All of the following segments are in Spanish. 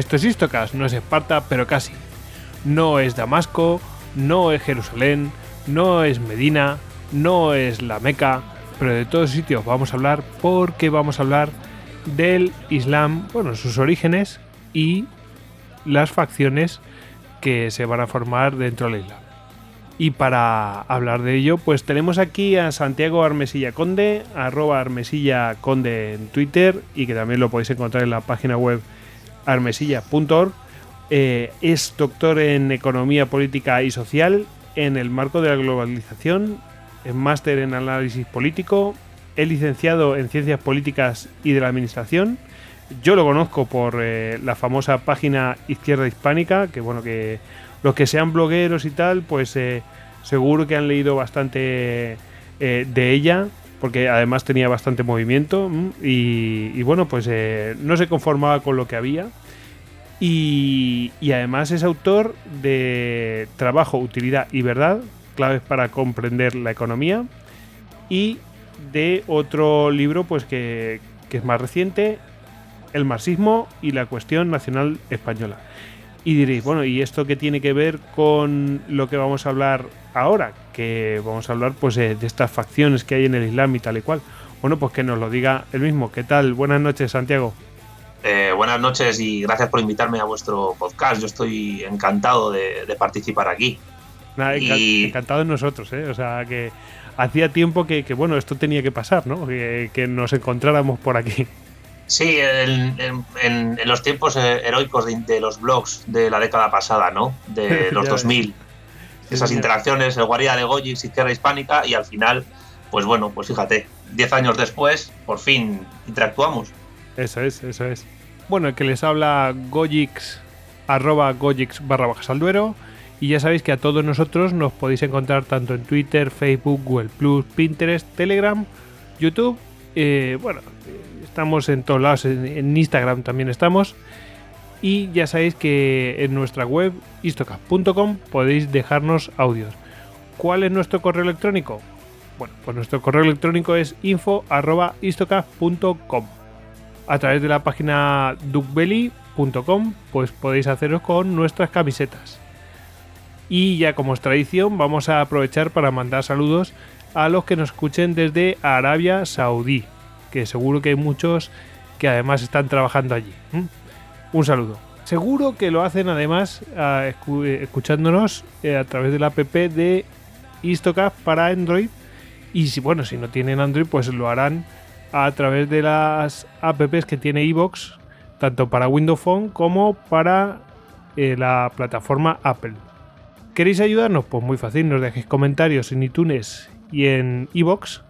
Esto es Istocas, no es Esparta, pero casi. No es Damasco, no es Jerusalén, no es Medina, no es la Meca, pero de todos sitios vamos a hablar porque vamos a hablar del Islam, bueno, sus orígenes y las facciones que se van a formar dentro del Islam. Y para hablar de ello, pues tenemos aquí a Santiago Armesilla Conde, arroba Armesilla Conde en Twitter y que también lo podéis encontrar en la página web armesilla.org. Eh, es doctor en Economía Política y Social en el marco de la globalización, es máster en Análisis Político, es licenciado en Ciencias Políticas y de la Administración. Yo lo conozco por eh, la famosa página Izquierda Hispánica, que bueno, que los que sean blogueros y tal, pues eh, seguro que han leído bastante de ella porque además tenía bastante movimiento mm, y, bueno, pues eh, no se conformaba con lo que había. Y, además es autor de Trabajo, Utilidad y Verdad, claves para comprender la economía, y de otro libro pues que, que es más reciente, El marxismo y la cuestión nacional española. Y diréis, bueno, ¿y esto qué tiene que ver con lo que vamos a hablar ahora? Que vamos a hablar pues de estas facciones que hay en el Islam y tal y cual. Bueno, pues que nos lo diga él mismo. ¿Qué tal? Buenas noches, Santiago. Eh, buenas noches y gracias por invitarme a vuestro podcast. Yo estoy encantado de, participar aquí. Nada, encantado en nosotros, ¿eh? O sea, que hacía tiempo que, bueno, esto tenía que pasar, ¿no? que nos encontráramos por aquí. Sí, en, los tiempos eh, heroicos de, los blogs de la década pasada, ¿no? De los 2000. Esas interacciones, el guarida de Gojix, Izquierda Hispánica, y al final, pues bueno, pues fíjate, 10 años después, por fin interactuamos. Eso es, eso es. Bueno, el que les habla Gojix, arroba Gojix barra bajas al duero. Y ya sabéis que a todos nosotros nos podéis encontrar tanto en Twitter, Facebook, Google Plus, Pinterest, Telegram, YouTube. Eh, bueno, Estamos en todos lados, en, Instagram también estamos. Y ya sabéis que en nuestra web istocast.com podéis dejarnos audios. ¿Cuál es nuestro correo electrónico? Bueno, pues nuestro correo electrónico es info.istocast.com. A través de la página duckbelly.com pues podéis haceros con nuestras camisetas. Y ya como es tradición, vamos a aprovechar para mandar saludos a los que nos escuchen desde Arabia Saudí que seguro que hay muchos que además están trabajando allí. Un saludo. Seguro que lo hacen además escuchándonos eh, a través de la app de Istocast para Android. Y si bueno, si no tienen Android, pues lo harán a través de las apps que tiene iBox, tanto para Windows Phone como para eh, la plataforma Apple. ¿Queréis ayudarnos? Pues muy fácil, nos dejéis comentarios en iTunes y en iBox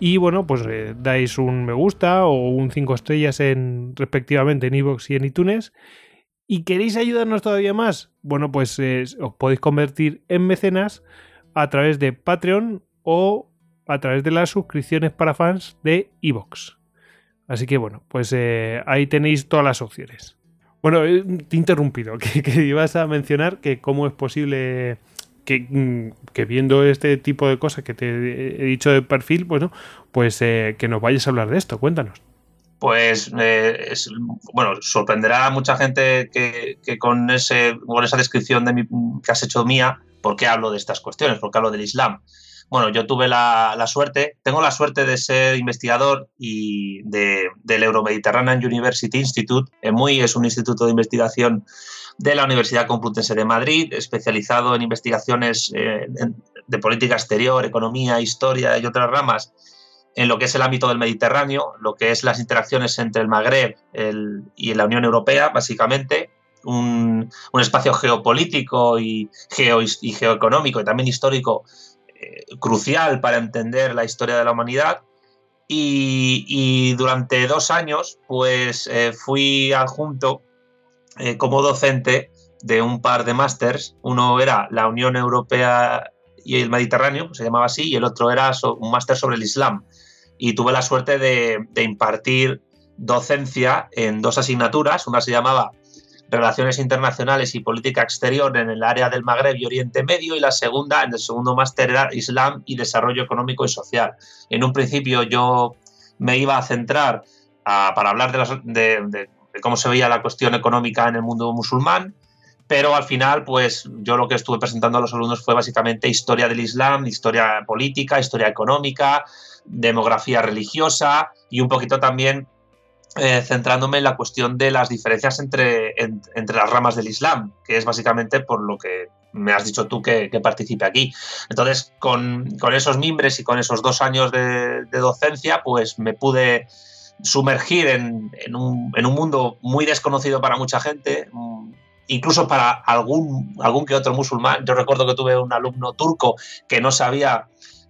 y bueno, pues eh, dais un me gusta o un 5 estrellas en respectivamente en iVoox y en iTunes. ¿Y queréis ayudarnos todavía más? Bueno, pues eh, os podéis convertir en mecenas a través de Patreon o a través de las suscripciones para fans de iVoox. Así que bueno, pues eh, ahí tenéis todas las opciones. Bueno, te he interrumpido, que, que, ibas a mencionar que cómo es posible Mm, que, viendo este tipo de cosas que te he dicho de perfil, bueno, pues eh, que nos vayas a hablar de esto, cuéntanos. Pues eh, bueno, sorprenderá a mucha gente que, con, ese, con esa descripción de mi, que has hecho mía, ¿por qué hablo de estas cuestiones? ¿Por qué hablo del Islam? bueno, yo tuve la, suerte, tengo la suerte de ser investigador y de, del Euromediterranean University Institute. muy es un instituto de investigación de la Universidad Complutense de Madrid, especializado en investigaciones eh, de política exterior, economía, historia y otras ramas en lo que es el ámbito del Mediterráneo, lo que es las interacciones entre el Magreb y la Unión Europea, básicamente, un, espacio geopolítico y, geo, y geoeconómico y también histórico eh, crucial para entender la historia de la humanidad. Y, durante dos años, pues eh, fui adjunto eh, como docente de un par de másters. Uno era la Unión Europea y el Mediterráneo, pues se llamaba así, y el otro era un máster sobre el Islam. Y tuve la suerte de, de impartir docencia en dos asignaturas. Una se llamaba Relaciones Internacionales y Política Exterior en el área del Magreb y Oriente Medio y la segunda, en el segundo máster, era Islam y Desarrollo Económico y Social. En un principio yo me iba a centrar para hablar de, cómo se veía la cuestión económica en el mundo musulmán, pero al final, pues yo lo que estuve presentando a los alumnos fue básicamente historia del Islam, historia política, historia económica, demografía religiosa y un poquito también eh, centrándome en la cuestión de las diferencias entre, entre las ramas del Islam, que es básicamente por lo que me has dicho tú que, participe aquí. Entonces, con, esos mimbres y con esos dos años de, docencia, pues me pude sumergir en, un, mundo muy desconocido para mucha gente, mm, incluso para algún, algún que otro musulmán. Yo recuerdo que tuve un alumno turco que no sabía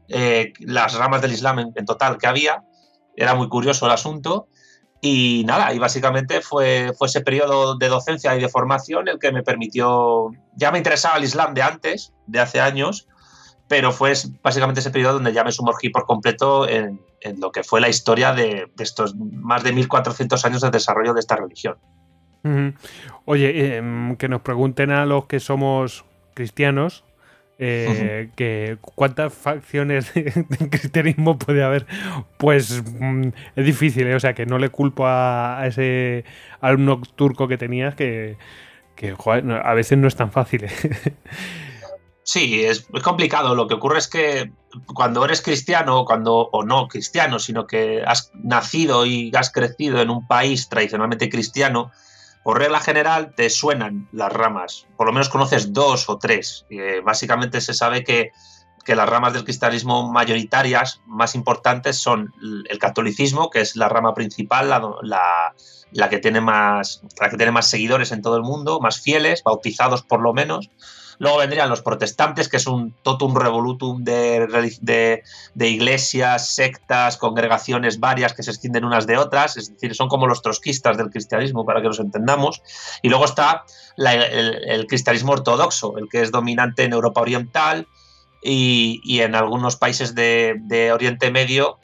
eh, las ramas del Islam en total que había, era muy curioso el asunto. Y nada, y básicamente fue, fue ese periodo de docencia y de formación el que me permitió, ya me interesaba el Islam de antes, de hace años, pero fue básicamente ese periodo donde ya me sumergí por completo en, lo que fue la historia de, estos más de 1400 años de desarrollo de esta religión. Oye, em, que nos pregunten a los que somos cristianos, eh, que cuántas facciones de, cristianismo puede haber, pues mm, es difícil, ¿eh? o sea que no le culpo a, ese alumno turco que tenías que, a veces no es tan fácil. ¿eh? Sí, es, complicado. Lo que ocurre es que cuando eres cristiano, cuando, o no cristiano, sino que has nacido y has crecido en un país tradicionalmente cristiano, por regla general te suenan las ramas, por lo menos conoces dos o tres. Eh, básicamente se sabe que, las ramas del cristianismo mayoritarias más importantes son el catolicismo, que es la rama principal, la, que tiene más, la que tiene más seguidores en todo el mundo, más fieles, bautizados por lo menos. Luego vendrían los protestantes, que es un totum revolutum de, iglesias, sectas, congregaciones varias que se extienden unas de otras, es decir, son como los trotskistas del cristianismo, para que los entendamos. Y luego está el, cristianismo ortodoxo, el que es dominante en Europa Oriental y, en algunos países de, Oriente Medio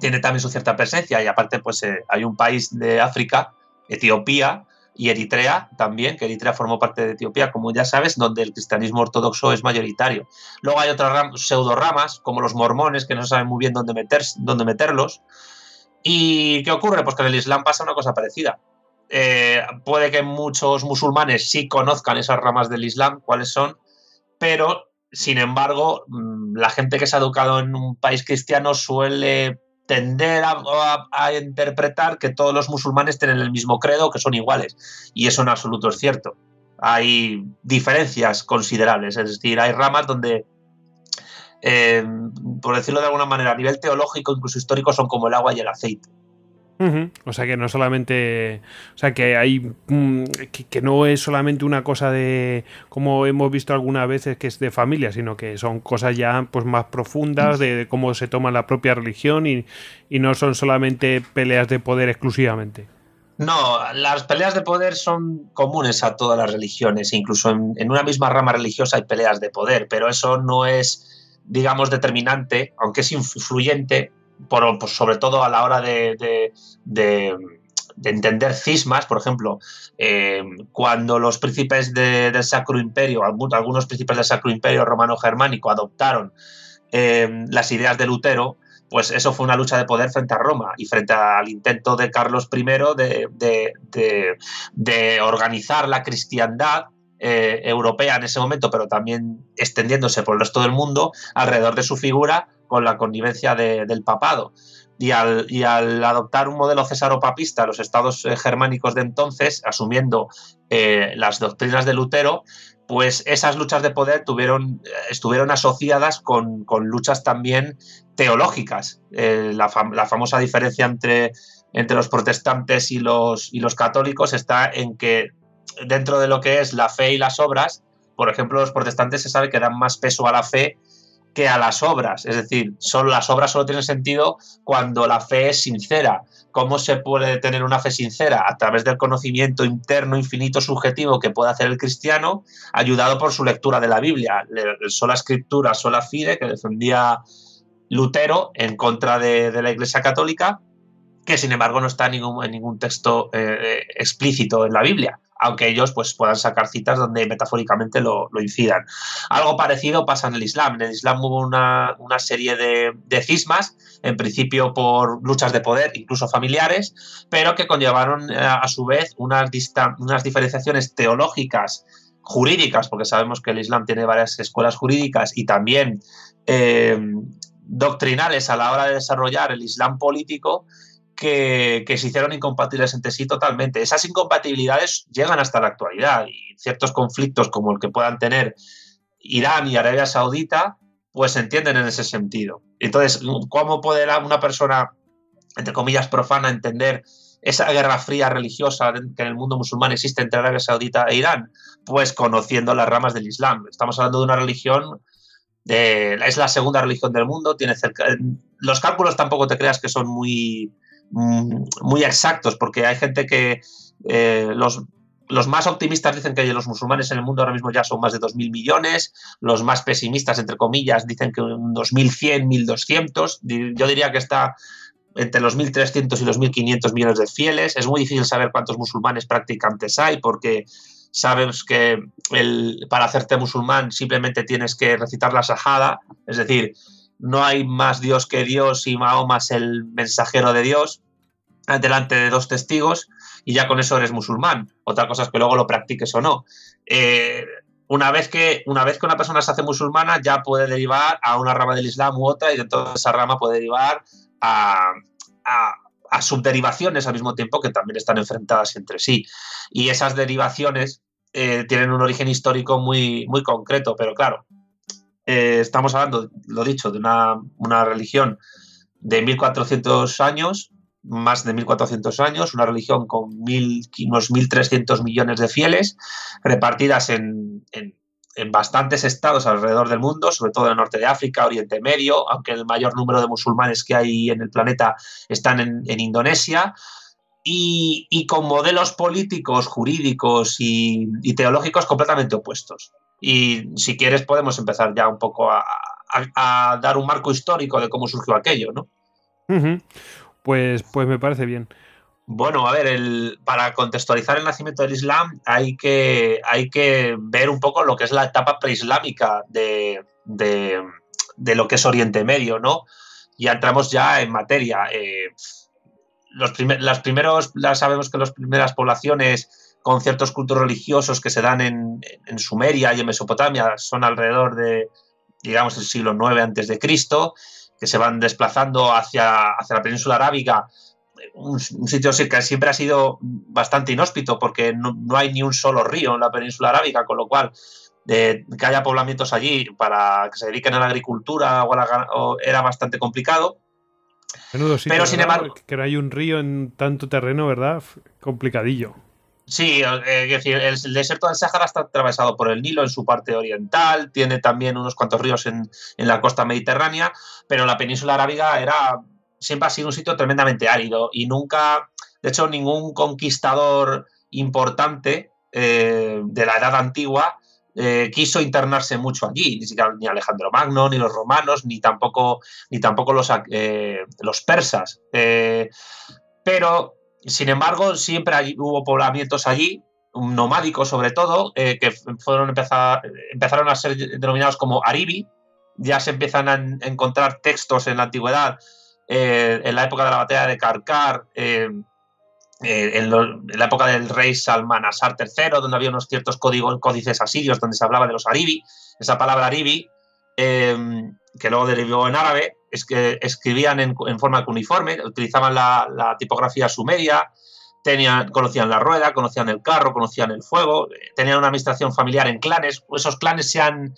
tiene también su cierta presencia. Y aparte, pues eh, hay un país de África, Etiopía, y Eritrea también, que Eritrea formó parte de Etiopía, como ya sabes, donde el cristianismo ortodoxo es mayoritario. Luego hay otras pseudo ramas, como los mormones, que no saben muy bien dónde, meter, dónde meterlos. ¿Y qué ocurre? Pues que en el Islam pasa una cosa parecida. Eh, puede que muchos musulmanes sí conozcan esas ramas del Islam, cuáles son, pero sin embargo, mm, la gente que se ha educado en un país cristiano suele tender a, interpretar que todos los musulmanes tienen el mismo credo, que son iguales. Y eso en absoluto es cierto. Hay diferencias considerables, es decir, hay ramas donde, eh, por decirlo de alguna manera, a nivel teológico, incluso histórico, son como el agua y el aceite. O sea que no solamente. O sea que hay. Mm, que, no es solamente una cosa de. Como hemos visto algunas veces que es de familia, sino que son cosas ya pues más profundas de, cómo se toma la propia religión y, no son solamente peleas de poder exclusivamente. No, las peleas de poder son comunes a todas las religiones. Incluso en, en una misma rama religiosa hay peleas de poder, pero eso no es, digamos, determinante, aunque es influyente sobre todo a la hora de, entender cismas, por ejemplo, eh, cuando los príncipes del Sacro Imperio, algunos príncipes del Sacro Imperio romano-germánico adoptaron eh, las ideas de Lutero, pues eso fue una lucha de poder frente a Roma y frente al intento de Carlos I de, organizar la cristiandad europea en ese momento, pero también extendiéndose por el resto del mundo alrededor de su figura con la connivencia del papado. Y al, y al, adoptar un modelo cesaropapista, los estados germánicos de entonces, asumiendo las doctrinas de Lutero, pues esas luchas de poder tuvieron, estuvieron asociadas con, luchas también teológicas. Eh, la, famosa diferencia entre, entre los protestantes y los, y los católicos está en que dentro de lo que es la fe y las obras, por ejemplo, los protestantes se sabe que dan más peso a la fe que a las obras. Es decir, solo, las obras solo tienen sentido cuando la fe es sincera. ¿Cómo se puede tener una fe sincera? A través del conocimiento interno, infinito, subjetivo que puede hacer el cristiano, ayudado por su lectura de la Biblia. Sola escritura, sola fide, que defendía Lutero en contra de, la Iglesia Católica, que sin embargo no está en ningún, en ningún texto eh, eh, explícito en la Biblia aunque ellos pues, puedan sacar citas donde metafóricamente lo, incidan. Algo parecido pasa en el Islam. En el Islam hubo una, serie de, cismas, en principio por luchas de poder, incluso familiares, pero que conllevaron eh, a su vez unas, unas diferenciaciones teológicas jurídicas, porque sabemos que el Islam tiene varias escuelas jurídicas y también doctrinales a la hora de desarrollar el Islam político, que, se hicieron incompatibles entre sí totalmente. Esas incompatibilidades llegan hasta la actualidad y ciertos conflictos como el que puedan tener Irán y Arabia Saudita, pues se entienden en ese sentido. Entonces, ¿cómo puede una persona, entre comillas, profana entender esa guerra fría religiosa que en el mundo musulmán existe entre Arabia Saudita e Irán? Pues conociendo las ramas del Islam. Estamos hablando de una religión es la segunda religión del mundo, tiene cerca, los cálculos tampoco te creas que son muy, muy exactos, porque hay gente que eh, los, los más optimistas dicen que los musulmanes en el mundo ahora mismo ya son más de 2.000 millones, los más pesimistas, entre comillas, dicen que unos 1.100, 1.200, yo diría que está entre los 1.300 y los 1.500 millones de fieles. Es muy difícil saber cuántos musulmanes practicantes hay porque sabes que el, para hacerte musulmán simplemente tienes que recitar la sajada, es decir, no hay más Dios que Dios y Mahoma es el mensajero de Dios delante de dos testigos y ya con eso eres musulmán. Otra cosa es que luego lo practiques o no. Eh, una, vez que, una persona se hace musulmana ya puede derivar a una rama del Islam u otra y de esa rama puede derivar a, subderivaciones al mismo tiempo que también están enfrentadas entre sí. Y esas derivaciones eh, tienen un origen histórico muy, muy concreto, pero claro, eh, estamos hablando, lo dicho, de una, religión de 1400 años, más de 1400 años, una religión con mil, unos 1.300 millones de fieles, repartidas en, bastantes estados alrededor del mundo, sobre todo en el norte de África, Oriente Medio, aunque el mayor número de musulmanes que hay en el planeta están en, Indonesia. Y, con modelos políticos, jurídicos y teológicos completamente opuestos. Y si quieres podemos empezar ya un poco a, dar un marco histórico de cómo surgió aquello, ¿no? pues, pues me parece bien. Bueno, a ver, el, para contextualizar el nacimiento del Islam hay que, hay que ver un poco lo que es la etapa preislámica de, de, lo que es Oriente Medio, ¿no? Ya entramos ya en materia. Eh, los las primeros, sabemos que las primeras poblaciones con ciertos cultos religiosos que se dan en, Sumeria y en Mesopotamia, son alrededor de, digamos, el siglo IX antes de Cristo, que se van desplazando hacia, hacia la península arábiga, un, sitio que siempre ha sido bastante inhóspito porque no, hay ni un solo río en la península arábiga, con lo cual de, que haya poblamientos allí para que se dediquen a la agricultura o, era bastante complicado. Pero sin embargo, que no hay un río en tanto terreno, ¿verdad? Complicadillo. Sí, eh, es decir, el, desierto del Sáhara está atravesado por el Nilo en su parte oriental, tiene también unos cuantos ríos en, la costa mediterránea, pero la península arábiga era, siempre ha sido un sitio tremendamente árido y nunca, de hecho, ningún conquistador importante eh, de la edad antigua eh, quiso internarse mucho allí, ni siquiera ni Alejandro Magno, ni los romanos, ni tampoco, ni tampoco los, los persas. pero sin embargo, siempre hubo poblamientos allí, nomádicos sobre todo, eh, que fueron empezaron a ser denominados como Aribi. Ya se empiezan a encontrar textos en la antigüedad, eh, en la época de la batalla de Carcar, eh, en, la época del rey Salmanasar III, donde había unos ciertos códigos, códices asirios donde se hablaba de los aribi, esa palabra aribi, que luego derivó en árabe, es que escribían en, forma uniforme, utilizaban la, tipografía sumeria, tenían, conocían la rueda, conocían el carro, conocían el fuego, tenían una administración familiar en clanes, esos clanes se han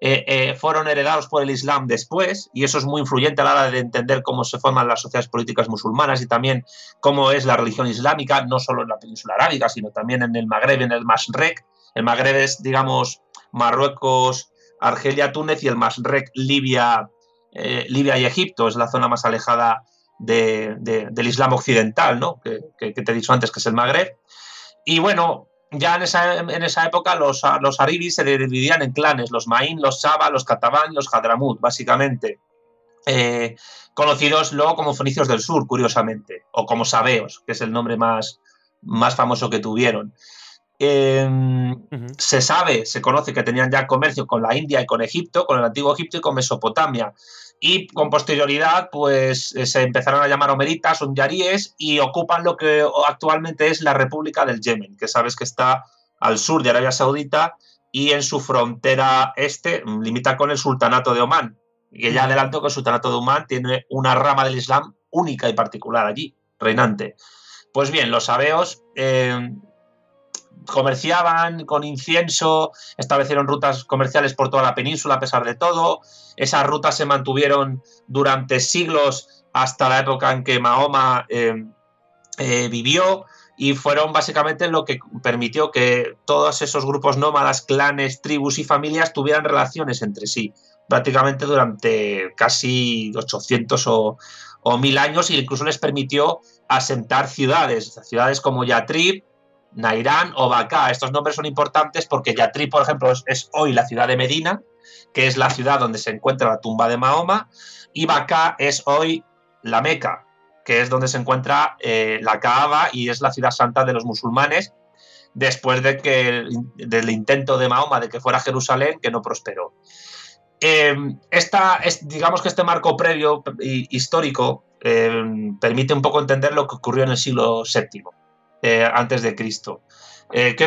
eh, eh, fueron heredados por el Islam después, y eso es muy influyente a la hora de entender cómo se forman las sociedades políticas musulmanas y también cómo es la religión islámica, no solo en la península arábiga, sino también en el Magreb, en el Masrek. El Magreb es, digamos, Marruecos, Argelia, Túnez y el Masrek, Libia, eh, Libia y Egipto, es la zona más alejada del Islam occidental, ¿no? que, que, te he dicho antes, que es el Magreb. Y bueno, ya en esa, en esa época los, los aribis se dividían en clanes, los Maín, los Saba, los Catabán, los Hadramut, básicamente. Eh, conocidos luego como fenicios del sur, curiosamente, o como sabeos, que es el nombre más, más famoso que tuvieron. Em, se sabe, se conoce que tenían ya comercio con la India y con Egipto, con el antiguo Egipto y con Mesopotamia y con posterioridad pues eh, se empezaron a llamar omeritas, yaríes y ocupan lo que actualmente es la República del Yemen, que sabes que está al sur de Arabia Saudita y en su frontera este limita con el Sultanato de Omán. Y ya adelanto que el Sultanato de Omán tiene una rama del Islam única y particular allí, reinante. Pues bien, los sabeos eh, comerciaban con incienso, establecieron rutas comerciales por toda la península a pesar de todo. Esas rutas se mantuvieron durante siglos hasta la época en que Mahoma eh, eh, vivió y fueron básicamente lo que permitió que todos esos grupos nómadas, clanes, tribus y familias tuvieran relaciones entre sí, prácticamente durante casi 800 o, o 1000 años e incluso les permitió asentar ciudades, ciudades como Yatrib, Nairán o Bacá. Estos nombres son importantes porque Yatri, por ejemplo, es, hoy la ciudad de Medina, que es la ciudad donde se encuentra la tumba de Mahoma, y Bacá es hoy la Meca, que es donde se encuentra eh, la Kaaba y es la ciudad santa de los musulmanes, después de que del intento de Mahoma de que fuera Jerusalén, que no prosperó. Eh, esta, digamos que este marco previo histórico eh, permite un poco entender lo que ocurrió en el siglo VII. Eh, antes de Cristo. Eh, ¿qué,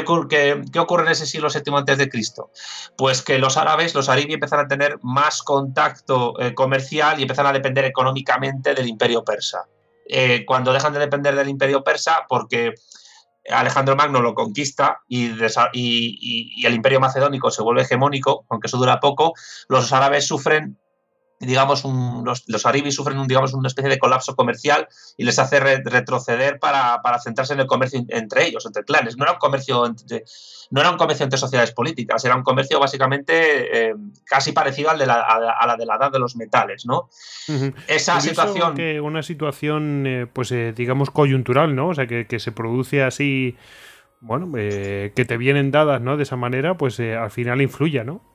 ocurre en ese siglo VII antes de Cristo? Pues que los árabes, los aribis, empiezan a tener más contacto eh, comercial y empiezan a depender económicamente del imperio persa. cuando dejan de depender del imperio persa, porque Alejandro Magno lo conquista y, y, el imperio macedónico se vuelve hegemónico, aunque eso dura poco, los árabes sufren digamos, los, los, aribis sufren digamos, una especie de colapso comercial y les hace retroceder para, centrarse en el comercio entre ellos, entre clanes. No era un comercio entre, no era un comercio entre sociedades políticas, era un comercio básicamente eh, casi parecido al de la, a, la de la edad de los metales, ¿no? Esa situación... Que una situación, eh, pues eh, digamos, coyuntural, ¿no? O sea, que, que se produce así, bueno, que te vienen dadas, ¿no? De esa manera, pues al final influye, ¿no?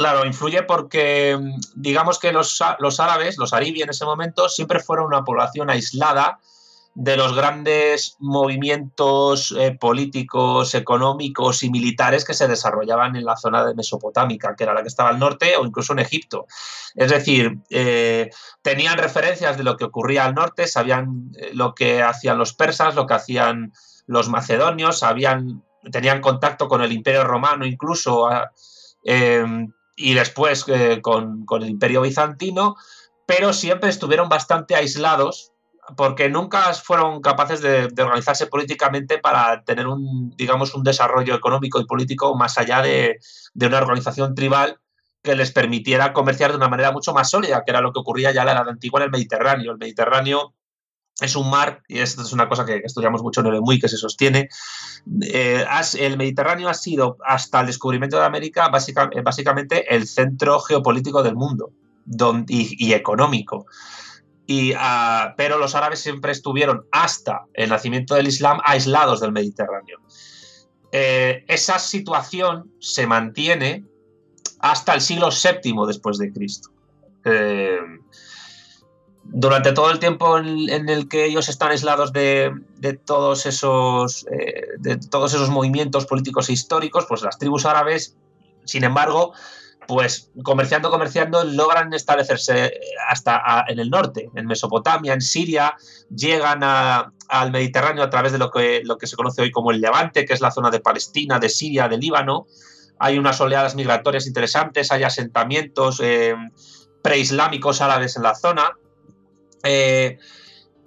Claro, influye porque digamos que los, árabes, los aribis en ese momento, siempre fueron una población aislada de los grandes movimientos eh, políticos, económicos y militares que se desarrollaban en la zona de Mesopotámica, que era la que estaba al norte o incluso en Egipto. Es decir, eh, tenían referencias de lo que ocurría al norte, sabían eh, lo que hacían los persas, lo que hacían los macedonios, tenían contacto con el imperio romano incluso. Ah, y después eh, con, el imperio bizantino, pero siempre estuvieron bastante aislados porque nunca fueron capaces de, organizarse políticamente para tener un, digamos, un desarrollo económico y político más allá de, una organización tribal que les permitiera comerciar de una manera mucho más sólida, que era lo que ocurría ya en la edad antigua en el Mediterráneo. El Mediterráneo es un mar, y esto es una cosa que estudiamos mucho en el EMUI, que se sostiene, eh, el Mediterráneo ha sido, hasta el descubrimiento de América, eh, básicamente el centro geopolítico del mundo y, económico. Ah, pero los árabes siempre estuvieron, hasta el nacimiento del Islam, aislados del Mediterráneo. Eh, esa situación se mantiene hasta el siglo VII después de Cristo durante todo el tiempo en, el que ellos están aislados de, todos esos, eh, de todos esos movimientos políticos e históricos, pues las tribus árabes, sin embargo, pues comerciando, comerciando, logran establecerse hasta en el norte, en Mesopotamia, en Siria, llegan al Mediterráneo a través de lo que, lo que se conoce hoy como el Levante, que es la zona de Palestina, de Siria, de Líbano. Hay unas oleadas migratorias interesantes, hay asentamientos eh, preislámicos árabes en la zona. Eh,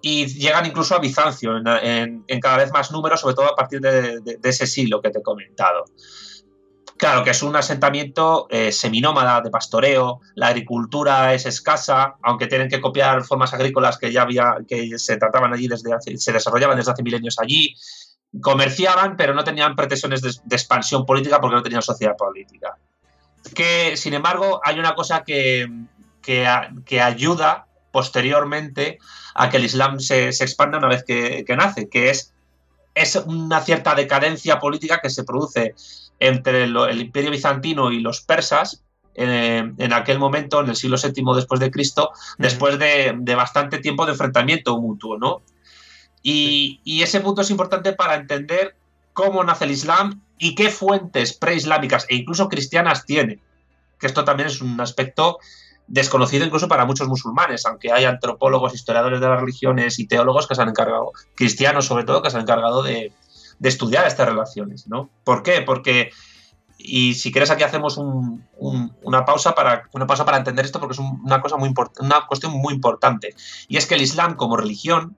y llegan incluso a Bizancio en, cada vez más números, sobre todo a partir de, ese siglo que te he comentado. Claro, que es un asentamiento eh, seminómada de pastoreo, la agricultura es escasa, aunque tienen que copiar formas agrícolas que ya había, que se trataban allí desde se desarrollaban desde hace milenios allí, comerciaban, pero no tenían pretensiones de, expansión política porque no tenían sociedad política. Que, sin embargo, hay una cosa que, que, ayuda posteriormente a que el Islam se, expanda una vez que, que nace, que es, es una cierta decadencia política que se produce entre el, imperio bizantino y los persas eh, en aquel momento, en el siglo VII después de Cristo, después de, bastante tiempo de enfrentamiento mutuo, ¿no? Y, ese punto es importante para entender cómo nace el Islam y qué fuentes preislámicas e incluso cristianas tiene. Que esto también es un aspecto desconocido incluso para muchos musulmanes, aunque hay antropólogos, historiadores de las religiones y teólogos que se han encargado, cristianos sobre todo, que se han encargado de, estudiar estas relaciones, ¿no? ¿Por qué? Porque, y si quieres aquí hacemos una, pausa para, una pausa para entender esto porque es una, cosa muy una cuestión muy importante, y es que el Islam como religión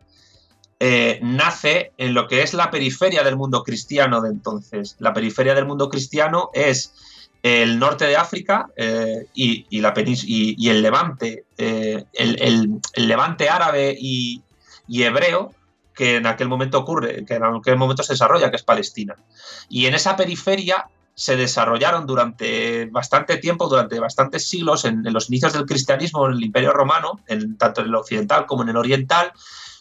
eh, nace en lo que es la periferia del mundo cristiano de entonces. La periferia del mundo cristiano es el norte de África eh, y, el levante, eh, el, levante árabe y, hebreo, que en aquel momento ocurre, que en aquel momento se desarrolla, que es Palestina. Y en esa periferia se desarrollaron durante bastante tiempo, durante bastantes siglos, en, los inicios del cristianismo en el Imperio Romano, en, tanto en el occidental como en el oriental,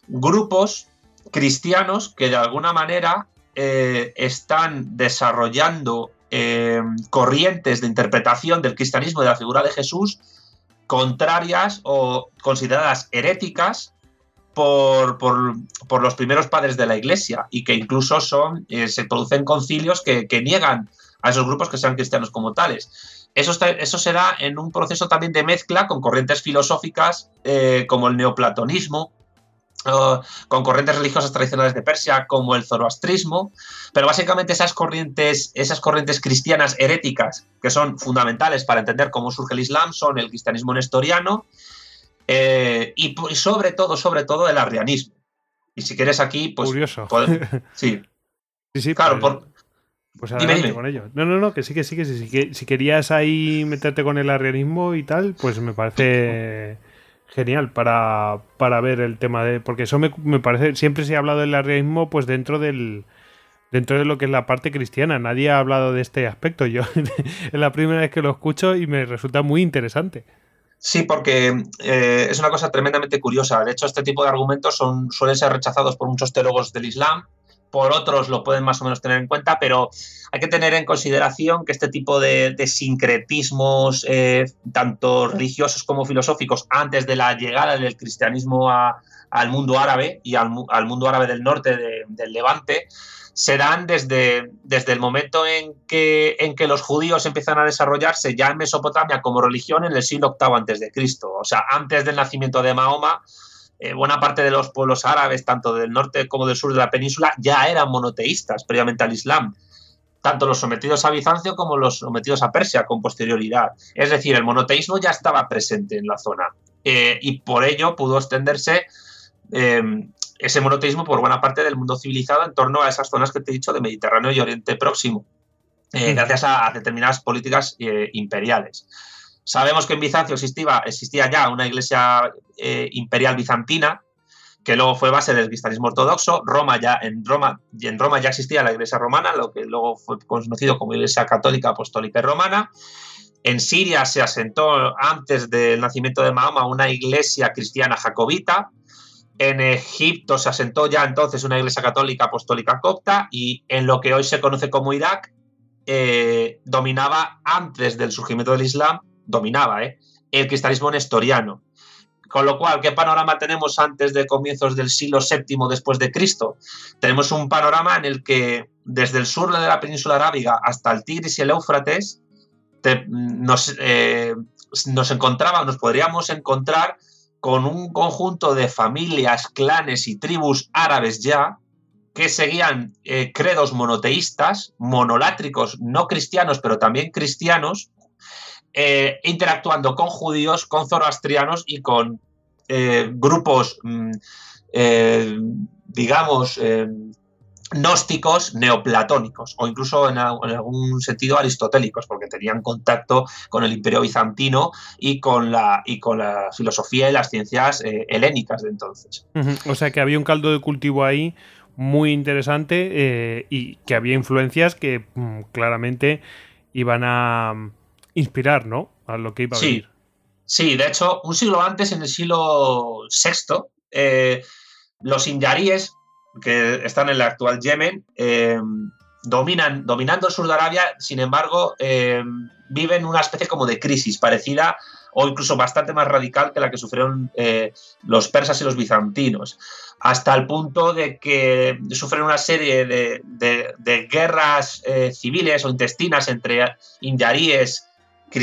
grupos cristianos que de alguna manera eh, están desarrollando eh, corrientes de interpretación del cristianismo y de la figura de Jesús contrarias o consideradas heréticas por, por, los primeros padres de la Iglesia y que incluso son, eh, se producen concilios que, niegan a esos grupos que sean cristianos como tales. Eso, está, eso se da en un proceso también de mezcla con corrientes filosóficas eh, como el neoplatonismo, con corrientes religiosas tradicionales de Persia como el zoroastrismo, pero básicamente esas corrientes, esas corrientes cristianas heréticas que son fundamentales para entender cómo surge el Islam son el cristianismo nestoriano, eh, y, sobre todo, sobre todo el arrianismo. Y si quieres aquí, pues. Curioso. sí. Sí, sí, claro, pues, pues adelante con ello. No, no, no, que sí, que sí, que sí. Que, si querías ahí meterte con el arrianismo y tal, pues me parece genial para, para ver el tema de. Porque eso me, me parece. Siempre se ha hablado del arrianismo, pues dentro del dentro de lo que es la parte cristiana. Nadie ha hablado de este aspecto. Yo es la primera vez que lo escucho y me resulta muy interesante. Sí, porque eh, es una cosa tremendamente curiosa. De hecho, este tipo de argumentos son, suelen ser rechazados por muchos teólogos del Islam, por otros lo pueden más o menos tener en cuenta, pero hay que tener en consideración que este tipo de, sincretismos, eh, tanto religiosos como filosóficos, antes de la llegada del cristianismo al mundo árabe y al, mundo árabe del norte del Levante, se dan desde, desde el momento en que, en que los judíos empiezan a desarrollarse ya en Mesopotamia como religión en el siglo VIII antes de Cristo. O sea, antes del nacimiento de Mahoma, eh, buena parte de los pueblos árabes, tanto del norte como del sur de la península, ya eran monoteístas previamente al Islam. Tanto los sometidos a Bizancio como los sometidos a Persia con posterioridad. Es decir, el monoteísmo ya estaba presente en la zona. Eh, y por ello pudo extenderse eh, ese monoteísmo por buena parte del mundo civilizado en torno a esas zonas que te he dicho de Mediterráneo y Oriente Próximo, eh, gracias a, determinadas políticas eh, imperiales. Sabemos que en Bizancio existía, ya una iglesia eh, imperial bizantina, que luego fue base del cristianismo ortodoxo. Roma ya, en, Roma, en Roma ya existía la iglesia romana, lo que luego fue conocido como iglesia católica apostólica romana. En Siria se asentó antes del nacimiento de Mahoma una iglesia cristiana jacobita, en Egipto se asentó ya entonces una iglesia católica apostólica copta y en lo que hoy se conoce como Irak eh, dominaba antes del surgimiento del Islam, dominaba eh, el cristianismo nestoriano. Con lo cual, ¿qué panorama tenemos antes de comienzos del siglo VII después de Cristo? Tenemos un panorama en el que desde el sur de la península arábiga hasta el Tigris y el Éufrates nos, nos encontraba, nos podríamos encontrar con un conjunto de familias, clanes y tribus árabes ya que seguían eh, credos monoteístas, monolátricos, no cristianos, pero también cristianos, eh, interactuando con judíos, con zoroastrianos y con eh, grupos, mm, digamos, gnósticos neoplatónicos o incluso en, algún sentido aristotélicos, porque tenían contacto con el imperio bizantino y con la, y con la filosofía y las ciencias helénicas de entonces. O sea que había un caldo de cultivo ahí muy interesante eh, y que había influencias que mm, claramente iban a inspirar, ¿no? A lo que iba a sí. venir. Sí, de hecho, un siglo antes, en el siglo VI, eh, los inyaríes, que están en el actual Yemen, eh, dominan, dominando el sur de Arabia, sin embargo, viven una especie como de crisis parecida o incluso bastante más radical que la que sufrieron los persas y los bizantinos hasta el punto de que sufren una serie de, guerras eh, civiles o intestinas entre inyaríes,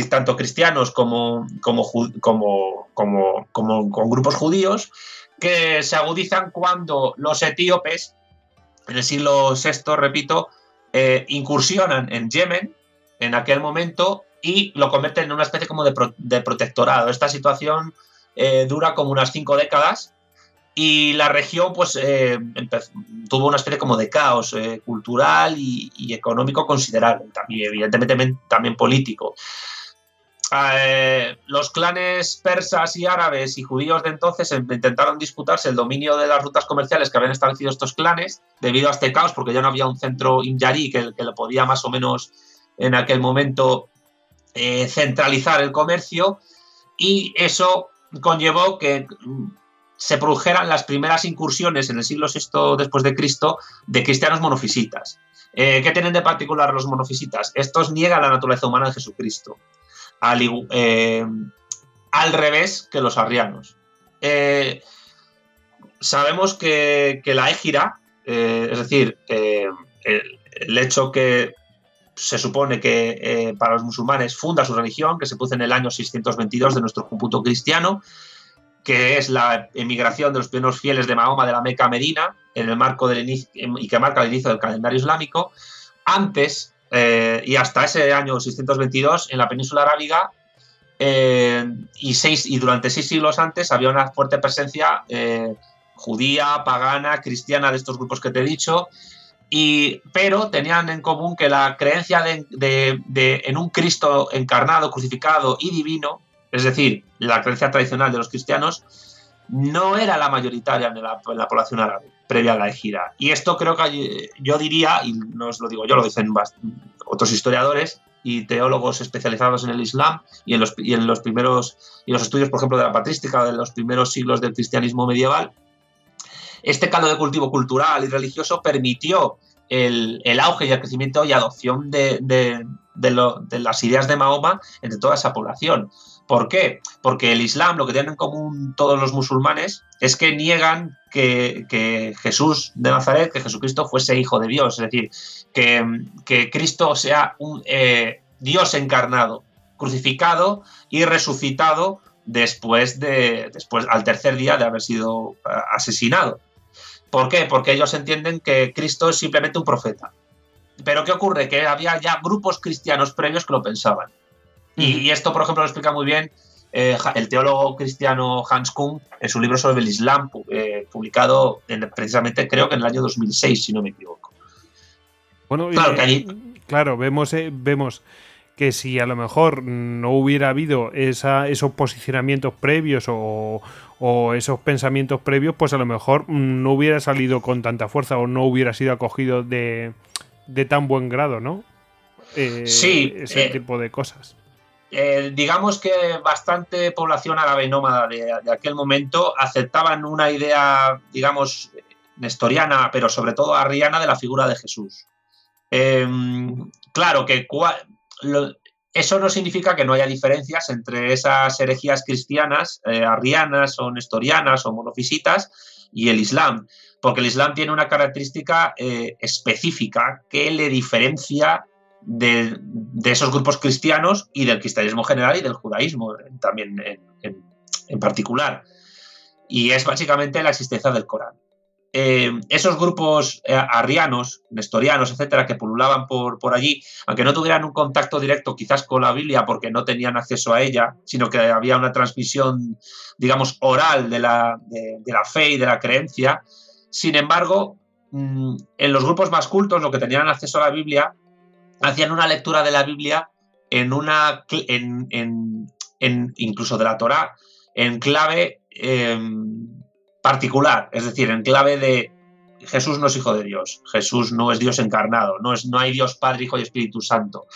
tanto cristianos como, como, como, como, con grupos judíos, que se agudizan cuando los etíopes, en el siglo VI, repito, eh, incursionan en Yemen en aquel momento y lo convierten en una especie como de, protectorado. Esta situación eh, dura como unas cinco décadas y la región pues eh, tuvo una especie como de caos eh, cultural y, económico considerable, también evidentemente también político. Eh, los clanes persas y árabes y judíos de entonces intentaron disputarse el dominio de las rutas comerciales que habían establecido estos clanes debido a este caos, porque ya no había un centro inyarí que, que le podía más o menos en aquel momento centralizar el comercio y eso conllevó que se produjeran las primeras incursiones en el siglo VI después de Cristo de cristianos monofisitas. Eh, ¿Qué tienen de particular los monofisitas? Estos niegan la naturaleza humana de Jesucristo, al, eh, revés que los arrianos. Eh, sabemos que, la égira, es decir, el, hecho que se supone que para los musulmanes funda su religión, que se puso en el año 622 de nuestro cómputo cristiano, que es la emigración de los primeros fieles de Mahoma de la Meca a Medina, en el marco del y que marca el inicio del calendario islámico. Antes eh, y hasta ese año 622, en la península arábiga, eh, y, seis, y durante seis siglos antes había una fuerte presencia eh, judía, pagana, cristiana de estos grupos que te he dicho, y, pero tenían en común que la creencia de, en un Cristo encarnado, crucificado y divino es decir, la creencia tradicional de los cristianos no era la mayoritaria en la, población árabe previa a la ejida. Y esto creo que yo diría, y no os lo digo yo, lo dicen otros historiadores y teólogos especializados en el Islam y en los, en los primeros y los estudios, por ejemplo, de la patrística de los primeros siglos del cristianismo medieval. Este caldo de cultivo cultural y religioso permitió el, auge y el crecimiento y adopción de, de las ideas de Mahoma entre toda esa población. ¿Por qué? Porque el Islam, lo que tienen en común todos los musulmanes, es que niegan que, Jesús de Nazaret, que Jesucristo fuese hijo de Dios, es decir, que, Cristo sea un eh, Dios encarnado, crucificado y resucitado después de después al tercer día de haber sido eh, asesinado. ¿Por qué? Porque ellos entienden que Cristo es simplemente un profeta. Pero ¿qué ocurre? Que había ya grupos cristianos previos que lo pensaban. Y, esto, por ejemplo, lo explica muy bien eh, el teólogo cristiano Hans Kuhn en su libro sobre el Islam, eh, publicado precisamente creo que en el año 2006, si no me equivoco. Bueno, claro, claro vemos, eh, vemos que si a lo mejor no hubiera habido esa, esos posicionamientos previos o, esos pensamientos previos, pues a lo mejor no hubiera salido con tanta fuerza o no hubiera sido acogido de, tan buen grado, ¿no? sí. Ese tipo de cosas. Eh, digamos que bastante población árabe nómada de, aquel momento aceptaban una idea, digamos, nestoriana, pero sobre todo arriana de la figura de Jesús. Em, claro que eso no significa que no haya diferencias entre esas herejías cristianas, eh, arrianas o nestorianas o monofisitas y el Islam, porque el Islam tiene una característica eh, específica que le diferencia de, esos grupos cristianos y del cristianismo general y del judaísmo también en particular. Y es básicamente la existencia del Corán. Eh, esos grupos eh, arrianos, nestorianos, etcétera, que pululaban por, por allí, aunque no tuvieran un contacto directo quizás con la Biblia porque no tenían acceso a ella, sino que había una transmisión, digamos, oral de la, de, la fe y de la creencia, sin embargo, mm, en los grupos más cultos, los que tenían acceso a la Biblia, hacían una lectura de la Biblia en una, en, en, incluso de la Torá, en clave em, particular, es decir, en clave de Jesús no es hijo de Dios, Jesús no es Dios encarnado, no, es, no hay Dios Padre, Hijo y Espíritu Santo.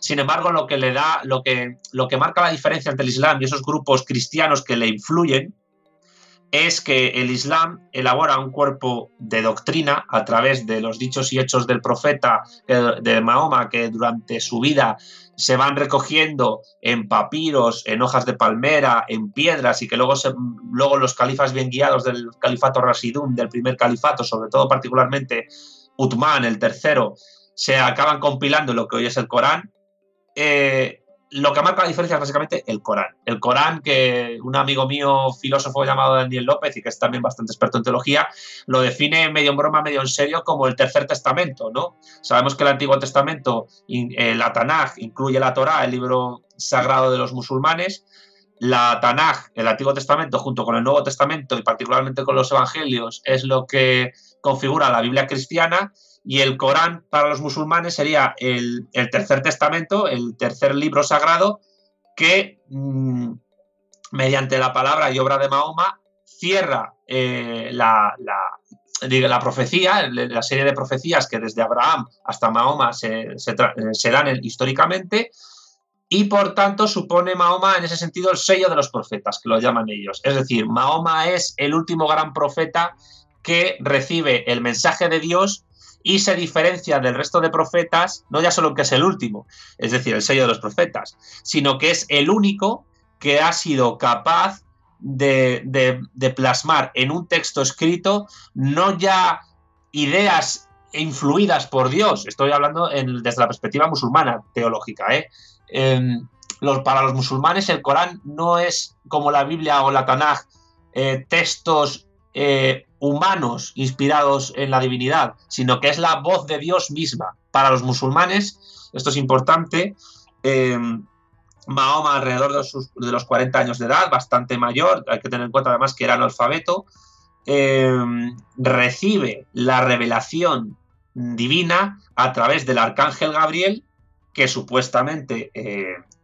Sin embargo, lo que le da, lo que, lo que marca la diferencia entre el Islam y esos grupos cristianos que le influyen, es que el Islam elabora un cuerpo de doctrina a través de los dichos y hechos del profeta de Mahoma, que durante su vida se van recogiendo en papiros, en hojas de palmera, en piedras, y que luego, luego los califas bien guiados del califato Rasidun, del primer califato, sobre todo particularmente Utman, el tercero, se acaban compilando lo que hoy es el Corán. Eh, lo que marca la diferencia es básicamente el Corán. El Corán, que un amigo mío, filósofo llamado Daniel López, y que es también bastante experto en teología, lo define medio en broma, medio en serio, como el tercer testamento, ¿no? Sabemos que el Antiguo Testamento, la Tanaj, incluye la Torá, el libro sagrado de los musulmanes. La Tanaj, el Antiguo Testamento, junto con el Nuevo Testamento y particularmente con los Evangelios, es lo que configura la Biblia cristiana y el Corán para los musulmanes sería el, tercer testamento, el tercer libro sagrado, que mm, mediante la palabra y obra de Mahoma cierra eh, la, la, profecía, la serie de profecías que desde Abraham hasta Mahoma se, se, dan históricamente, y por tanto supone Mahoma en ese sentido el sello de los profetas, que lo llaman ellos. Es decir, Mahoma es el último gran profeta que recibe el mensaje de Dios y se diferencia del resto de profetas, no ya solo que es el último, es decir, el sello de los profetas, sino que es el único que ha sido capaz de, plasmar en un texto escrito no ya ideas influidas por Dios, estoy hablando desde la perspectiva musulmana, teológica, ¿eh? em, para los musulmanes el Corán no es como la Biblia o la Tanaj, eh, textos eh, humanos inspirados en la divinidad, sino que es la voz de Dios misma. Para los musulmanes, esto es importante, eh, Mahoma alrededor de, los 40 años de edad, bastante mayor, hay que tener en cuenta además que era analfabeto, eh, recibe la revelación divina a través del arcángel Gabriel, que supuestamente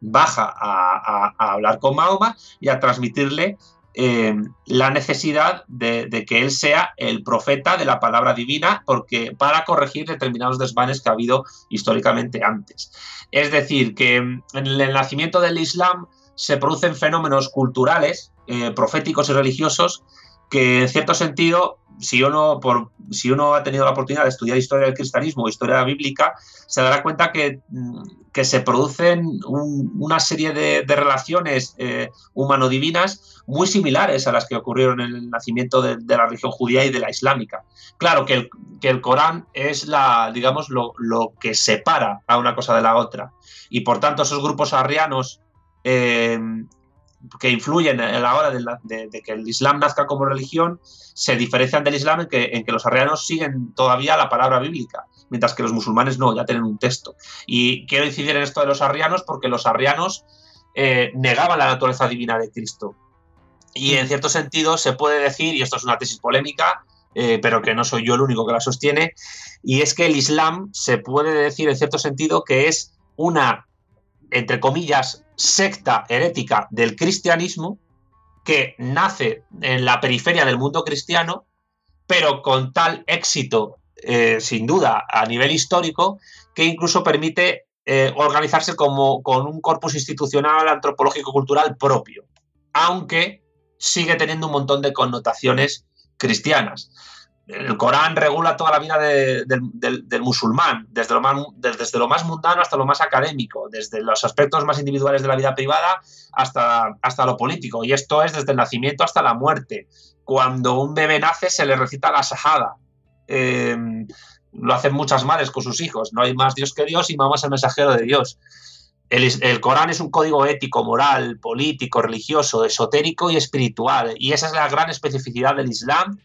baja a, hablar con Mahoma y a transmitirle eh, la necesidad de, que él sea el profeta de la palabra divina porque para corregir determinados desvanes que ha habido históricamente antes. Es decir, que en el nacimiento del Islam se producen fenómenos culturales, eh, proféticos y religiosos que en cierto sentido si uno, por, si uno ha tenido la oportunidad de estudiar historia del cristianismo o historia bíblica, se dará cuenta que, mm, que se producen una serie de, relaciones eh, humano-divinas muy similares a las que ocurrieron en el nacimiento de, la religión judía y de la islámica. Claro que el, que el Corán es la, digamos, lo, lo, que separa a una cosa de la otra. Y por tanto, esos grupos arrianos eh, que influyen a la hora de, que el Islam nazca como religión se diferencian del Islam en que, en que los arrianos siguen todavía la palabra bíblica, mientras que los musulmanes no, ya tienen un texto. Y quiero incidir en esto de los arrianos porque los arrianos eh, negaban la naturaleza divina de Cristo. Y en cierto sentido se puede decir, y esto es una tesis polémica, eh, pero que no soy yo el único que la sostiene, y es que el Islam se puede decir en cierto sentido que es una entre comillas, secta herética del cristianismo que nace en la periferia del mundo cristiano, pero con tal éxito, eh, sin duda, a nivel histórico, que incluso permite eh, organizarse como, con un corpus institucional antropológico-cultural propio, aunque sigue teniendo un montón de connotaciones cristianas el Corán regula toda la vida del, musulmán, desde lo, más, mundano hasta lo más académico, desde los aspectos más individuales de la vida privada hasta, hasta lo político. Y esto es desde el nacimiento hasta la muerte. Cuando un bebé nace se le recita la sajada. Em, lo hacen muchas madres con sus hijos. No hay más Dios que Dios y Mahoma es el mensajero de Dios. El, Corán es un código ético, moral, político, religioso, esotérico y espiritual. Y esa es la gran especificidad del Islam.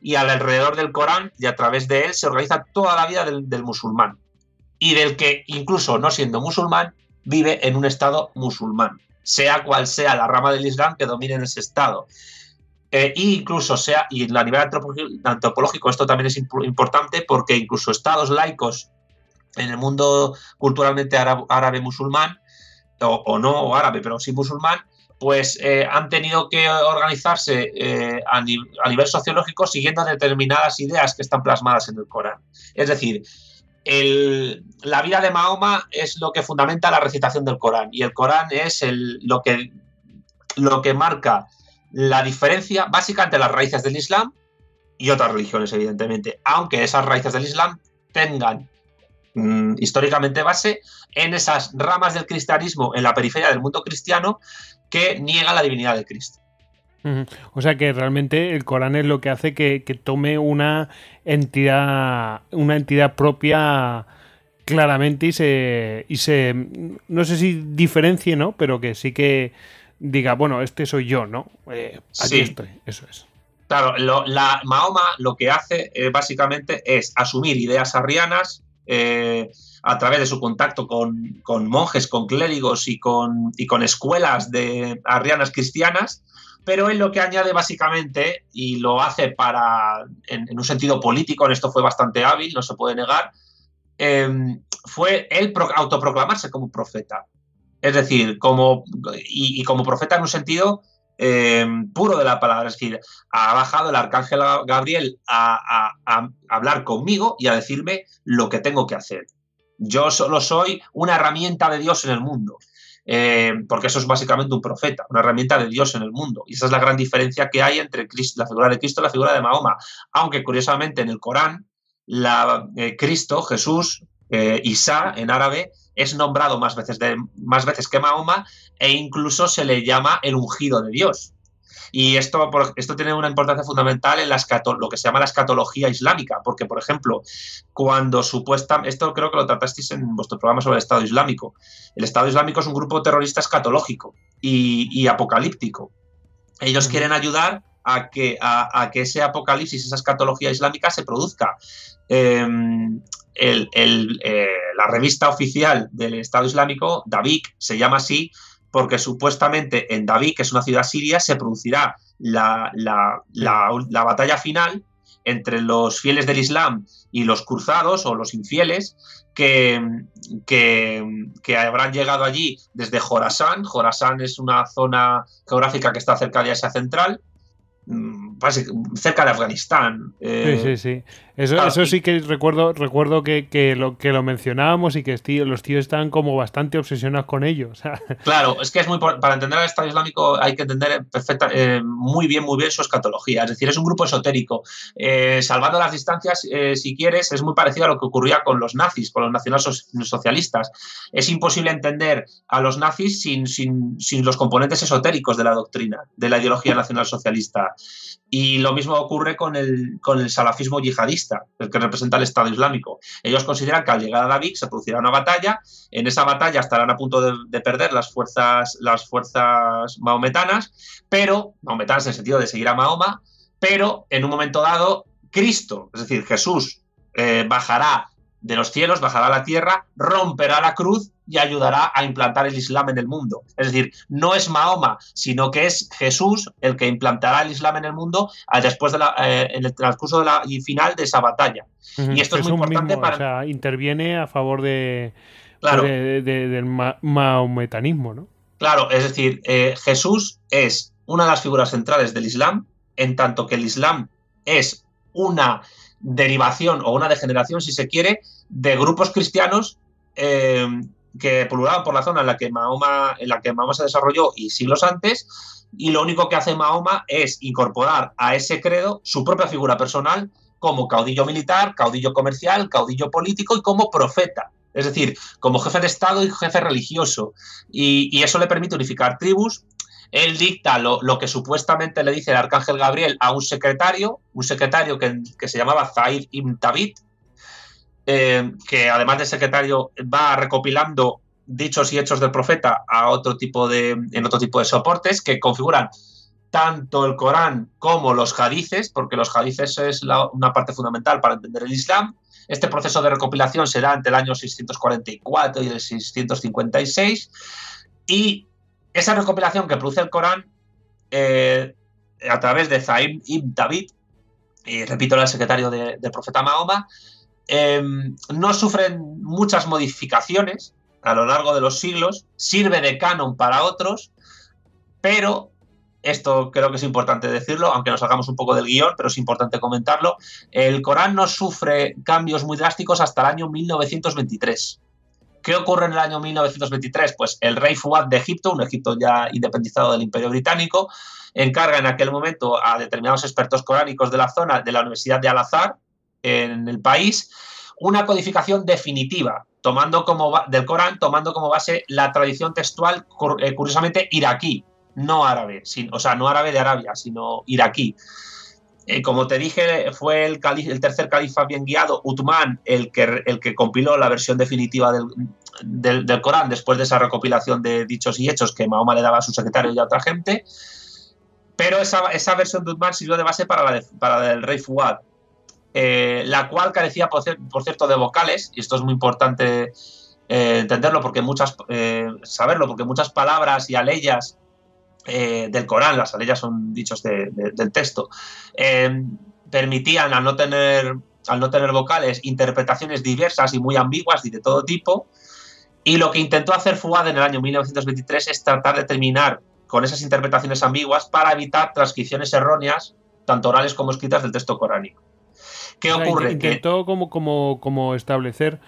Y alrededor del Corán y a través de él se organiza toda la vida del, musulmán. Y del que, incluso no siendo musulmán, vive en un estado musulmán, sea cual sea la rama del Islam que domine en ese estado. e incluso sea, y a nivel antropológico esto también es importante porque incluso estados laicos en el mundo culturalmente árabe, musulmán, o, no o árabe, pero sí musulmán, pues eh, han tenido que organizarse eh, a, nivel sociológico siguiendo determinadas ideas que están plasmadas en el Corán. Es decir, la vida de Mahoma es lo que fundamenta la recitación del Corán y el Corán es lo, que, lo que marca la diferencia básica entre las raíces del Islam y otras religiones, evidentemente, aunque esas raíces del Islam tengan Mm, históricamente base en esas ramas del cristianismo en la periferia del mundo cristiano que niegan la divinidad de Cristo. O sea que realmente el Corán es lo que hace que, tome una entidad, una entidad propia claramente y se, y se, no sé si diferencie, ¿no? Pero que sí que diga, bueno, este soy yo, ¿no? Eh, aquí estoy, eso es. Claro, la Mahoma lo que hace eh, básicamente es asumir ideas arrianas, eh, a través de su contacto con, monjes, con clérigos y con, y con escuelas de arrianas cristianas, pero él lo que añade básicamente, y lo hace para, en, un sentido político, en esto fue bastante hábil, no se puede negar, em, fue él autoproclamarse como profeta. Es decir, como, y, como profeta en un sentido em, puro de la palabra. Es decir, ha bajado el arcángel Gabriel a, hablar conmigo y a decirme lo que tengo que hacer. Yo solo soy una herramienta de Dios en el mundo. Eh, porque eso es básicamente un profeta, una herramienta de Dios en el mundo. Y esa es la gran diferencia que hay entre la figura de Cristo y la figura de Mahoma. Aunque curiosamente en el Corán, la, eh, Cristo, Jesús, eh, Isa en árabe, es nombrado más veces, más veces que Mahoma e incluso se le llama el ungido de Dios. Y esto, esto tiene una importancia fundamental en la lo que se llama la escatología islámica, porque, por ejemplo, cuando supuesta, esto creo que lo tratasteis en vuestro programa sobre el Estado Islámico, el Estado Islámico es un grupo terrorista escatológico y, apocalíptico. Ellos quieren ayudar a que, a, que ese apocalipsis, esa escatología islámica se produzca. Em, eh, la revista oficial del Estado Islámico, David, se llama así porque supuestamente en David, que es una ciudad siria, se producirá la, batalla final entre los fieles del Islam y los cruzados o los infieles que, que, habrán llegado allí desde Jorasán. Jorasán es una zona geográfica que está cerca de Asia Central Mm, cerca de Afganistán. Eh, sí, sí, sí. Eso, eso sí que recuerdo, recuerdo que, lo, que lo mencionábamos y que los tíos estaban como bastante obsesionados con ello. Claro, es que es muy para entender al Estado Islámico hay que entender perfecta, eh, muy bien, muy bien su escatología. Es decir, es un grupo esotérico. Eh, salvando las distancias, si quieres, es muy parecido a lo que ocurría con los nazis, con los nacionalsocialistas. Es imposible entender a los nazis sin, sin, sin los componentes esotéricos de la doctrina, de la ideología nacionalsocialista. Y lo mismo ocurre con el, con el salafismo yihadista, el que representa el Estado Islámico. Ellos consideran que al llegar a David se producirá una batalla, en esa batalla estarán a punto de, perder las fuerzas, las fuerzas mahometanas, pero, mahometanas en el sentido de seguir a Mahoma, pero en un momento dado, Cristo, es decir, Jesús, eh, bajará de los cielos, bajará a la tierra, romperá la cruz y ayudará a implantar el Islam en el mundo. Es decir, no es Mahoma, sino que es Jesús el que implantará el Islam en el mundo eh, después de la, eh, en el transcurso de la, y final de esa batalla. Y esto es muy importante para. O sea, interviene a favor de, del mahometanismo, ¿no? Claro, es decir, eh, Jesús es una de las figuras centrales del Islam, en tanto que el Islam es una derivación o una degeneración, si se quiere, de grupos cristianos que pululaban por la zona en la que Mahoma, en la que Mahoma se desarrolló y siglos antes, y lo único que hace Mahoma es incorporar a ese credo su propia figura personal como caudillo militar, caudillo comercial, caudillo político y como profeta. Es decir, como jefe de Estado y jefe religioso. Y, eso le permite unificar tribus. Él dicta lo, que supuestamente le dice el arcángel Gabriel a un secretario, un secretario que, que se llamaba Zaid ibn Tabit, eh, que además de secretario va recopilando dichos y hechos del profeta a otro tipo de, en otro tipo de soportes que configuran tanto el Corán como los hadices, porque los hadices es una parte fundamental para entender el Islam. Este proceso de recopilación será entre el año 644 y el 656. Y esa recopilación que produce el Corán eh, a través de Zaim ibn David, y repito, era el secretario del profeta Mahoma, em, no sufren muchas modificaciones a lo largo de los siglos, sirve de canon para otros, pero esto creo que es importante decirlo, aunque nos hagamos un poco del guion, pero es importante comentarlo, el Corán no sufre cambios muy drásticos hasta el año 1923. ¿Qué ocurre en el año 1923? Pues el rey Fuad de Egipto, un Egipto ya independizado del Imperio Británico, encarga en aquel momento a determinados expertos coránicos de la zona de la Universidad de Al-Azhar en el país una codificación definitiva tomando como del Corán, tomando como base la tradición textual eh, curiosamente iraquí, no árabe, o sea, no árabe de Arabia, sino iraquí. Eh, como te dije, fue el, el, tercer califa bien guiado, Uthman, el que, el que compiló la versión definitiva del, del, Corán después de esa recopilación de dichos y hechos que Mahoma le daba a su secretario y a otra gente. Pero esa, esa versión de Uthman sirvió de base para la, para el rey Fuad, eh, la cual carecía, por, cierto, de vocales, y esto es muy importante eh, entenderlo, porque muchas, saberlo, porque muchas palabras y aleyas eh, del Corán, las aleyas son dichos del texto, eh, permitían al no, tener, al no tener vocales interpretaciones diversas y muy ambiguas y de todo tipo. Y lo que intentó hacer Fuad en el año 1923 es tratar de terminar con esas interpretaciones ambiguas para evitar transcripciones erróneas, tanto orales como escritas, del texto coránico. ¿Qué ocurre? Intentó como, como, como establecer,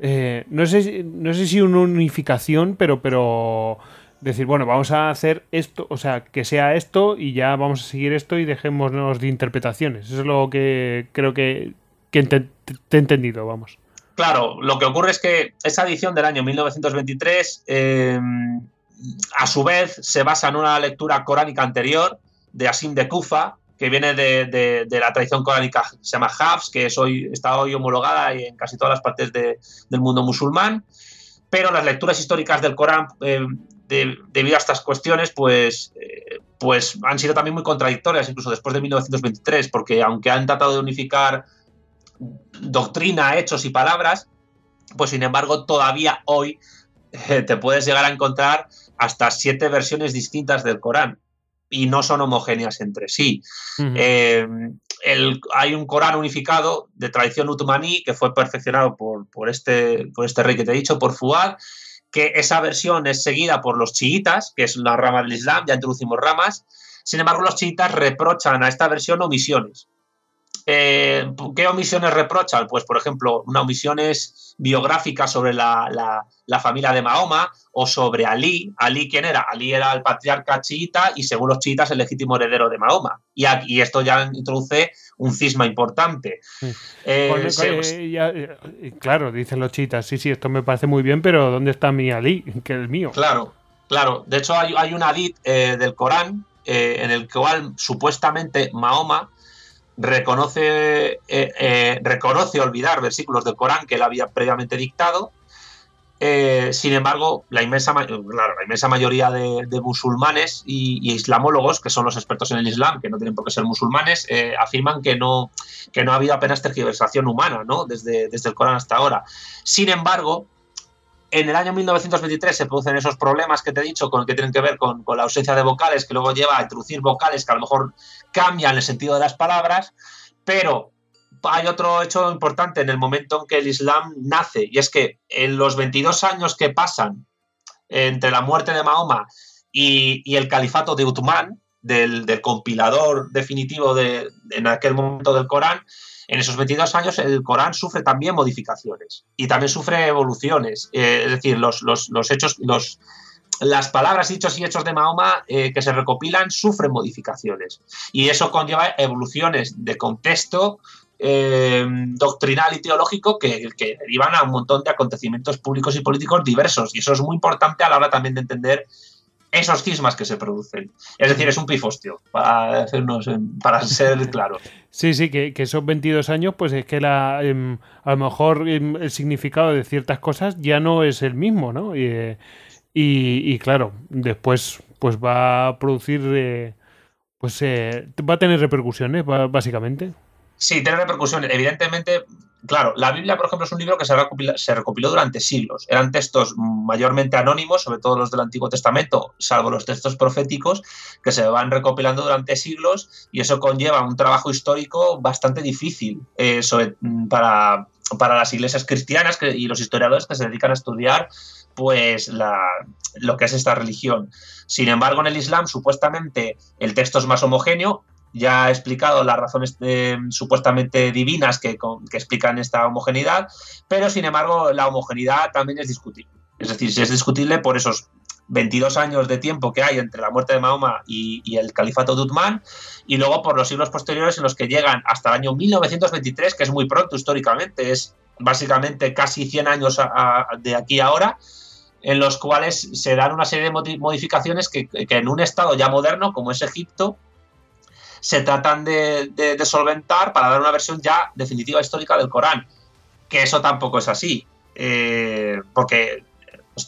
eh, no, sé, no sé si una unificación, pero, pero decir, bueno, vamos a hacer esto, o sea, que sea esto y ya vamos a seguir esto y dejémonos de interpretaciones. Eso es lo que creo que, te, he entendido, vamos. Claro, lo que ocurre es que esa edición del año 1923, eh, a su vez, se basa en una lectura coránica anterior de Asim de Kufa, que viene de, la tradición coránica, se llama Hafs, que es hoy, está hoy homologada en casi todas las partes del mundo musulmán. Pero las lecturas históricas del Corán eh, debido a estas cuestiones, pues, eh, pues han sido también muy contradictorias, incluso después de 1923, porque aunque han tratado de unificar doctrina, hechos y palabras, pues sin embargo todavía hoy eh, te puedes llegar a encontrar hasta siete versiones distintas del Corán y no son homogéneas entre sí. Eh, hay un Corán unificado de tradición utumaní que fue perfeccionado por, por, este, por este rey que te he dicho, por Fuad, que esa versión es seguida por los chiitas, que es una rama del Islam, ya introducimos ramas. Sin embargo, los chiitas reprochan a esta versión omisiones. Eh, ¿Qué omisiones reprochan? Pues, por ejemplo, una omisión es biográfica sobre la, familia de Mahoma o sobre Ali. ¿Ali quién era? Ali era el patriarca chiita y, según los chiitas, el legítimo heredero de Mahoma. Y, aquí, esto ya introduce un cisma importante. Eh, eh, claro, dicen los chiitas, sí, sí, esto me parece muy bien, pero ¿dónde está mi Ali? Que es mío. Claro, claro. De hecho, hay, hay un hadith del Corán en el cual supuestamente Mahoma reconoce, eh, eh, reconoce olvidar versículos del Corán que él había previamente dictado. Eh, sin embargo, la inmensa, mayoría de, musulmanes y, islamólogos, que son los expertos en el Islam, que no tienen por qué ser musulmanes, afirman que no, que no ha habido apenas tergiversación humana ¿no? desde, desde el Corán hasta ahora. Sin embargo, en el año 1923 se producen esos problemas que te he dicho con que tienen que ver con, la ausencia de vocales, que luego lleva a introducir vocales que a lo mejor cambian el sentido de las palabras, pero hay otro hecho importante en el momento en que el Islam nace, y es que en los 22 años que pasan entre la muerte de Mahoma y, el califato de Uthman, del, compilador definitivo de, en aquel momento del Corán, en esos 22 años el Corán sufre también modificaciones y también sufre evoluciones. Eh, es decir, los, hechos, los, las palabras, dichos y hechos de Mahoma eh, que se recopilan sufren modificaciones. Y eso conlleva evoluciones de contexto eh, doctrinal y teológico que, que, derivan a un montón de acontecimientos públicos y políticos diversos. Y eso es muy importante a la hora también de entender esos cismas que se producen. Es decir, es un pifostio, para, hacernos, para ser claros. Sí, sí, que, esos 22 años, pues es que la, em, a lo mejor em, el significado de ciertas cosas ya no es el mismo, ¿no? Y, eh, y, claro, después pues va a producir, eh, pues eh, va a tener repercusiones, básicamente. Sí, tiene repercusiones. Evidentemente, claro, la Biblia, por ejemplo, es un libro que se recopiló, durante siglos. Eran textos mayormente anónimos, sobre todo los del Antiguo Testamento, salvo los textos proféticos, que se van recopilando durante siglos y eso conlleva un trabajo histórico bastante difícil eh, para, para, las iglesias cristianas y los historiadores que se dedican a estudiar pues lo que es esta religión. Sin embargo, en el Islam supuestamente el texto es más homogéneo, ya he explicado las razones eh, supuestamente divinas que, explican esta homogeneidad, pero sin embargo la homogeneidad también es discutible. Es decir, si es discutible por esos 22 años de tiempo que hay entre la muerte de Mahoma y, el califato de Uthman, y luego por los siglos posteriores en los que llegan hasta el año 1923, que es muy pronto históricamente, es básicamente casi 100 años de aquí a ahora, en los cuales se dan una serie de modificaciones que, en un estado ya moderno como es Egipto, se tratan de, solventar para dar una versión ya definitiva histórica del Corán. Que eso tampoco es así. Eh, porque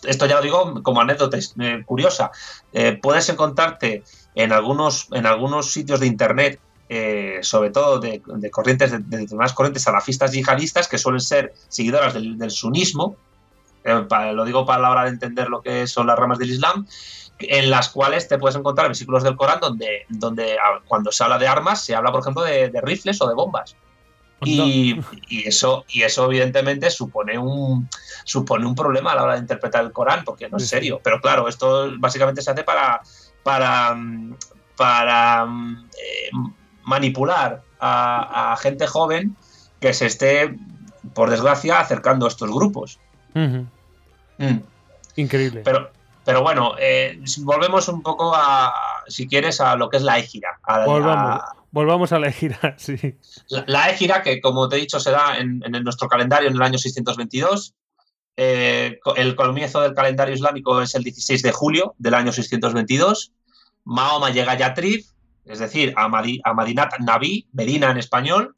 esto ya lo digo como anécdota eh, curiosa. Eh, puedes encontrarte en algunos, en algunos sitios de internet, sobre todo de, corrientes, de, determinadas corrientes salafistas yihadistas, que suelen ser seguidoras del, sunismo. lo digo para la hora de entender lo que son las ramas del Islam en las cuales te puedes encontrar versículos del Corán donde, donde cuando se habla de armas se habla, por ejemplo, de, rifles o de bombas. Y, eso, y eso evidentemente supone un, supone un problema a la hora de interpretar el Corán, porque no es serio. Pero claro, esto básicamente se hace para, para, para eh, manipular a, gente joven que se esté, por desgracia, acercando a estos grupos. Mm. Increíble. Pero, pero bueno, eh, volvemos un poco a, si quieres, a lo que es la égira. volvamos, a, la égira, sí. La, égira, que como te he dicho, se da en, nuestro calendario en el año 622. Eh, el comienzo del calendario islámico es el 16 de julio del año 622. Mahoma llega a Yatrib, es decir, a, a Madinat Nabi, Medina en español,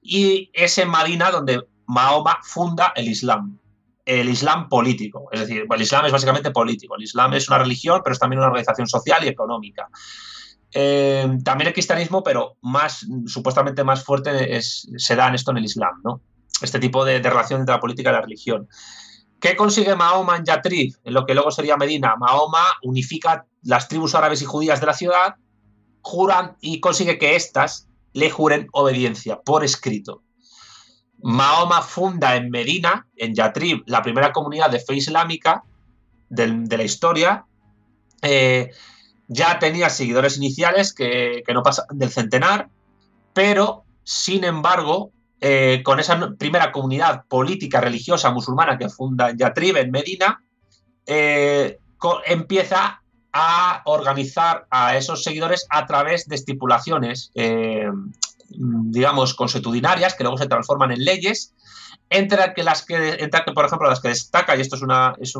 y es en Madina donde Mahoma funda el Islam el Islam político. Es decir, el Islam es básicamente político. El Islam es una religión, pero es también una organización social y económica. Eh, también el cristianismo, pero más supuestamente más fuerte se da en esto en el Islam, ¿no? Este tipo de, relación entre la política y la religión. ¿Qué consigue Mahoma en Yatrib, en lo que luego sería Medina? Mahoma unifica las tribus árabes y judías de la ciudad, juran y consigue que éstas le juren obediencia por escrito. Mahoma funda en Medina, en Yatrib, la primera comunidad de fe islámica de, la historia. Eh, ya tenía seguidores iniciales que, no pasan del centenar, pero sin embargo, eh, con esa primera comunidad política religiosa musulmana que funda en Yatrib, en Medina, eh, empieza a organizar a esos seguidores a través de estipulaciones digamos, consuetudinarias, que luego se transforman en leyes, entre las que, entre por ejemplo, las que destaca, y esto es una, es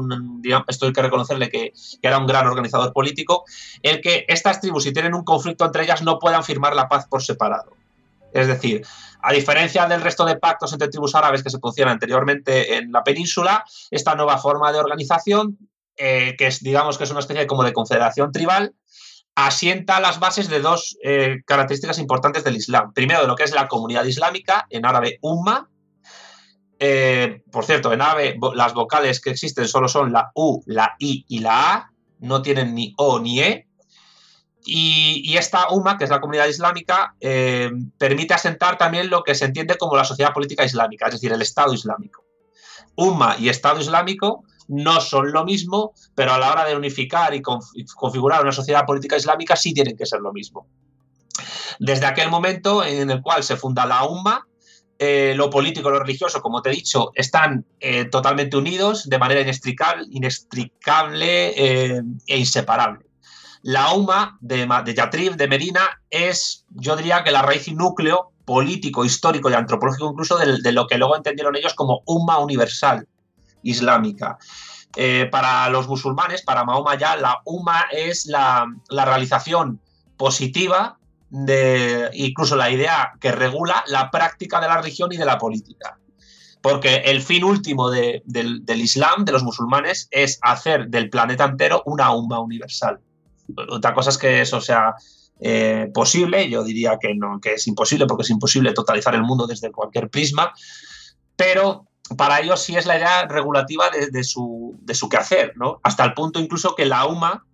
esto hay que reconocerle que, era un gran organizador político, el que estas tribus, si tienen un conflicto entre ellas, no puedan firmar la paz por separado. Es decir, a diferencia del resto de pactos entre tribus árabes que se producían anteriormente en la península, esta nueva forma de organización, eh, que es, digamos, que es una especie como de confederación tribal, asienta las bases de dos eh, características importantes del Islam. Primero, de lo que es la comunidad islámica, en árabe umma. Eh, por cierto, en árabe las vocales que existen solo son la U, la I y la A, no tienen ni O ni E. Y, esta umma, que es la comunidad islámica, eh, permite asentar también lo que se entiende como la sociedad política islámica, es decir, el Estado islámico. Umma y Estado islámico no son lo mismo, pero a la hora de unificar y configurar una sociedad política islámica sí tienen que ser lo mismo. Desde aquel momento en el cual se funda la UMA, eh, lo político y lo religioso, como te he dicho, están eh, totalmente unidos de manera inextricable, eh, e inseparable. La UMA de, de Yatrib, de Medina, es, yo diría que la raíz y núcleo político, histórico y antropológico incluso de, de lo que luego entendieron ellos como UMA universal, islámica. eh, para los musulmanes, para Mahoma ya, la UMA es la, realización positiva de incluso la idea que regula la práctica de la religión y de la política. Porque el fin último del, Islam, de los musulmanes, es hacer del planeta entero una UMA universal. Otra cosa es que eso sea eh, posible, yo diría que no, que es imposible, porque es imposible totalizar el mundo desde cualquier prisma, pero para ellos sí es la idea regulativa de, su, de su quehacer, ¿no? Hasta el punto incluso que la UMA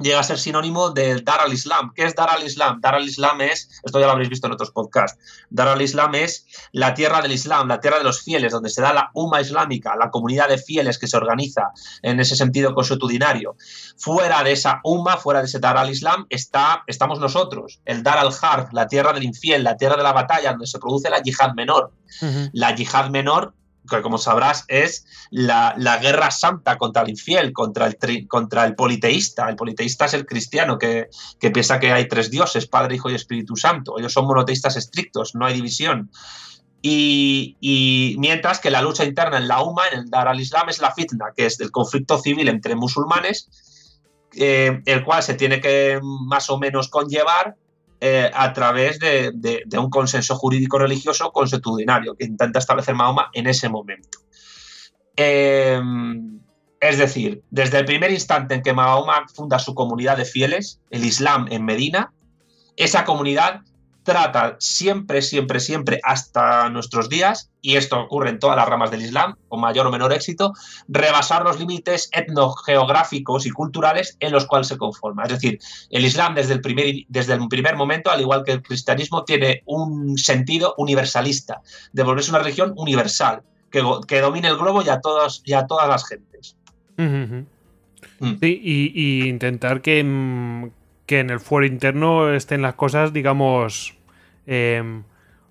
llega a ser sinónimo de Dar al Islam. ¿Qué es Dar al Islam? Dar al Islam es, esto ya lo habréis visto en otros podcasts, Dar al Islam es la tierra del Islam, la tierra de los fieles, donde se da la UMA islámica, la comunidad de fieles que se organiza en ese sentido consuetudinario. Fuera de esa UMA, fuera de ese Dar al Islam, está, estamos nosotros, el Dar al Harb, la tierra del infiel, la tierra de la batalla, donde se produce la yihad menor. La yihad menor que como sabrás es la, guerra santa contra el infiel, contra el, contra el politeísta. El politeísta es el cristiano que, piensa que hay tres dioses, Padre, Hijo y Espíritu Santo. Ellos son monoteístas estrictos, no hay división. Y, mientras que la lucha interna en la UMA, en el Dar al-Islam, es la fitna, que es el conflicto civil entre musulmanes, eh, el cual se tiene que más o menos conllevar eh, a través de, un consenso jurídico religioso consuetudinario que intenta establecer Mahoma en ese momento. Em, es decir, desde el primer instante en que Mahoma funda su comunidad de fieles, el Islam en Medina, esa comunidad trata siempre, siempre, siempre, hasta nuestros días, y esto ocurre en todas las ramas del Islam, con mayor o menor éxito, rebasar los límites etnogeográficos y culturales en los cuales se conforma. Es decir, el Islam desde el primer, desde el primer momento, al igual que el cristianismo, tiene un sentido universalista, de volverse una religión universal, que, que domine el globo y a, todos, y a todas las gentes. Mm. Sí, y, intentar que, mm, que en el fuero interno estén las cosas, digamos, em,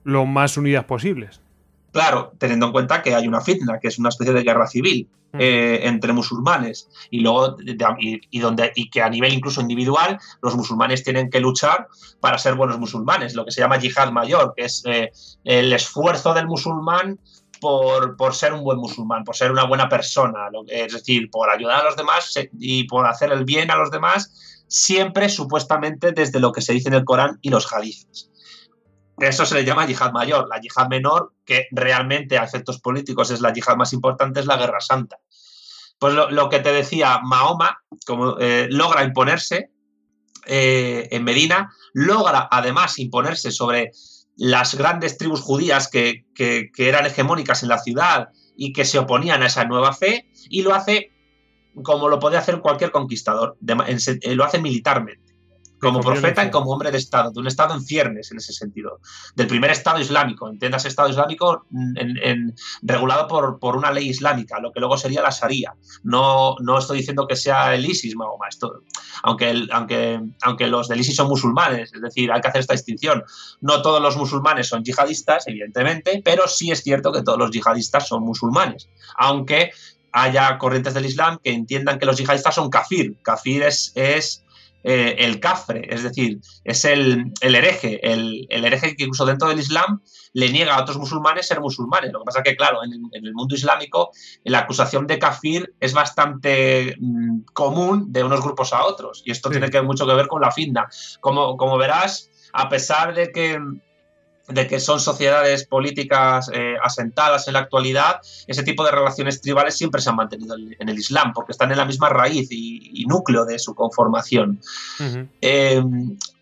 lo más unidas posibles. Claro, teniendo en cuenta que hay una fitna, que es una especie de guerra civil mm. eh, entre musulmanes, y luego y, donde y que a nivel incluso individual los musulmanes tienen que luchar para ser buenos musulmanes, lo que se llama yihad mayor, que es eh, el esfuerzo del musulmán por, por, ser un buen musulmán, por ser una buena persona, es decir, por ayudar a los demás y por hacer el bien a los demás siempre supuestamente desde lo que se dice en el Corán y los hadices. Eso se le llama yihad mayor. La yihad menor, que realmente a efectos políticos es la yihad más importante, es la guerra santa. Pues lo, que te decía, Mahoma como, eh, logra imponerse eh, en Medina, logra además imponerse sobre las grandes tribus judías que eran hegemónicas en la ciudad y que se oponían a esa nueva fe, y lo hace como lo puede hacer cualquier conquistador, eh, lo hace militarmente, como profeta y como hombre de Estado, de un Estado en ciernes en ese sentido, del primer Estado islámico, entiendas Estado islámico en, regulado por, por, una ley islámica, lo que luego sería la Sharia. No, no estoy diciendo que sea el ISIS, Mahoma, esto, aunque, aunque, aunque los del ISIS son musulmanes, es decir, hay que hacer esta distinción. No todos los musulmanes son yihadistas, evidentemente, pero sí es cierto que todos los yihadistas son musulmanes, aunque haya corrientes del Islam que entiendan que los yihadistas son kafir. Kafir es, es eh, el cafre, es decir, es el, hereje, el, hereje que incluso dentro del Islam le niega a otros musulmanes ser musulmanes. Lo que pasa es que, claro, en, el mundo islámico la acusación de kafir es bastante mm, común de unos grupos a otros. Y esto tiene que, mucho que ver con la fitna. Como, como verás, a pesar de que de que son sociedades políticas eh, asentadas en la actualidad, ese tipo de relaciones tribales siempre se han mantenido en el Islam, porque están en la misma raíz y, núcleo de su conformación. Eh,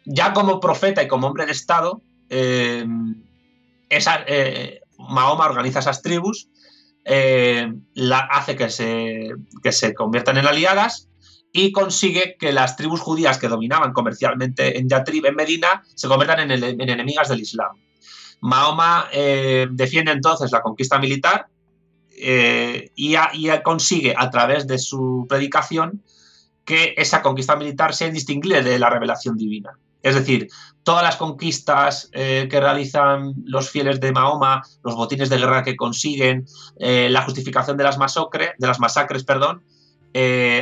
ya como profeta y como hombre de Estado, eh, Mahoma organiza esas tribus, la, hace que se, que se conviertan en aliadas y consigue que las tribus judías que dominaban comercialmente en Yatrib, en Medina, se conviertan en enemigas del Islam. Mahoma eh, defiende entonces la conquista militar eh, y, consigue a través de su predicación que esa conquista militar sea indistinguible de la revelación divina. Es decir, todas las conquistas eh, que realizan los fieles de Mahoma, los botines de guerra que consiguen, la justificación de las, masacres, de las masacres, perdón,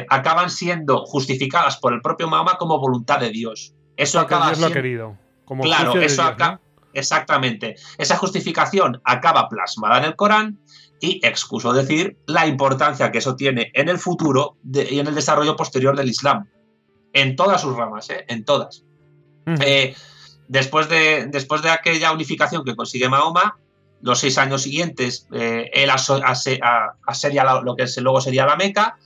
acaban siendo justificadas por el propio Mahoma como voluntad de Dios. Eso acaba Dios lo ha querido. claro, eso, acaba Exactamente. Esa justificación acaba plasmada en el Corán y excuso decir la importancia que eso tiene en el futuro y en el desarrollo posterior del Islam. En todas sus ramas, ¿eh? en todas. Eh, después, de, después de aquella unificación que consigue Mahoma, los seis años siguientes, eh, él asedia lo que luego sería la Meca,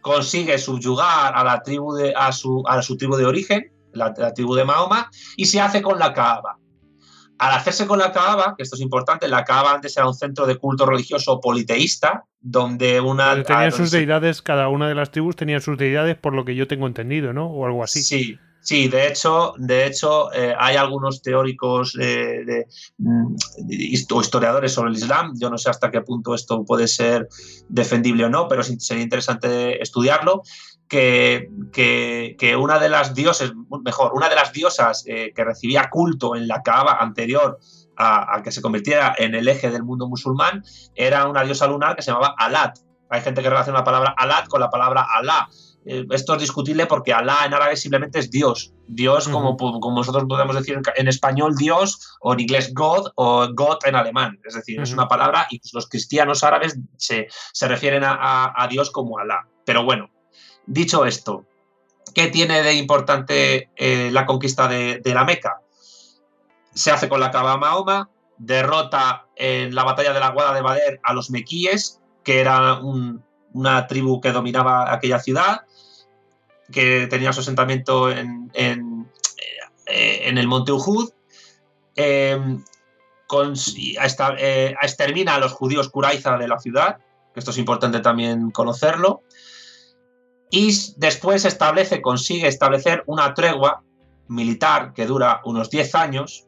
consigue subyugar a la tribu de, a su, a su tribu de origen, la, tribu de Mahoma, y se hace con la Kaaba. Al hacerse con la Kaaba, que esto es importante, la Kaaba antes era un centro de culto religioso politeísta, donde una... Tenía sus deidades, cada una de las tribus tenía sus deidades, por lo que yo tengo entendido, ¿no? O algo así. Sí, Sí, de hecho, de hecho eh, hay algunos teóricos de, mm, o historiadores sobre el Islam. Yo no sé hasta qué punto esto puede ser defendible o no, pero sería interesante estudiarlo. Que, que, una de las dioses, mejor, una de las diosas eh, que recibía culto en la Kaaba anterior a, a, que se convirtiera en el eje del mundo musulmán era una diosa lunar que se llamaba Alat. Hay gente que relaciona la palabra Alat con la palabra Alá eh, esto es discutible porque Alá en árabe simplemente es Dios. Dios, como, como nosotros podemos decir en, español Dios, o en inglés God, o God en alemán. Es decir, es una palabra y los cristianos árabes se, refieren a, Dios como Alá. Pero bueno, dicho esto, ¿qué tiene de importante eh, la conquista de, la Meca? Se hace con la Kaaba Mahoma, derrota en la batalla de la Guada de Bader a los mequíes, que era una tribu que dominaba aquella ciudad, que tenía su asentamiento en, en, eh, el monte Uhud. Em, eh, extermina a los judíos Curaiza de la ciudad, que esto es importante también conocerlo, y después establece, consigue establecer una tregua militar que dura unos 10 años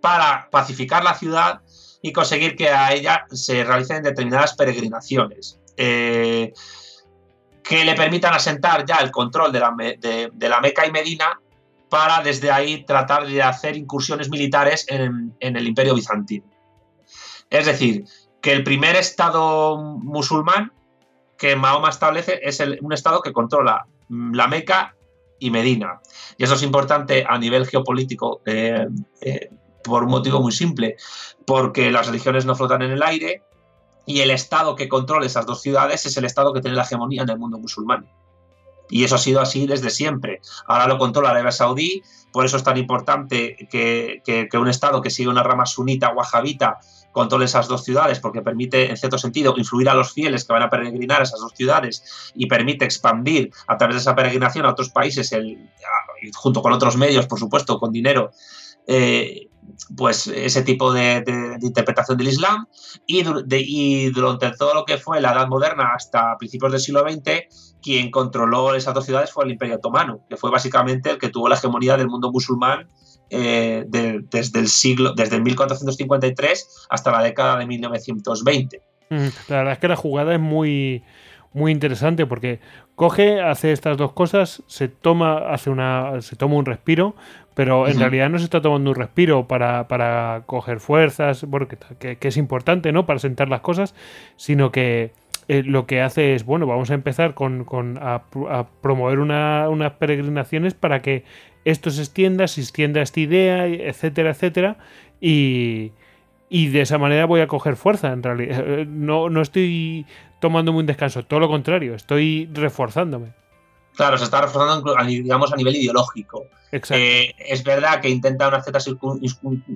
para pacificar la ciudad y conseguir que a ella se realicen determinadas peregrinaciones. Eh, que le permitan asentar ya el control de la, de, la Meca y Medina para desde ahí tratar de hacer incursiones militares en, el imperio bizantino. Es decir, que el primer estado musulmán que Mahoma establece es un estado que controla la Meca y Medina. Y eso es importante a nivel geopolítico eh, eh, por un motivo muy simple, porque las religiones no flotan en el aire, y el Estado que controla esas dos ciudades es el Estado que tiene la hegemonía en el mundo musulmán. Y eso ha sido así desde siempre. Ahora lo controla Arabia Saudí, por eso es tan importante que, un Estado que sigue una rama sunita wahhabita controle esas dos ciudades, porque permite, en cierto sentido, influir a los fieles que van a peregrinar a esas dos ciudades y permite expandir a través de esa peregrinación a otros países, junto con otros medios, por supuesto, con dinero, eh, pues ese tipo de, interpretación del Islam. Y, durante todo lo que fue la Edad Moderna hasta principios del siglo XX, quien controló esas dos ciudades fue el Imperio Otomano, que fue básicamente el que tuvo la hegemonía del mundo musulmán eh, desde el siglo, desde el 1453 hasta la década de 1920. Mm, la verdad es que la jugada es muy, muy interesante porque coge, hace estas dos cosas, se toma, hace una, se toma un respiro, pero en realidad no se está tomando un respiro para, para coger fuerzas, que, es importante, ¿no? Para sentar las cosas, sino que eh, lo que hace es, bueno, vamos a empezar con, con a, promover unas peregrinaciones para que esto se extienda, se extienda esta idea, etcétera, etcétera, y, y de esa manera voy a coger fuerza, en realidad. Eh, no, no estoy tomándome un descanso, todo lo contrario, estoy reforzándome. Claro, se está reforzando, digamos, a nivel ideológico. Eh, es verdad que intenta unas ciertas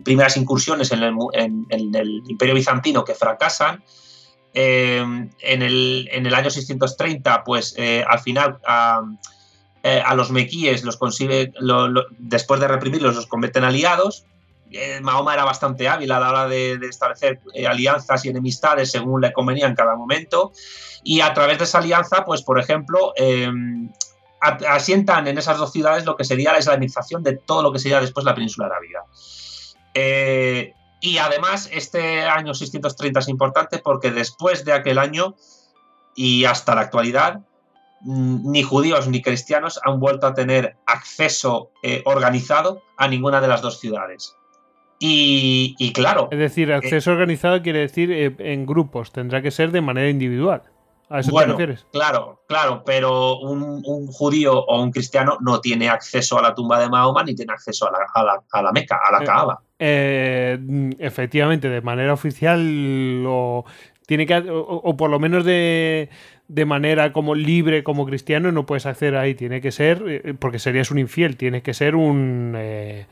primeras incursiones en el, Imperio Bizantino que fracasan. Eh, en, el, año 630, pues eh, al final a, los mequíes los consigue, después de reprimirlos, los convierten en aliados. Mahoma era bastante hábil a la hora de, establecer alianzas y enemistades según le convenía en cada momento. Y a través de esa alianza, pues por ejemplo, asientan en esas dos ciudades lo que sería la islamización de todo lo que sería después la península arábiga. Eh, y además, este año 630 es importante porque después de aquel año y hasta la actualidad, ni judíos ni cristianos han vuelto a tener acceso eh, organizado a ninguna de las dos ciudades. Y, claro. Es decir, acceso organizado quiere decir eh, en grupos, tendrá que ser de manera individual. ¿A eso te refieres? Claro, claro, pero un, judío o un cristiano no tiene acceso a la tumba de Mahoma ni tiene acceso a la, a la, Meca, a la eh, Kaaba. eh, efectivamente, de manera oficial o tiene que o, por lo menos de, de, manera como libre como cristiano no puedes acceder ahí tiene que ser eh, porque serías un infiel tienes que ser un eh,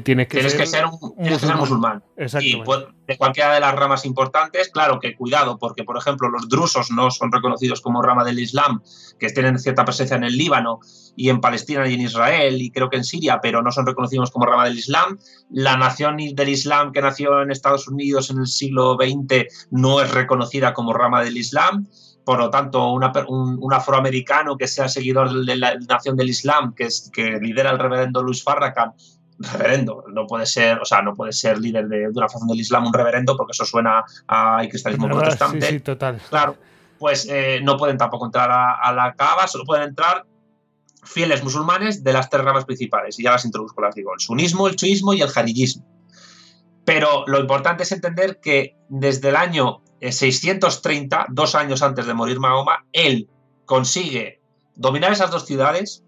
tienes que ser, un, musulmán. Y de cualquiera de las ramas importantes, claro que cuidado, porque por ejemplo los drusos no son reconocidos como rama del Islam, que tienen cierta presencia en el Líbano y en Palestina y en Israel y creo que en Siria, pero no son reconocidos como rama del Islam. La nación del Islam que nació en Estados Unidos en el siglo XX no es reconocida como rama del Islam por lo tanto, un, afroamericano que sea seguidor de la nación del Islam, que, es, que lidera el reverendo Luis Farrakhan, reverendo, no puede ser, o sea, no puede ser líder de, una facción del Islam un reverendo porque eso suena a cristianismo protestante. Sí, sí, total. Claro, pues eh, no pueden tampoco entrar a, la Kaaba, solo pueden entrar fieles musulmanes de las tres ramas principales, y ya las introduzco, las digo, el sunismo, el chiismo y el jarillismo. Pero lo importante es entender que desde el año 630, eh, dos años antes de morir Mahoma, él consigue dominar esas dos ciudades,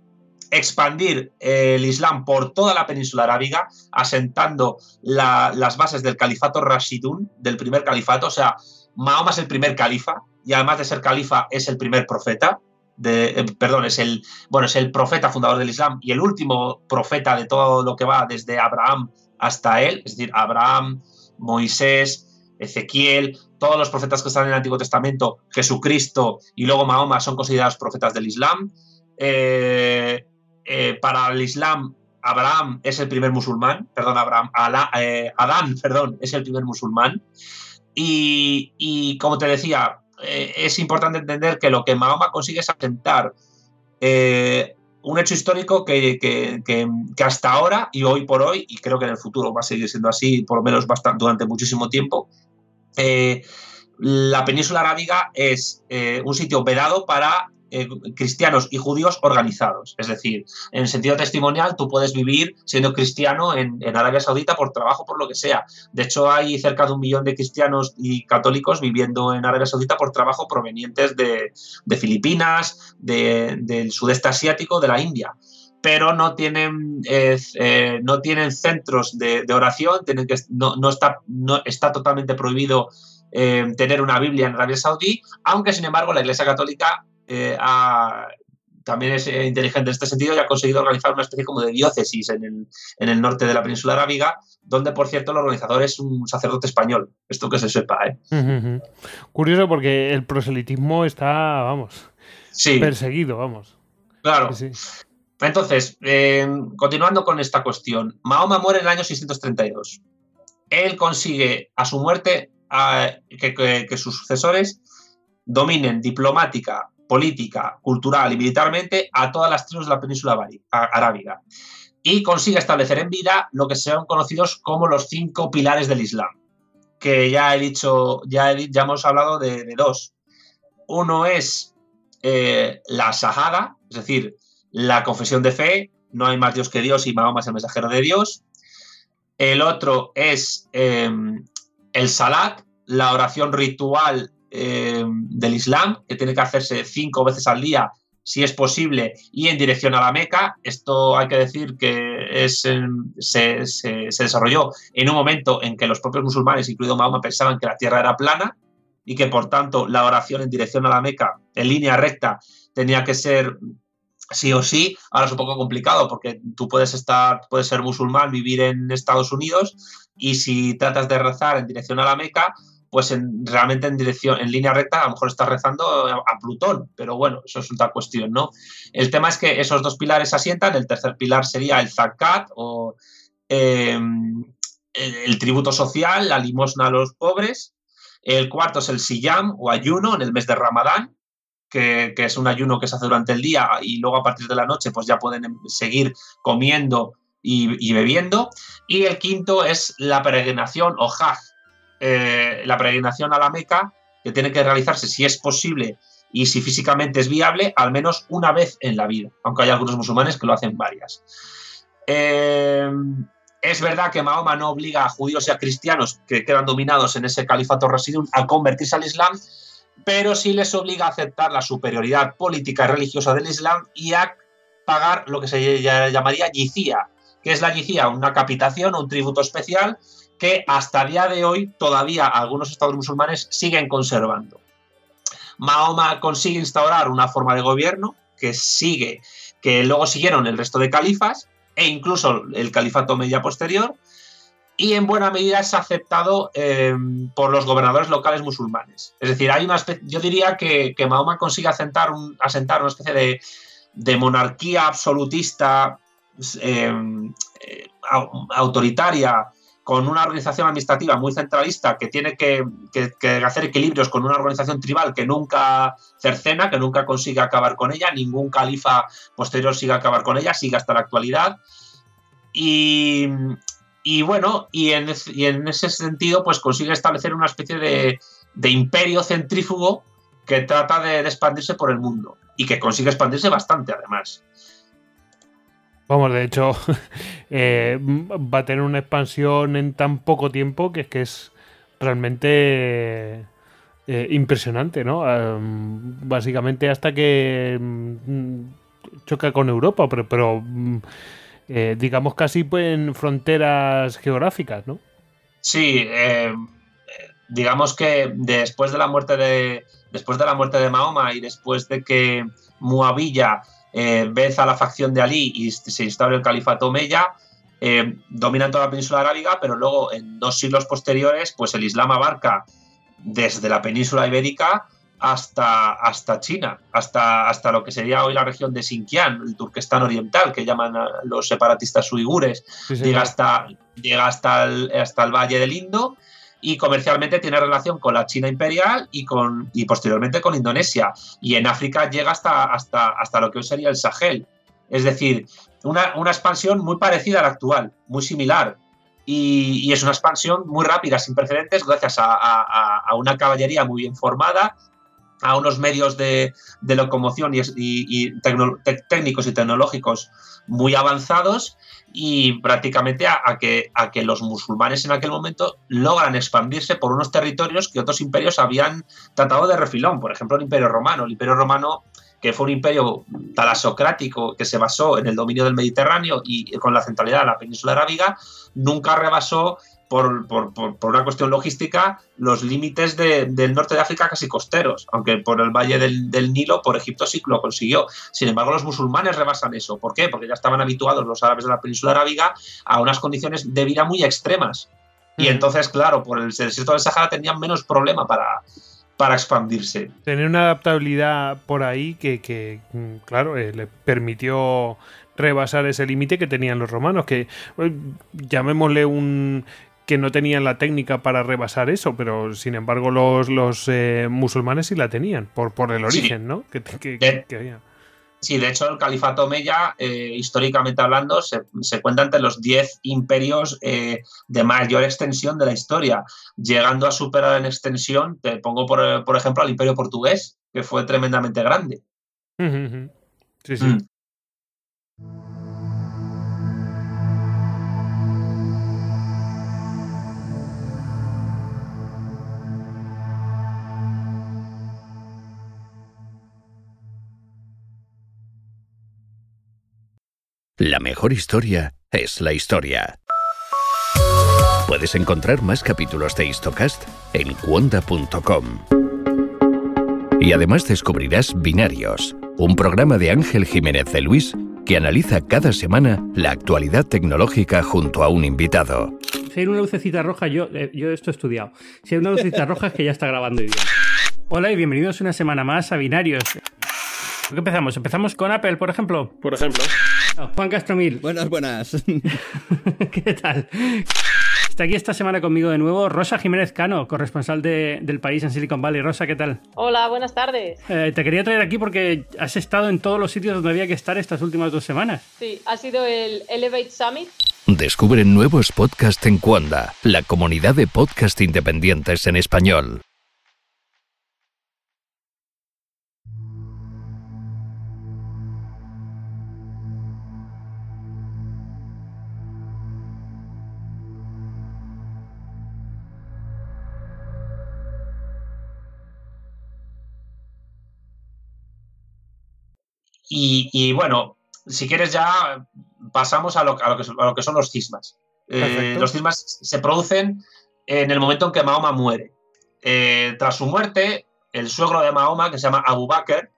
expandir el Islam por toda la península arábiga, asentando las bases del califato Rashidun, del primer califato. O sea, Mahoma es el primer califa y además de ser califa es el primer profeta. De, eh, perdón, es el, bueno, es el profeta fundador del Islam y el último profeta de todo lo que va desde Abraham hasta él, es decir, Abraham, Moisés, Ezequiel, todos los profetas que están en el Antiguo Testamento, Jesucristo y luego Mahoma son considerados profetas del Islam. Eh, eh, para el Islam, Abraham es el primer musulmán, perdón, Abraham, eh, Adán, perdón, es el primer musulmán. Y, como te decía, es importante entender que lo que Mahoma consigue es asentar un hecho histórico que, hasta ahora y hoy por hoy, y creo que en el futuro va a seguir siendo así, por lo menos durante muchísimo tiempo, la península arábiga es un sitio vedado para eh, cristianos y judíos organizados. Es decir, en el sentido testimonial, tú puedes vivir siendo cristiano en, Arabia Saudita por trabajo, por lo que sea. De hecho, hay cerca de un millón de cristianos y católicos viviendo en Arabia Saudita por trabajo provenientes de, Filipinas, del sudeste asiático, de la India pero no tienen, eh, no tienen centros de, oración, tienen que, no, está, no está totalmente prohibido eh, tener una Biblia en Arabia Saudí, aunque sin embargo la Iglesia Católica eh, también es inteligente en este sentido y ha conseguido organizar una especie como de diócesis en el, norte de la península arábiga, donde, por cierto, el organizador es un sacerdote español. Esto que se sepa, ¿eh? Curioso porque el proselitismo está, vamos, perseguido, vamos. Claro. Entonces, continuando con esta cuestión, Mahoma muere en el año 632. Él consigue a su muerte que sus sucesores dominen diplomática, política, cultural y militarmente a todas las tribus de la península arábiga y consigue establecer en vida lo que sean conocidos como los cinco pilares del Islam, que ya he dicho, ya, hemos hablado de, dos. Uno es eh, la Shahada, es decir, la confesión de fe, no hay más Dios que Dios y Mahoma es el mensajero de Dios. El otro es eh, el Salat, la oración ritual eh, del Islam, que tiene que hacerse cinco veces al día, si es posible, y en dirección a la Meca. Esto hay que decir que es, se, desarrolló en un momento en que los propios musulmanes, incluido Mahoma, pensaban que la tierra era plana y que por tanto la oración en dirección a la Meca, en línea recta, tenía que ser sí o sí. Ahora es un poco complicado porque tú puedes estar, puedes ser musulmán, vivir en Estados Unidos y si tratas de rezar en dirección a la Meca, pues en, realmente en dirección, en línea recta, a lo mejor estás rezando a, Plutón, pero bueno, eso es otra cuestión, ¿no? El tema es que esos dos pilares asientan, el tercer pilar sería el zakat o em, el, tributo social, la limosna a los pobres, el cuarto es el siyam o ayuno en el mes de Ramadán, que, es un ayuno que se hace durante el día y luego a partir de la noche pues ya pueden em, seguir comiendo y, bebiendo. Y el quinto es la peregrinación o hajj, eh, la peregrinación a la Meca, que tiene que realizarse si es posible y si físicamente es viable, al menos una vez en la vida, aunque hay algunos musulmanes que lo hacen varias. Eh, es verdad que Mahoma no obliga a judíos y a cristianos que quedan dominados en ese califato residuum a convertirse al Islam, pero sí les obliga a aceptar la superioridad política y religiosa del Islam y a pagar lo que se llamaría yicía, que es la jizya, una capitación, un tributo especial que hasta día de hoy todavía algunos estados musulmanes siguen conservando. Mahoma consigue instaurar una forma de gobierno que sigue, que luego siguieron el resto de califas e incluso el califato media posterior, y en buena medida es aceptado eh, por los gobernadores locales musulmanes. Es decir, hay una yo diría que, Mahoma consigue asentar, asentar una especie de, monarquía absolutista, eh, eh, autoritaria, con una organización administrativa muy centralista que tiene que, hacer equilibrios con una organización tribal que nunca cercena, que nunca consigue acabar con ella, ningún califa posterior sigue acabar con ella, sigue hasta la actualidad. Y, bueno, y en, ese sentido, pues consigue establecer una especie de, imperio centrífugo que trata de expandirse por el mundo y que consigue expandirse bastante además. Vamos, de hecho, eh, va a tener una expansión en tan poco tiempo que es realmente eh, impresionante, ¿no? básicamente hasta que mm, choca con Europa, pero, pero mm, eh, digamos casi en fronteras geográficas, ¿no? Sí, digamos que después de la muerte de después de la muerte de Mahoma y después de que Muavilla eh, a la facción de Ali y se instaura el califato Omeya, eh, dominan toda la península arábiga, pero luego en dos siglos posteriores, pues el Islam abarca desde la península ibérica hasta, hasta China, hasta, hasta lo que sería hoy la región de Xinjiang, el Turquestán oriental, que llaman los separatistas uigures, llega, hasta, llega hasta, hasta el Valle del Indo y comercialmente tiene relación con la China imperial y, con, y posteriormente con Indonesia. Y en África llega hasta, hasta, hasta lo que hoy sería el Sahel. Es decir, una, expansión muy parecida a la actual, muy similar. Y, es una expansión muy rápida, sin precedentes, gracias a, una caballería muy bien formada, a unos medios de, locomoción y, técnicos y tecnológicos muy avanzados y prácticamente a, que, a que los musulmanes en aquel momento logran expandirse por unos territorios que otros imperios habían tratado de refilón. Por ejemplo, el Imperio Romano. El Imperio Romano que fue un imperio talasocrático que se basó en el dominio del Mediterráneo y con la centralidad de la península arábiga, nunca rebasó por, una cuestión logística los límites del norte de África casi costeros, aunque por el valle del, Nilo, por Egipto sí lo consiguió. Sin embargo, los musulmanes rebasan eso. ¿Por qué? Porque ya estaban habituados los árabes de la península arábiga a unas condiciones de vida muy extremas. Y entonces, claro, por el desierto del Sahara tenían menos problema para, para expandirse. Tener una adaptabilidad por ahí que, mm, claro, eh, le permitió rebasar ese límite que tenían los romanos, que eh, llamémosle un que no tenían la técnica para rebasar eso, pero sin embargo los, los eh, musulmanes sí la tenían, por, por el origen, ¿no? Que, de, Sí, de hecho el califato Omeya, eh, históricamente hablando, se, cuenta entre los 10 imperios eh, de mayor extensión de la historia, llegando a superar en extensión, te pongo por, por ejemplo al imperio portugués, que fue tremendamente grande. Sí, sí. Mm. La mejor historia es la historia. Puedes encontrar más capítulos de Histocast en cuonda.com. Y además descubrirás Binarios, un programa de Ángel Jiménez de Luis que analiza cada semana la actualidad tecnológica junto a un invitado. Si hay una lucecita roja, yo, eh, yo esto he estudiado. Si hay una lucecita roja es que ya está grabando bien. Hola y bienvenidos una semana más a Binarios. ¿Qué empezamos? ¿Empezamos con Apple, por ejemplo? Por ejemplo. Juan Castromil. Buenas, buenas. ¿Qué tal? Está aquí esta semana conmigo de nuevo Rosa Jiménez Cano, corresponsal del país en Silicon Valley. Rosa, ¿qué tal? Hola, buenas tardes. Eh, te quería traer aquí porque has estado en todos los sitios donde había que estar estas últimas dos semanas. Sí, ha sido el Elevate Summit. Descubre nuevos podcasts en Cuanda, la comunidad de podcast independientes en español. Y, bueno, si quieres ya pasamos a lo, que, a lo que, son los cismas. Eh, los cismas se producen en el momento en que Mahoma muere. Eh, tras su muerte, el suegro de Mahoma, que se llama Abu Bakr,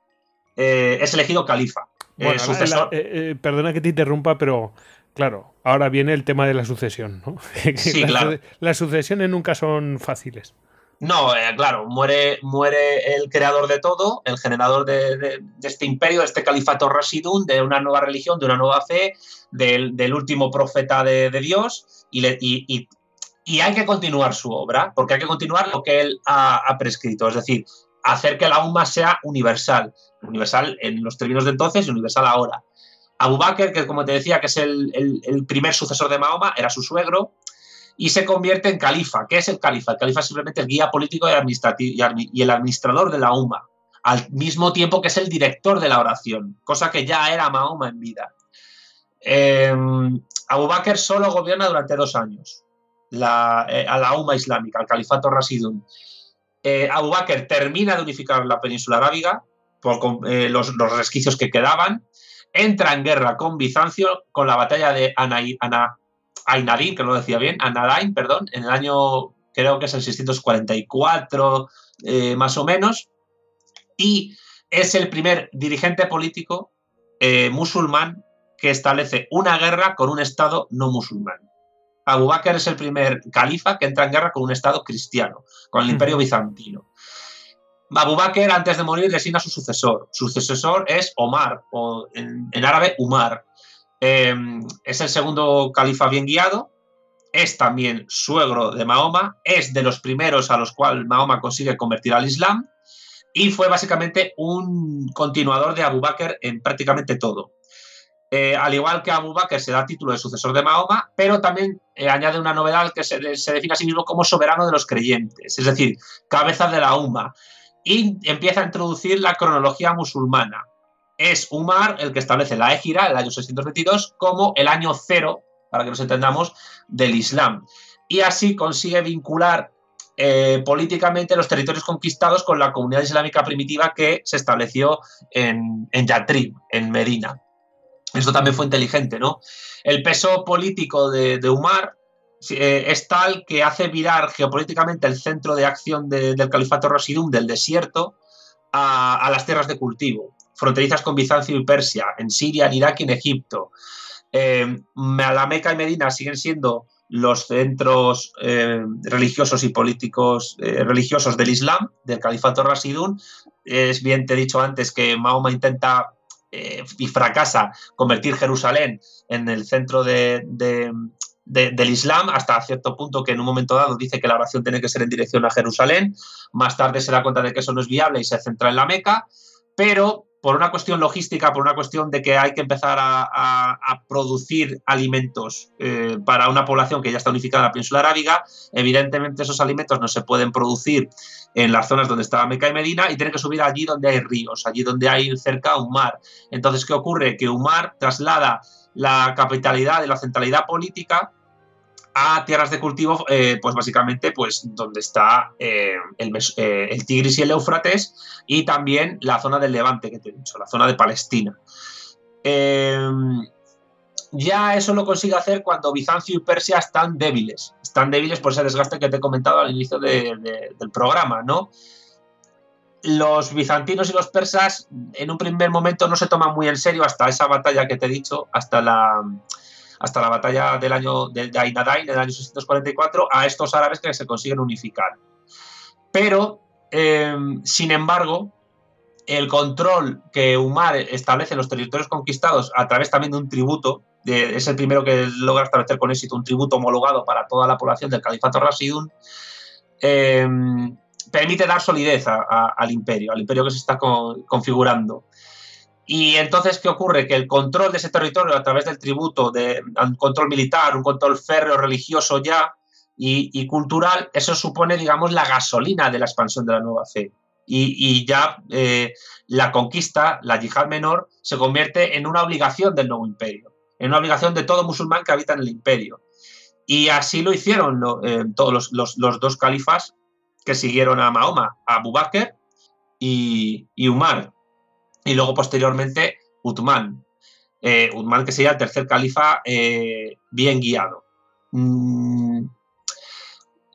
eh, es elegido califa. perdona que te interrumpa, pero claro, ahora viene el tema de la sucesión. ¿no? Sí, claro. Las sucesiones nunca son fáciles. No, eh, claro, muere, muere el creador de todo, el generador de, este imperio, de este califato Rashidun, de una nueva religión, de una nueva fe, del, último profeta de, Dios, y, hay que continuar su obra, porque hay que continuar lo que él ha, prescrito, es decir, hacer que la UMA sea universal, universal en los términos de entonces y universal ahora. Abu Bakr, que como te decía, que es el primer sucesor de Mahoma, era su suegro, y se convierte en califa. ¿Qué es el califa? El califa es simplemente el guía político y, el administrador de la UMA, al mismo tiempo que es el director de la oración, cosa que ya era Mahoma en vida. Eh, Abu Bakr solo gobierna durante dos años la, eh, a la UMA islámica, al califato Rasidun. Eh, Abu Bakr termina de unificar la península arábiga por los, resquicios que quedaban, entra en guerra con Bizancio con la batalla de Ana, Ainadin, que no lo decía bien, Anadain, perdón, en el año, creo que es el 644 eh, más o menos, y es el primer dirigente político eh, musulmán que establece una guerra con un Estado no musulmán. Abu Bakr es el primer califa que entra en guerra con un Estado cristiano, con el Imperio Bizantino. Abu Bakr, antes de morir, designa a su sucesor. Su sucesor es Omar, o en, en árabe Umar, Em, es el segundo califa bien guiado, es también suegro de Mahoma, es de los primeros a los cuales Mahoma consigue convertir al Islam y fue básicamente un continuador de Abu Bakr en prácticamente todo. Eh, al igual que Abu Bakr se da título de sucesor de Mahoma, pero también eh, añade una novedad que se, se, define a sí mismo como soberano de los creyentes, es decir, cabeza de la Umma, y empieza a introducir la cronología musulmana es Umar el que establece la Égira, el año 622, como el año cero, para que nos entendamos, del Islam. Y así consigue vincular eh, políticamente los territorios conquistados con la comunidad islámica primitiva que se estableció en, Yatrib, en Medina. Esto también fue inteligente, ¿no? El peso político de, Umar eh, es tal que hace virar geopolíticamente el centro de acción del califato Rasidum del desierto a, las tierras de cultivo fronterizas con Bizancio y Persia, en Siria, en Irak y en Egipto. Eh, la Meca y Medina siguen siendo los centros eh, religiosos y políticos eh, religiosos del Islam, del califato Rasidun. Es bien, te he dicho antes que Mahoma intenta y fracasa convertir Jerusalén en el centro del Islam, hasta cierto punto que en un momento dado dice que la oración tiene que ser en dirección a Jerusalén. Más tarde se da cuenta de que eso no es viable y se centra en la Meca. Pero por una cuestión logística, por una cuestión de que hay que empezar a, producir alimentos eh, para una población que ya está unificada en la península arábiga, evidentemente esos alimentos no se pueden producir en las zonas donde estaba Meca y Medina y tienen que subir allí donde hay ríos, allí donde hay cerca un mar. Entonces, ¿qué ocurre? Que un mar traslada la capitalidad y la centralidad política a tierras de cultivo, eh, pues básicamente, pues donde está eh, eh, el, Tigris y el Éufrates y también la zona del Levante que te he dicho, la zona de Palestina. Em, ya eso lo consigue hacer cuando Bizancio y Persia están débiles, están débiles por ese desgaste que te he comentado al inicio del programa, ¿no? Los bizantinos y los persas en un primer momento no se toman muy en serio hasta esa batalla que te he dicho, hasta la, hasta la batalla del año de, Ainadain, del año 644, a estos árabes que se consiguen unificar. Pero, em, sin embargo, el control que Umar establece en los territorios conquistados a través también de un tributo, es el primero que logra establecer con éxito un tributo homologado para toda la población del califato Rasidun, em, permite dar solidez al imperio, al imperio que se está configurando. Y entonces, ¿qué ocurre? Que el control de ese territorio a través del tributo, de un control militar, un control férreo religioso ya y, cultural, eso supone, digamos, la gasolina de la expansión de la nueva fe. Y, ya eh, la conquista, la yihad menor, se convierte en una obligación del nuevo imperio, en una obligación de todo musulmán que habita en el imperio. Y así lo hicieron eh, todos los, dos califas que siguieron a Mahoma, a Abu Bakr y, y Umar y luego posteriormente Uthman. eh, que sería el tercer califa eh, bien guiado. Mm,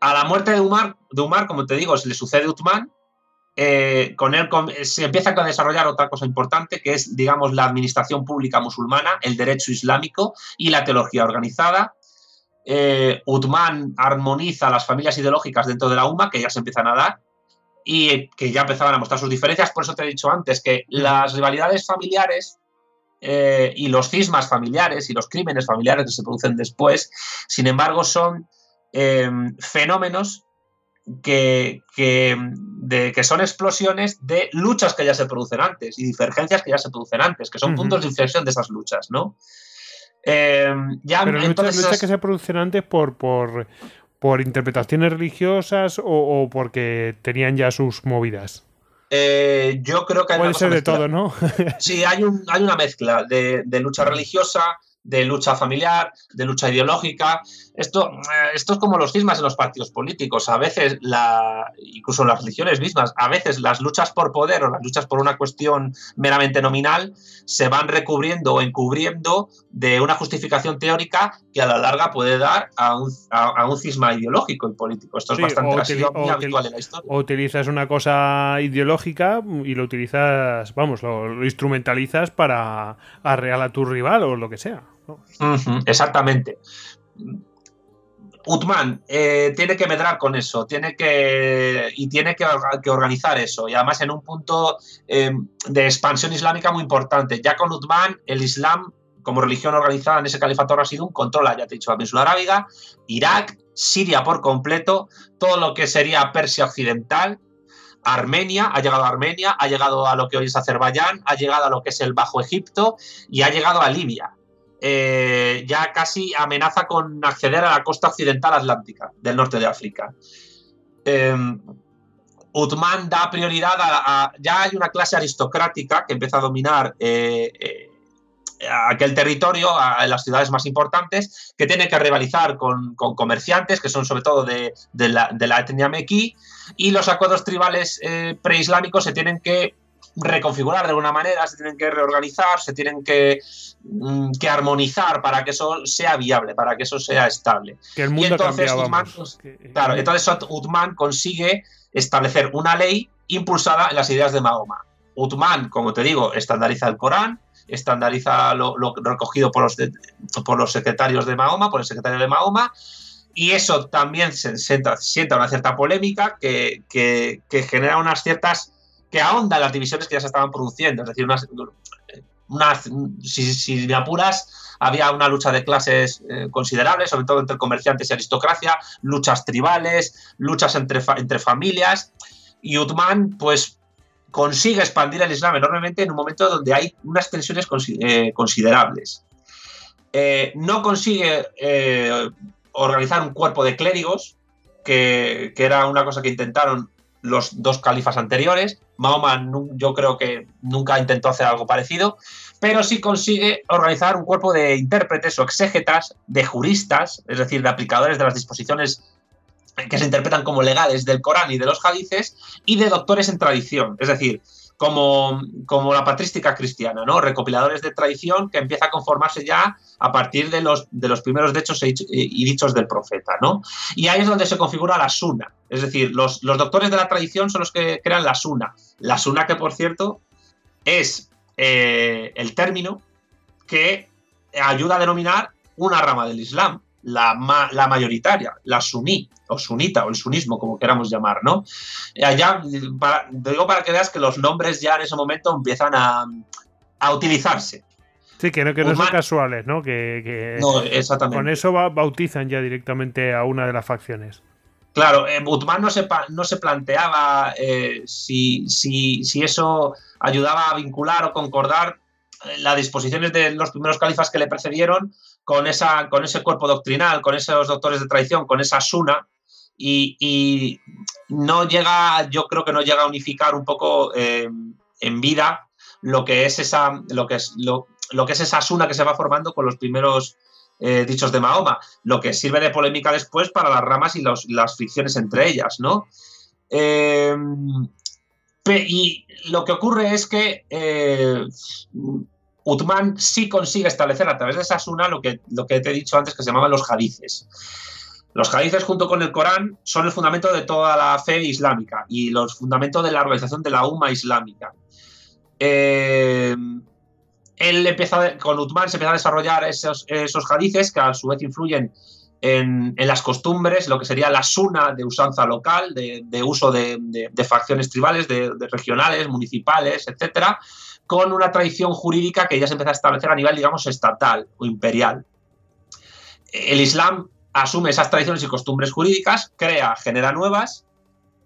a la muerte de Umar, de Umar, como te digo, se le sucede Uthman, eh, con él se empieza a desarrollar otra cosa importante, que es, digamos, la administración pública musulmana, el derecho islámico y la teología organizada. Eh, Uthman armoniza las familias ideológicas dentro de la UMA, que ya se empiezan a dar, y que ya empezaban a mostrar sus diferencias. Por eso te he dicho antes que las rivalidades familiares eh, y los cismas familiares y los crímenes familiares que se producen después, sin embargo, son fenómenos que, que, son explosiones de luchas que ya se producen antes y divergencias que ya se producen antes, que son puntos de inflexión de esas luchas, ¿no? Eh, ya, Pero luchas, que se producen antes por, por, por interpretaciones religiosas o, porque tenían ya sus movidas. Eh, yo creo que hay Puede ser de todo, ¿no? sí, hay, un, hay una mezcla de, de lucha religiosa, de lucha familiar, de lucha ideológica. Esto, eh, esto es como los cismas en los partidos políticos. A veces, la, incluso en las religiones mismas, a veces las luchas por poder o las luchas por una cuestión meramente nominal se van recubriendo o encubriendo de una justificación teórica que a la larga puede dar a un, a, un cisma ideológico y político. Esto es bastante muy habitual en la historia. O utilizas una cosa ideológica y lo utilizas, vamos, lo, lo instrumentalizas para arrear a tu rival o lo que sea exactamente. Utman eh, tiene que medrar con eso, tiene que y tiene que, organizar eso, y además en un punto eh, de expansión islámica muy importante. Ya con Utman, el Islam como religión organizada en ese califato un controla, ya te he dicho, la península arábiga, Irak, Siria por completo, todo lo que sería Persia occidental, Armenia, ha llegado a Armenia, ha llegado a lo que hoy es Azerbaiyán, ha llegado a lo que es el Bajo Egipto y ha llegado a Libia. Eh, ya casi amenaza con acceder a la costa occidental atlántica del norte de África. Eh, da prioridad a, Ya hay una clase aristocrática que empieza a dominar eh, eh, aquel territorio, a, las ciudades más importantes, que tiene que rivalizar con, comerciantes, que son sobre todo de, la, de la, etnia mequí, y los acuerdos tribales preislámicos se tienen que reconfigurar de alguna manera, se tienen que reorganizar, se tienen que, mm, que armonizar para que eso sea viable, para que eso sea estable. Que el mundo y entonces Uthman, claro, entonces Uthman consigue establecer una ley impulsada en las ideas de Mahoma. Uthman, como te digo, estandariza el Corán, estandariza lo, recogido por los, por los secretarios de Mahoma, por el secretario de Mahoma, y eso también se sienta, sienta una cierta polémica que, que, que genera unas ciertas que ahonda las divisiones que ya se estaban produciendo. Es decir, unas, si, me apuras, había una lucha de clases eh, considerables, sobre todo entre comerciantes y aristocracia, luchas tribales, luchas entre, entre familias. Y Uthman, pues, consigue expandir el Islam enormemente en un momento donde hay unas tensiones eh, considerables. Eh, no consigue organizar un cuerpo de clérigos, que, que, era una cosa que intentaron los dos califas anteriores. Mahoma yo creo que nunca intentó hacer algo parecido, pero sí consigue organizar un cuerpo de intérpretes o exégetas, de juristas, es decir, de aplicadores de las disposiciones que se interpretan como legales del Corán y de los hadices, y de doctores en tradición, es decir, como, como la patrística cristiana, ¿no? Recopiladores de tradición que empieza a conformarse ya a partir de los, de los primeros hechos y dichos del profeta, ¿no? Y ahí es donde se configura la suna. Es decir, los, doctores de la tradición son los que crean la suna. La suna que, por cierto, es eh, el término que ayuda a denominar una rama del Islam la, la mayoritaria, la suní, o sunita, o el sunismo, como queramos llamar, ¿no? Allá, para, digo para que veas que los nombres ya en ese momento empiezan a, utilizarse. Sí, que no, que no son casuales, ¿no? Que, no, exactamente. con eso bautizan ya directamente a una de las facciones. Claro, eh, no se, no se planteaba eh, si, si, si, eso ayudaba a vincular o concordar eh, las disposiciones de los primeros califas que le precedieron con, esa, con ese cuerpo doctrinal, con esos doctores de tradición, con esa suna, y, no llega, yo creo que no llega a unificar un poco eh, en vida lo que es esa, lo que es, lo, que es esa suna que se va formando con los primeros eh, dichos de Mahoma, lo que sirve de polémica después para las ramas y las fricciones entre ellas, ¿no? y lo que ocurre es que Uthman sí consigue establecer a través de esa suna lo que, lo que te he dicho antes que se llamaban los hadices. Los hadices junto con el Corán son el fundamento de toda la fe islámica y los fundamentos de la organización de la UMA islámica. Eh, él empieza, con Uthman se empieza a desarrollar esos, esos hadices que a su vez influyen en, las costumbres, lo que sería la suna de usanza local, de, uso de, facciones tribales, de, regionales, municipales, etcétera, con una tradición jurídica que ya se empieza a establecer a nivel, digamos, estatal o imperial. El Islam asume esas tradiciones y costumbres jurídicas, crea, genera nuevas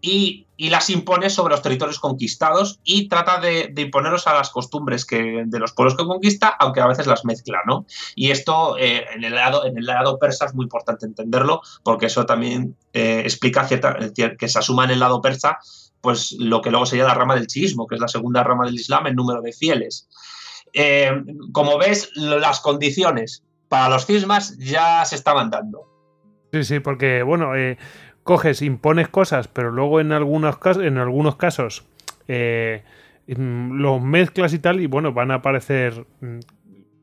y, las impone sobre los territorios conquistados y trata de, imponerlos a las costumbres que, de los pueblos que conquista, aunque a veces las mezcla, ¿no? Y esto eh, en, el lado, en el lado persa es muy importante entenderlo, porque eso también eh, explica cierta, que se asuma en el lado persa pues lo que luego sería la rama del chiismo, que es la segunda rama del Islam en número de fieles. Eh, como ves, las condiciones para los cismas ya se estaban dando. Sí, sí, porque, bueno, coges, impones cosas, pero luego en algunos casos, en algunos casos eh, mm, los mezclas y tal, y bueno, van a aparecer. Mm,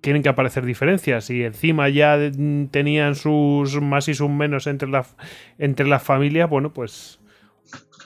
tienen que aparecer diferencias. Y encima ya mm, tenían sus más y sus menos entre las, entre las familias, bueno, pues.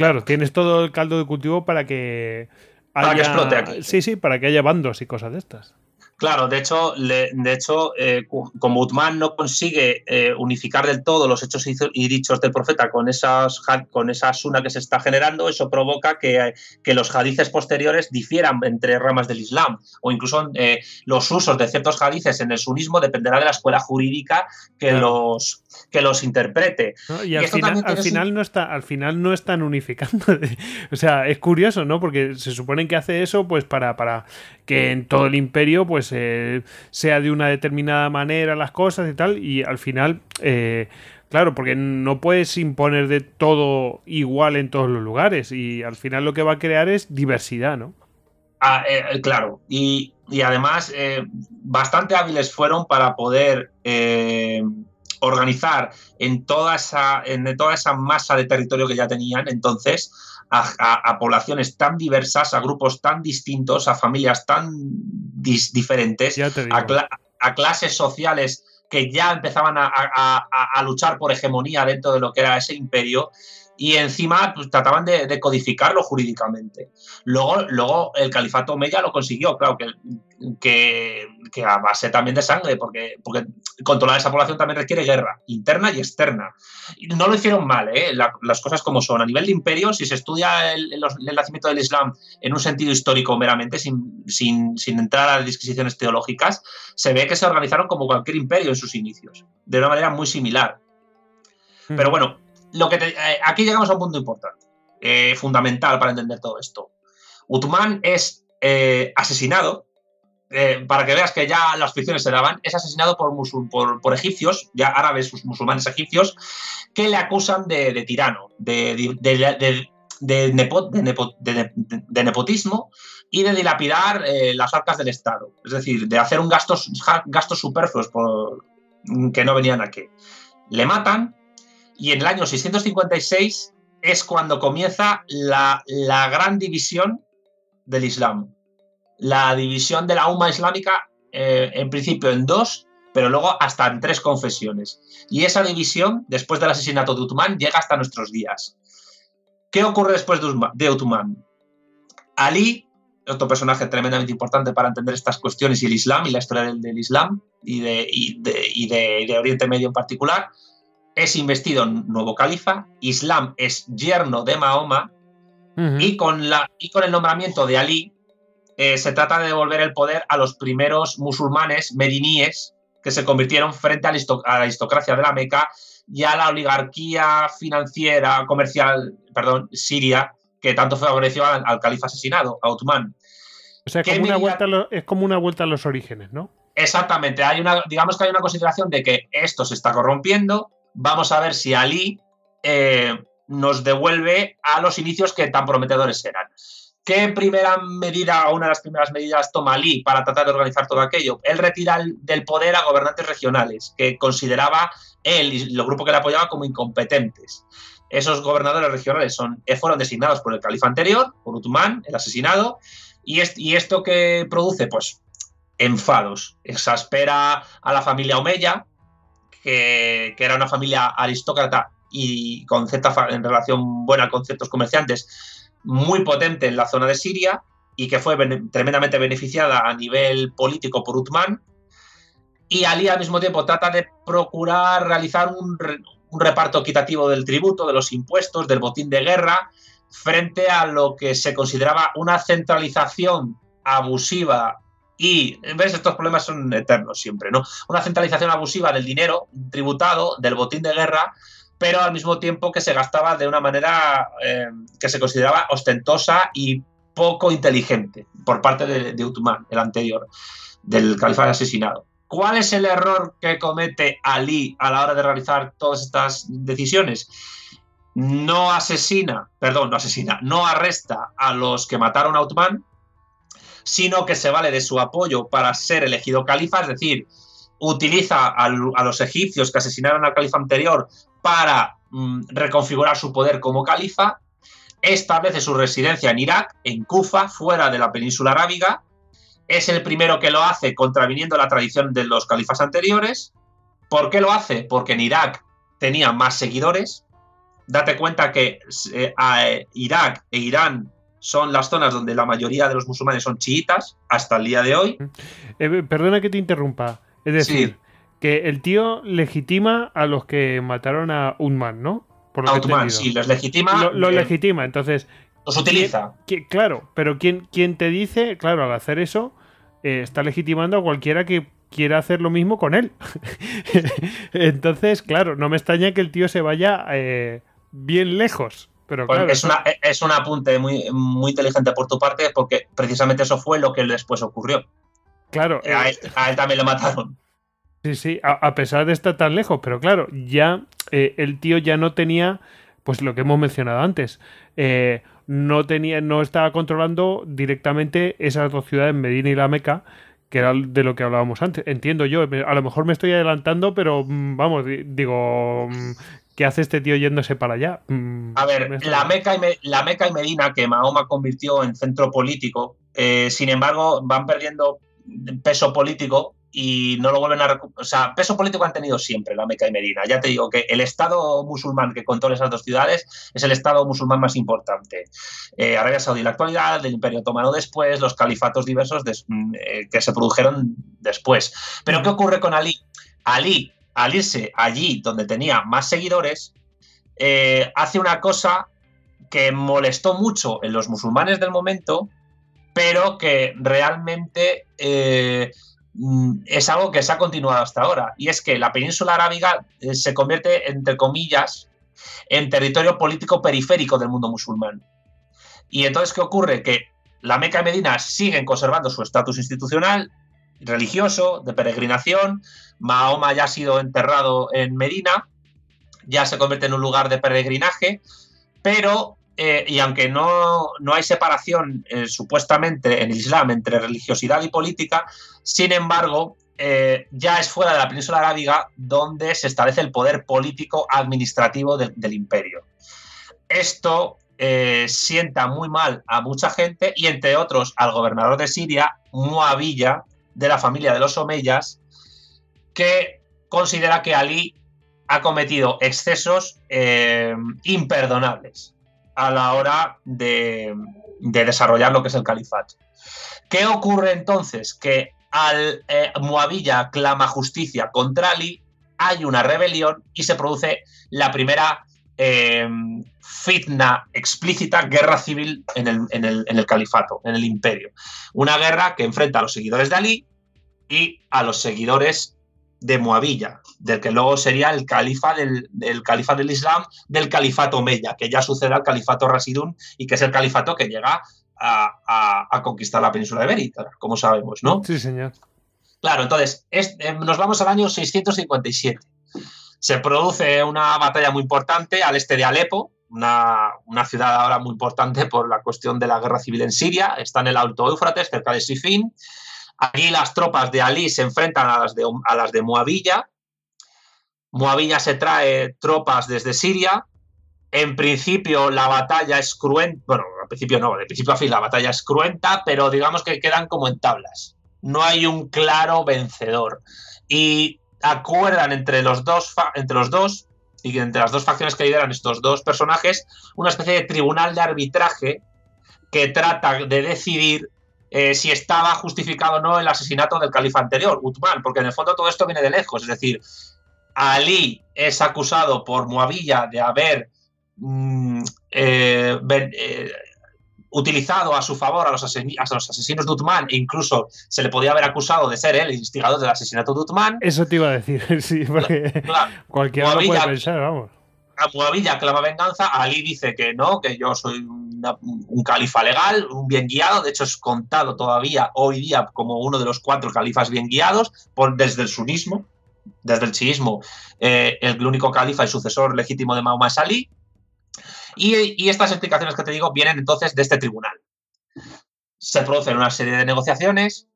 Claro, tienes todo el caldo de cultivo para que. Para que explote aquí. Sí, sí, para que haya bandos y cosas de estas. Claro, de hecho, de hecho eh, como Utman no consigue eh, unificar del todo los hechos y dichos del profeta con, esas, con esa suna que se está generando, eso provoca que, que los hadices posteriores difieran entre ramas del Islam o incluso eh, los usos de ciertos hadices en el sunismo dependerá de la escuela jurídica que, los, que los interprete. Y, al, final, al final, no está, al final no están unificando. o sea, es curioso, ¿no? Porque se supone que hace eso pues para, para que en todo el imperio pues sea de una determinada manera las cosas y tal, y al final, eh, claro, porque no puedes imponer de todo igual en todos los lugares, y al final lo que va a crear es diversidad, ¿no? Ah, eh, claro, y, además eh, bastante hábiles fueron para poder organizar en toda, esa, en toda esa masa de territorio que ya tenían entonces a, poblaciones tan diversas, a grupos tan distintos, a familias tan diferentes, a, clases sociales que ya empezaban a, luchar por hegemonía dentro de lo que era ese imperio y encima pues, trataban de, codificarlo jurídicamente. Luego, luego el califato Omeya lo consiguió, claro, que, que, a base también de sangre, porque, porque controlar esa población también requiere guerra, interna y externa. Y no lo hicieron mal, ¿eh? las cosas como son. A nivel de imperio, si se estudia el, nacimiento del Islam en un sentido histórico meramente, sin, sin, sin entrar a disquisiciones teológicas, se ve que se organizaron como cualquier imperio en sus inicios, de una manera muy similar. Pero mm. bueno, lo que eh, aquí llegamos a un punto importante, eh, fundamental para entender todo esto. Uthman es eh, asesinado, para que veas que ya las ficciones se daban, es asesinado por, por, egipcios, ya árabes, musulmanes egipcios, que le acusan de, tirano, de, de, nepotismo y de dilapidar las arcas del Estado. Es decir, de hacer un gastos, gastos superfluos por, que no venían a qué. Le matan y en el año 656 es cuando comienza la, gran división del Islam. La división de la UMA islámica, eh, en principio en dos, pero luego hasta en tres confesiones. Y esa división, después del asesinato de Uthman, llega hasta nuestros días. ¿Qué ocurre después de Uthman? Ali, otro personaje tremendamente importante para entender estas cuestiones y el Islam y la historia del, Islam y de Oriente Medio en particular, es investido nuevo califa, Islam es yerno de Mahoma y, con la, y con el nombramiento de Ali eh, se trata de devolver el poder a los primeros musulmanes mediníes que se convirtieron frente a la aristocracia de la Meca y a la oligarquía financiera, comercial, perdón, siria, que tanto favoreció al, al califa asesinado, a Uthman. O sea, como una vuelta es como una vuelta a los orígenes, ¿no? Exactamente. Hay una, digamos que hay una consideración de que esto se está corrompiendo, vamos a ver si Ali eh, nos devuelve a los inicios que tan prometedores eran. ¿Qué primera medida o una de las primeras medidas toma Ali para tratar de organizar todo aquello? Él retira del poder a gobernantes regionales que consideraba él y los grupos que le apoyaban como incompetentes. Esos gobernadores regionales son, eh, fueron designados por el califa anterior, por Uthman, el asesinado, y, y esto que produce, pues enfados. Exaspera a la familia Omeya, que, era una familia aristócrata y con cierta en relación buena con ciertos comerciantes, muy potente en la zona de Siria y que fue tremendamente beneficiada a nivel político por Uthman. Y Ali al mismo tiempo trata de procurar realizar un, un reparto equitativo del tributo, de los impuestos, del botín de guerra, frente a lo que se consideraba una centralización abusiva y, ¿ves? Estos problemas son eternos siempre, ¿no? Una centralización abusiva del dinero tributado, del botín de guerra, pero al mismo tiempo que se gastaba de una manera eh, que se consideraba ostentosa y poco inteligente por parte de, de Uthman, el anterior, del califato asesinado. ¿Cuál es el error que comete Ali a la hora de realizar todas estas decisiones? No asesina, perdón, no asesina, no arresta a los que mataron a Uthman, sino que se vale de su apoyo para ser elegido califa, es decir, utiliza a, los egipcios que asesinaron al califa anterior para mm, reconfigurar su poder como califa, establece su residencia en Irak, en Kufa, fuera de la península arábiga, es el primero que lo hace contraviniendo la tradición de los califas anteriores. ¿Por qué lo hace? Porque en Irak tenía más seguidores. Date cuenta que eh, eh, Irak e Irán son las zonas donde la mayoría de los musulmanes son chiitas hasta el día de hoy. Eh, perdona que te interrumpa. Es decir, que el tío legitima a los que mataron a Unman, ¿no? Por a Uthman, sí, los legitima. Lo, legitima, entonces. Los utiliza. claro, pero ¿quién, ¿quién, te dice, claro, al hacer eso, eh, está legitimando a cualquiera que quiera hacer lo mismo con él. Entonces, claro, no me extraña que el tío se vaya eh, bien lejos. Pero pues es, una, es un apunte muy, muy inteligente por tu parte porque precisamente eso fue lo que después ocurrió. Claro. A él, también lo mataron. Sí, sí, a, pesar de estar tan lejos, pero claro, ya eh, el tío ya no tenía, pues lo que hemos mencionado antes, no tenía, no estaba controlando directamente esas dos ciudades, Medina y la Meca, que era de lo que hablábamos antes. Entiendo yo, a lo mejor me estoy adelantando, pero mm, vamos, digo, mm, ¿qué hace este tío yéndose para allá? Mm, a ver, la Meca, y la Meca y Medina, que Mahoma convirtió en centro político, eh, sin embargo, van perdiendo peso político y no lo vuelven a recuperar. O sea, peso político han tenido siempre la Meca y Medina. Ya te digo que el Estado musulmán que controla esas dos ciudades es el Estado musulmán más importante. Eh, Arabia Saudí en la actualidad, el Imperio Otomano después, los califatos diversos mm, eh, que se produjeron después. Pero ¿qué ocurre con Ali? Ali, al irse allí donde tenía más seguidores, eh, hace una cosa que molestó mucho en los musulmanes del momento, pero que realmente Mm, es algo que se ha continuado hasta ahora. Y es que la península arábiga eh, se convierte, entre comillas, en territorio político periférico del mundo musulmán. Y entonces, ¿qué ocurre? Que la Meca y Medina siguen conservando su estatus institucional, religioso, de peregrinación. Mahoma ya ha sido enterrado en Medina, ya se convierte en un lugar de peregrinaje, pero eh, y aunque no, hay separación eh, supuestamente en el Islam entre religiosidad y política, sin embargo, eh, ya es fuera de la península arábiga donde se establece el poder político administrativo del imperio. Esto sienta muy mal a mucha gente y entre otros al gobernador de Siria, Muavilla, de la familia de los Omeyas, que considera que Ali ha cometido excesos imperdonables a la hora de, desarrollar lo que es el califato. ¿Qué ocurre entonces? Que al eh, clama justicia contra Ali, hay una rebelión y se produce la primera eh, fitna explícita, guerra civil en el, en, el, en el, califato, en el imperio. Una guerra que enfrenta a los seguidores de Ali y a los seguidores de Muavilla, del que luego sería el califa del, califa del Islam, del califato Omeya, que ya sucede al califato Rasidun y que es el califato que llega a, conquistar la península de Berita, como sabemos, ¿no? Sí, señor. Claro, entonces, eh, nos vamos al año 657. Se produce una batalla muy importante al este de Alepo, una, una, ciudad ahora muy importante por la cuestión de la guerra civil en Siria, está en el Alto Éufrates, cerca de Sifin. Aquí las tropas de Ali se enfrentan a las de, a las de Moavilla. Moavilla se trae tropas desde Siria. En principio la batalla es cruenta, bueno, al principio no, de principio a fin la batalla es cruenta, pero digamos que quedan como en tablas. no hay un claro vencedor. Y acuerdan entre los dos, entre los dos y entre las dos facciones que lideran estos dos personajes, una especie de tribunal de arbitraje que trata de decidir eh, si estaba justificado o no el asesinato del califa anterior, Uthman, porque en el fondo todo esto viene de lejos, es decir, Ali es acusado por Muavilla de haber mm, eh, eh, utilizado a su favor a los, asesinos de Uthman e incluso se le podía haber acusado de ser el instigador del asesinato de Uthman. Eso te iba a decir, sí, porque cualquiera lo puede pensar, vamos. A Muavilla clama venganza, Ali dice que no, que yo soy un califa legal, un bien guiado, de hecho es contado todavía hoy día como uno de los cuatro califas bien guiados por, desde el sunismo, desde el chiismo, eh, el único califa y sucesor legítimo de Mahoma es Ali, y, estas explicaciones que te digo vienen entonces de este tribunal. Se producen una serie de negociaciones.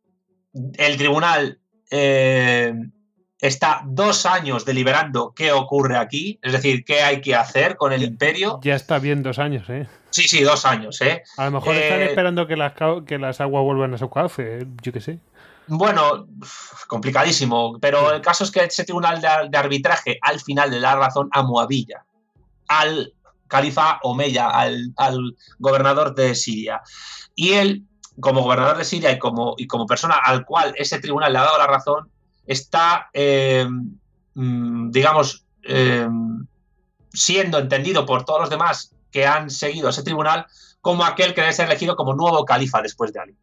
El tribunal eh, está dos años deliberando qué ocurre aquí, es decir, qué hay que hacer con el imperio. Ya está bien dos años, ¿eh? Sí, sí, dos años, ¿eh? A lo mejor están eh, esperando que las, que las aguas vuelvan a su cauce, yo qué sé. Bueno, complicadísimo, pero el caso es que ese tribunal de, arbitraje al final le da razón a Moabilla, al califa Omeya, al, gobernador de Siria. Y él, como gobernador de Siria y como, y como persona al cual ese tribunal le ha dado la razón, está, eh, mm, digamos, eh, siendo entendido por todos los demás que han seguido ese tribunal como aquel que debe ser elegido como nuevo califa después de Ali.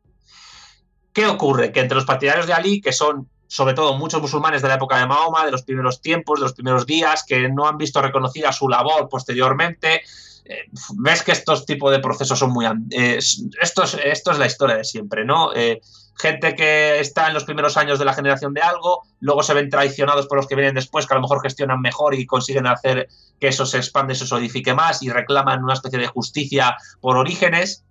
¿Qué ocurre? Que entre los partidarios de Ali, que son sobre todo muchos musulmanes de la época de Mahoma, de los primeros tiempos, de los primeros días, que no han visto reconocida su labor posteriormente. Eh, ves que estos tipos de procesos son muy... Eh, esto, es, la historia de siempre, ¿no? Eh, gente que está en los primeros años de la generación de algo, luego se ven traicionados por los que vienen después, que a lo mejor gestionan mejor y consiguen hacer que eso se expande, se solidifique más y reclaman una especie de justicia por orígenes.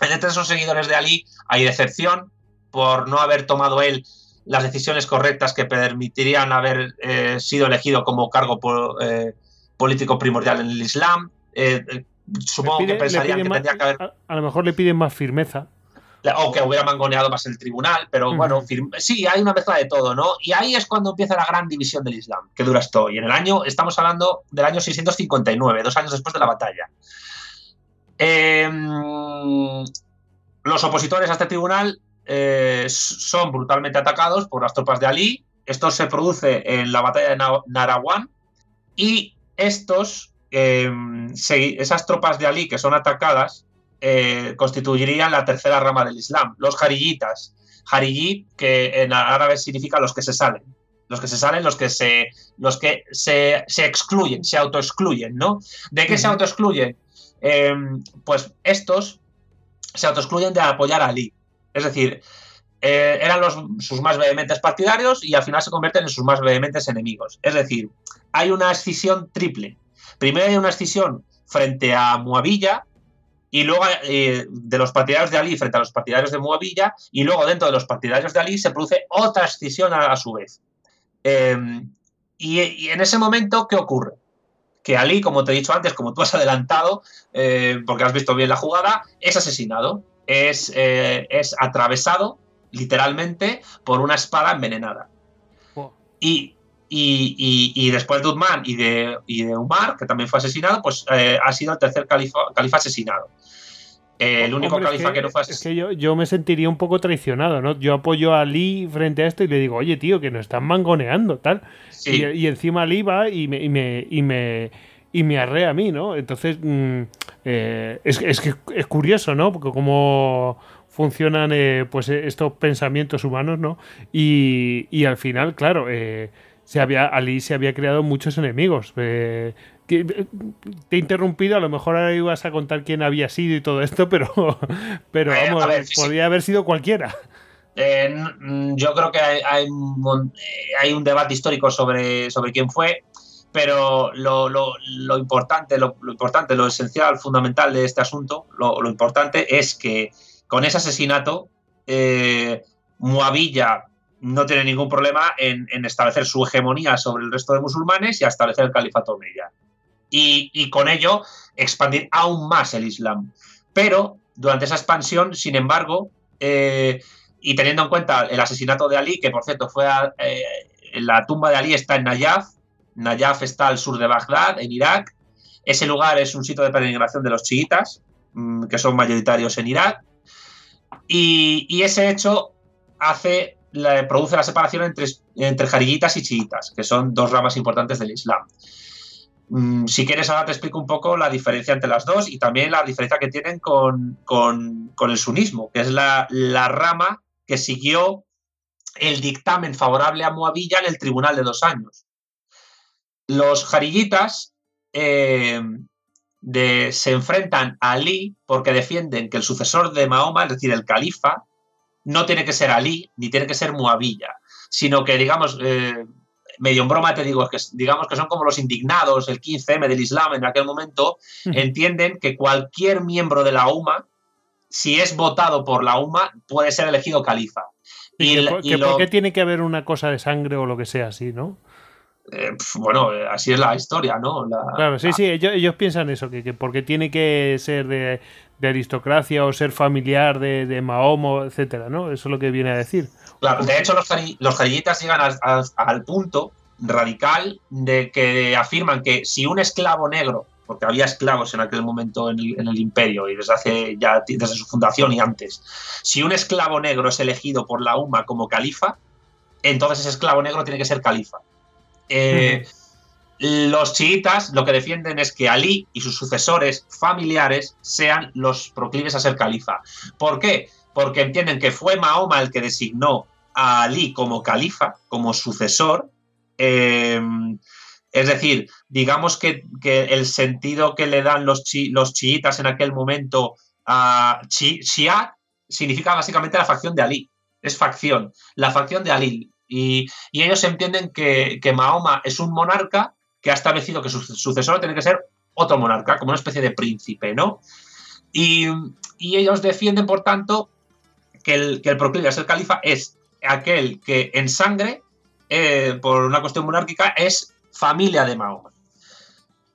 Entre esos seguidores de Ali hay decepción por no haber tomado él las decisiones correctas que permitirían haber eh, sido elegido como cargo eh, político primordial en el Islam. Eh, supongo que pensarían que tendría que haber. A, lo mejor le piden más firmeza. O que hubiera mangoneado más el tribunal, pero bueno, sí, hay una mezcla de todo, ¿no? Y ahí es cuando empieza la gran división del Islam, que dura esto. Y en el año, estamos hablando del año 659, dos años después de la batalla. Em, los opositores a este tribunal eh, son brutalmente atacados por las tropas de Ali. Esto se produce en la batalla de Narawan. Y estos, em, esas tropas de Ali que son atacadas, eh, constituirían la tercera rama del Islam, los jariyitas. Jariyí, que en árabe significa los que se salen. Los que se salen, los que se, los que se, excluyen, se autoexcluyen, ¿no? ¿De qué se autoexcluyen? Em, pues estos se autoexcluyen de apoyar a Ali. Es decir, eh, eran sus más vehementes partidarios y al final se convierten en sus más vehementes enemigos. Es decir, hay una escisión triple. Primero hay una escisión frente a Muavilla y luego eh, de los partidarios de Ali frente a los partidarios de Muavilla y luego dentro de los partidarios de Ali se produce otra escisión a, su vez. Em, y, en ese momento, ¿qué ocurre? Que Ali, como te he dicho antes, como tú has adelantado, eh, porque has visto bien la jugada, es asesinado es, eh, es atravesado literalmente por una espada envenenada. Y, y, después de Uthman y de, de, Umar, que también fue asesinado, pues eh, ha sido el tercer califa, califa asesinado. el único califa que, no fue asesinado. Es que yo, me sentiría un poco traicionado, ¿no? Yo apoyo a Ali frente a esto y le digo, oye, tío, que nos están mangoneando, tal. Y, encima Ali va y me, y me y me arrea a mí, ¿no? Entonces, mm, eh, es, es, que es curioso, ¿no? Porque cómo funcionan eh, pues estos pensamientos humanos, ¿no? Y, al final, claro, eh, se había, Ali se había creado muchos enemigos. te he interrumpido, a lo mejor ahora ibas a contar quién había sido y todo esto, pero, pero vamos, podría haber sido cualquiera. yo creo que hay, hay, hay, un debate histórico sobre, sobre quién fue pero lo, importante, lo, importante, lo esencial, fundamental de este asunto, lo, importante es que con ese asesinato, eh, no tiene ningún problema en, establecer su hegemonía sobre el resto de musulmanes y a establecer el califato omeya. Y, y con ello expandir aún más el Islam. Pero durante esa expansión, sin embargo, eh, y teniendo en cuenta el asesinato de Ali, que por cierto fue eh, la tumba de Ali está en Nayaf, Nayaf está al sur de Bagdad, en Irak. Ese lugar es un sitio de peregrinación de los chiitas, mm, que son mayoritarios en Irak. Y, ese hecho produce la separación entre, entre y chiitas, que son dos ramas importantes del Islam. Mm, si quieres, ahora te explico un poco la diferencia entre las dos y también la diferencia que tienen con, el sunismo, que es la, rama que siguió el dictamen favorable a Moabilla en el tribunal de dos años. Los jariyitas eh, se enfrentan a Ali porque defienden que el sucesor de Mahoma, es decir, el califa, no tiene que ser Ali ni tiene que ser Moabilla, sino que, digamos, eh, medio en broma te digo, que digamos que son como los indignados, el 15M del Islam en aquel momento, entienden que cualquier miembro de la UMA, si es votado por la UMA, puede ser elegido califa. Y, por qué tiene que haber una cosa de sangre o lo que sea así, ¿no? Eh, bueno, eh, así es la historia, ¿no? claro, sí, sí, ellos, piensan eso, que, porque tiene que ser de, aristocracia o ser familiar de, de Mahomo, etcétera, ¿no? Eso es lo que viene a decir. Claro, de hecho los, los llegan al punto radical de que afirman que si un esclavo negro, porque había esclavos en aquel momento en el, imperio y desde hace ya desde su fundación y antes, si un esclavo negro es elegido por la UMA como califa, entonces ese esclavo negro tiene que ser califa. Eh, los chiitas lo que defienden es que Ali y sus sucesores familiares sean los proclives a ser califa. ¿Por qué? Porque entienden que fue Mahoma el que designó a Ali como califa, como sucesor. Em, es decir, digamos que, el sentido que le dan los, los chiitas en aquel momento a Shia significa básicamente la facción de Ali. Es facción, la facción de Ali. Y, ellos entienden que, Mahoma es un monarca que ha establecido que su sucesor tiene que ser otro monarca, como una especie de príncipe, ¿no? Y, ellos defienden, por tanto, que el, que el proclive a ser califa es aquel que en sangre, eh, por una cuestión monárquica, es familia de Mahoma.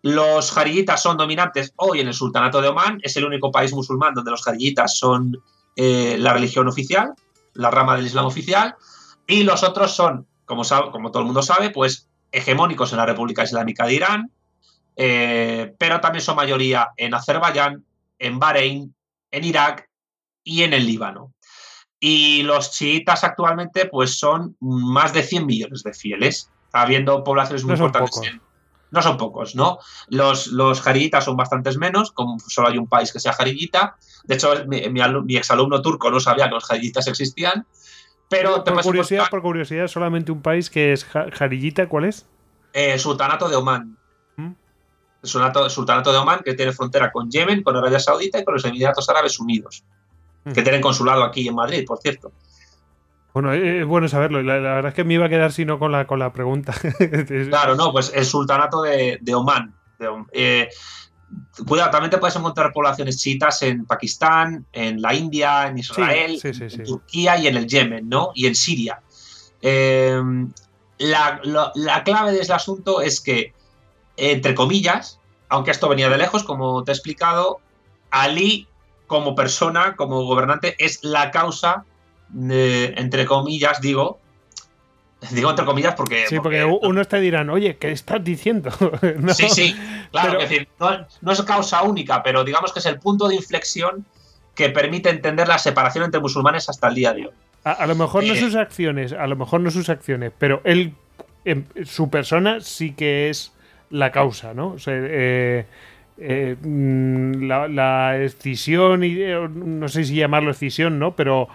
Los jariyitas son dominantes hoy en el sultanato de Omán, es el único país musulmán donde los jariyitas son eh, la religión oficial, la rama del Islam oficial, y los otros son, como, como todo el mundo sabe, pues hegemónicos en la República Islámica de Irán, eh, pero también son mayoría en Azerbaiyán, en Bahrein, en Irak y en el Líbano. Y los chiitas actualmente pues son más de 100 millones de fieles, habiendo poblaciones muy importantes. no son pocos, ¿no? Los, los jariyitas son bastantes menos, como solo hay un país que sea jariyita. De hecho, mi, mi, exalumno turco no sabía que los jariyitas existían. Pero por, curiosidad, por curiosidad, solamente un país que es jariyita, ¿cuál es? El eh, Sultanato de Omán. ¿Mm? El Sultanato, de Omán, que tiene frontera con Yemen, con Arabia Saudita y con los Emiratos Árabes Unidos que tienen consulado aquí en Madrid, por cierto. Bueno, es bueno saberlo. La, la, verdad es que me iba a quedar sino con la, con la pregunta. claro, no, pues el sultanato de, de Oman. Eh, cuidado, también te puedes encontrar poblaciones chiitas en Pakistán, en la India, en Israel, en Turquía y en el Yemen, ¿no? Y en Siria. Eh, la, la, clave de este asunto es que, entre comillas, aunque esto venía de lejos, como te he explicado, Ali como persona, como gobernante, es la causa, entre comillas, digo, Digo entre comillas porque. Sí, porque, uno te dirán, oye, ¿qué estás diciendo? Sí, sí, claro, es decir, no, es causa única, pero digamos que es el punto de inflexión que permite entender la separación entre musulmanes hasta el día de hoy. A, lo mejor no sus acciones, a lo mejor no sus acciones, pero él, em, su persona sí que es la causa, ¿no? O sea, eh, eh, mm, la, escisión, y, eh, no sé si llamarlo escisión, ¿no? Pero,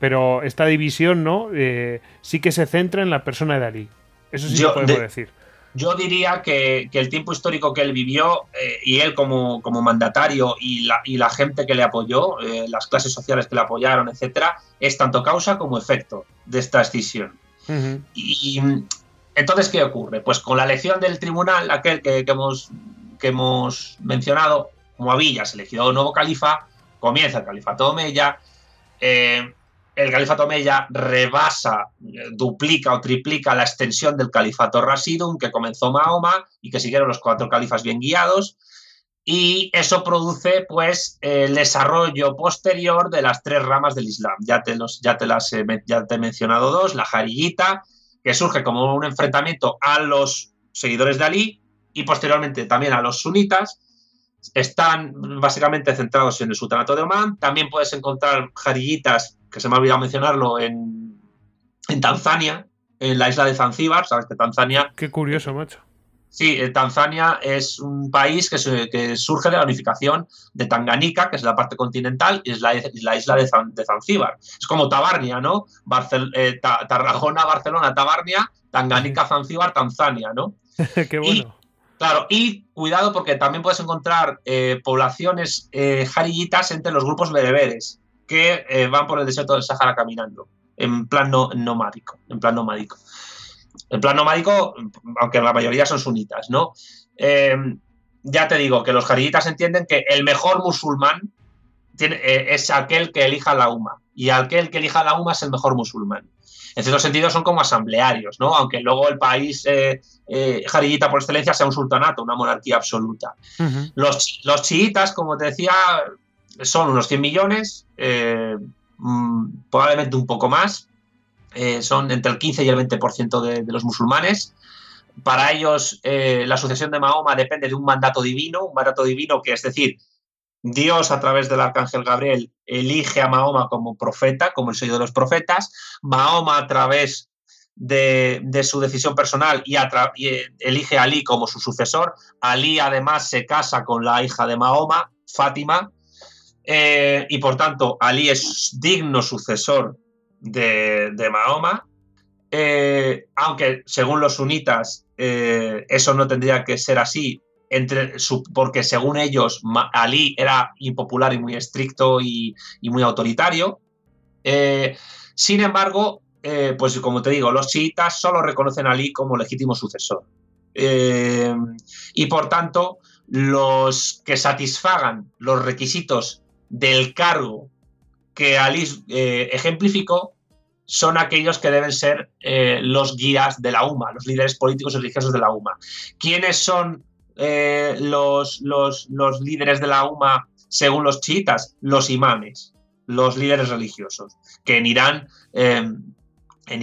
pero esta división, ¿no? Eh, sí que se centra en la persona de Ali. Eso sí lo podemos decir. Yo diría que, el tiempo histórico que él vivió y él como, como mandatario y la, y la, gente que le apoyó, las clases sociales que le apoyaron, etcétera, es tanto causa como efecto de esta escisión. Y entonces, ¿qué ocurre? Pues con la elección del tribunal, aquel que, que hemos que hemos mencionado, Moabilla se elegido nuevo califa, comienza el califato Omeya, eh, el califato Omeya rebasa, duplica o triplica la extensión del califato Rasidum que comenzó Mahoma y que siguieron los cuatro califas bien guiados. y eso produce pues el desarrollo posterior de las tres ramas del Islam. Ya te, los, ya te las he, ya te he mencionado dos, la jarillita, que surge como un enfrentamiento a los seguidores de Ali y posteriormente también a los sunitas. Están básicamente centrados en el sultanato de Omán. También puedes encontrar jarillitas, que se me ha olvidado mencionarlo, en, en Tanzania, en la isla de Zanzíbar. Sabes que Tanzania. Qué curioso, macho. Sí, eh, Tanzania es un país que, que, surge de la unificación de Tanganica, que es la parte continental, y es la, la isla de, de, Zanzíbar. Es como Tabarnia, ¿no? Barcel eh, Tarragona, Barcelona, Tabarnia, Tanganica, Zanzíbar, Tanzania, ¿no? Qué bueno. Y, claro, y cuidado porque también puedes encontrar eh, poblaciones eh, jarillitas entre los grupos bereberes que eh, van por el desierto del Sáhara caminando, en plan no, nomádico, en plan nomádico. En plan nomádico, aunque la mayoría son sunitas, ¿no? Eh, ya te digo que los jarillitas entienden que el mejor musulmán tiene, es aquel que elija la UMA. Y aquel que elija la UMA es el mejor musulmán. En cierto sentido son como asamblearios, ¿no? Aunque luego el país eh, eh, jarillita por excelencia sea un sultanato, una monarquía absoluta. Uh -huh. los, los, chiitas, como te decía, son unos 100 millones, mmm, probablemente un poco más, eh, son entre el 15 y el 20% de, de los musulmanes. Para ellos, eh, la sucesión de Mahoma depende de un mandato divino, un mandato divino que es decir, Dios a través del arcángel Gabriel elige a Mahoma como profeta, como el sello de los profetas. Mahoma a través de, su decisión personal y, y, elige a Ali como su sucesor. Ali además se casa con la hija de Mahoma, Fátima, eh, y por tanto Ali es digno sucesor de, Mahoma, eh, aunque según los sunitas eh, eso no tendría que ser así, entre porque según ellos Ali era impopular y muy estricto y, muy autoritario. Eh, sin embargo, eh, pues como te digo, los chiitas solo reconocen a Ali como legítimo sucesor. y por tanto, los que satisfagan los requisitos del cargo que Ali eh, ejemplificó son aquellos que deben ser eh, los guías de la UMA, los líderes políticos y religiosos de la UMA. ¿Quiénes son eh, los, los, los, líderes de la UMA según los chiitas? Los imanes, los líderes religiosos, que en Irán... en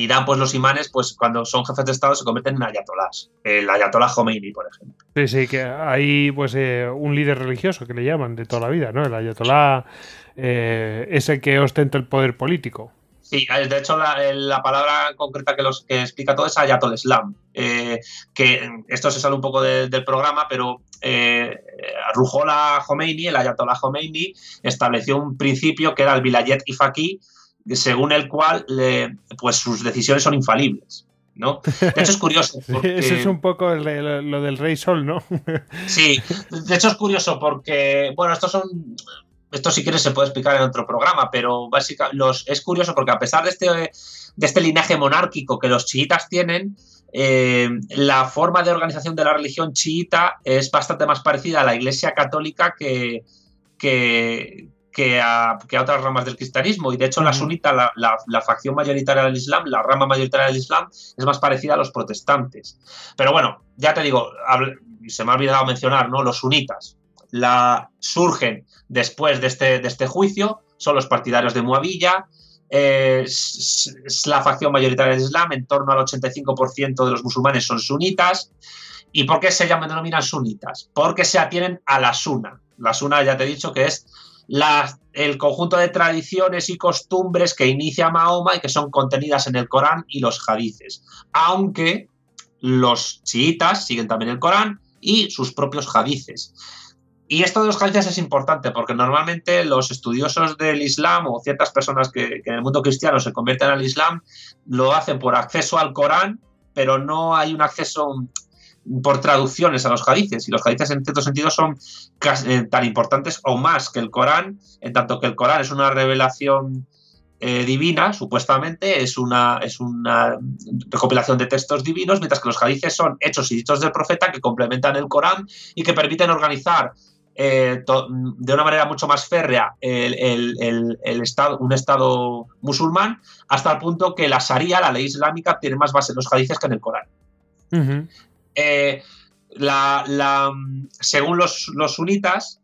Irán, pues los imanes, pues cuando son jefes de Estado se convierten en ayatolás. El ayatolá Khomeini, por ejemplo. Sí, sí, que hay pues eh, un líder religioso que le llaman de toda la vida, ¿no? El ayatolá eh, es el que ostenta el poder político. Sí, de hecho la, la palabra concreta que, los, que explica todo es Ayatol Islam, eh, que esto se sale un poco de, del programa, pero eh, Ruhollah Khomeini, el Ayatollah Khomeini, estableció un principio que era el Vilayet y Faqih, según el cual le, pues sus decisiones son infalibles. ¿no? De hecho es curioso. Porque... Eso es un poco el, lo del Rey Sol, ¿no? sí, de hecho es curioso porque, bueno, estos son esto si quieres se puede explicar en otro programa, pero básicamente los, es curioso porque a pesar de este, de este linaje monárquico que los chiitas tienen, eh, la forma de organización de la religión chiita es bastante más parecida a la Iglesia Católica que, que, que, a, que a, otras ramas del cristianismo. Y de hecho, la sunita, la, la, la, facción mayoritaria del Islam, la rama mayoritaria del Islam, es más parecida a los protestantes. Pero bueno, ya te digo, se me ha olvidado mencionar, ¿no? Los sunitas. La, surgen después de este, de este juicio, son los partidarios de Muavilla, eh, es, es, la facción mayoritaria del Islam, en torno al 85% de los musulmanes son sunitas. ¿Y por qué se llaman, denominan sunitas? Porque se atienen a la suna. La suna, ya te he dicho, que es el conjunto de tradiciones y costumbres que inicia Mahoma y que son contenidas en el Corán y los hadices. Aunque los chiitas siguen también el Corán y sus propios hadices. Y esto de los hadices es importante porque normalmente los estudiosos del Islam o ciertas personas que, en el mundo cristiano se convierten al Islam lo hacen por acceso al Corán, pero no hay un acceso por traducciones a los hadices. Y los hadices en cierto sentido son casi, tan importantes o más que el Corán, en tanto que el Corán es una revelación eh, divina, supuestamente, es una, es una recopilación de textos divinos, mientras que los hadices son hechos y dichos del profeta que complementan el Corán y que permiten organizar eh, de una manera mucho más férrea el, el, el, el, estado, un Estado musulmán, hasta el punto que la Sharia, la ley islámica, tiene más base en los hadices que en el Corán. Uh -huh. eh, la, la, según los, los sunitas,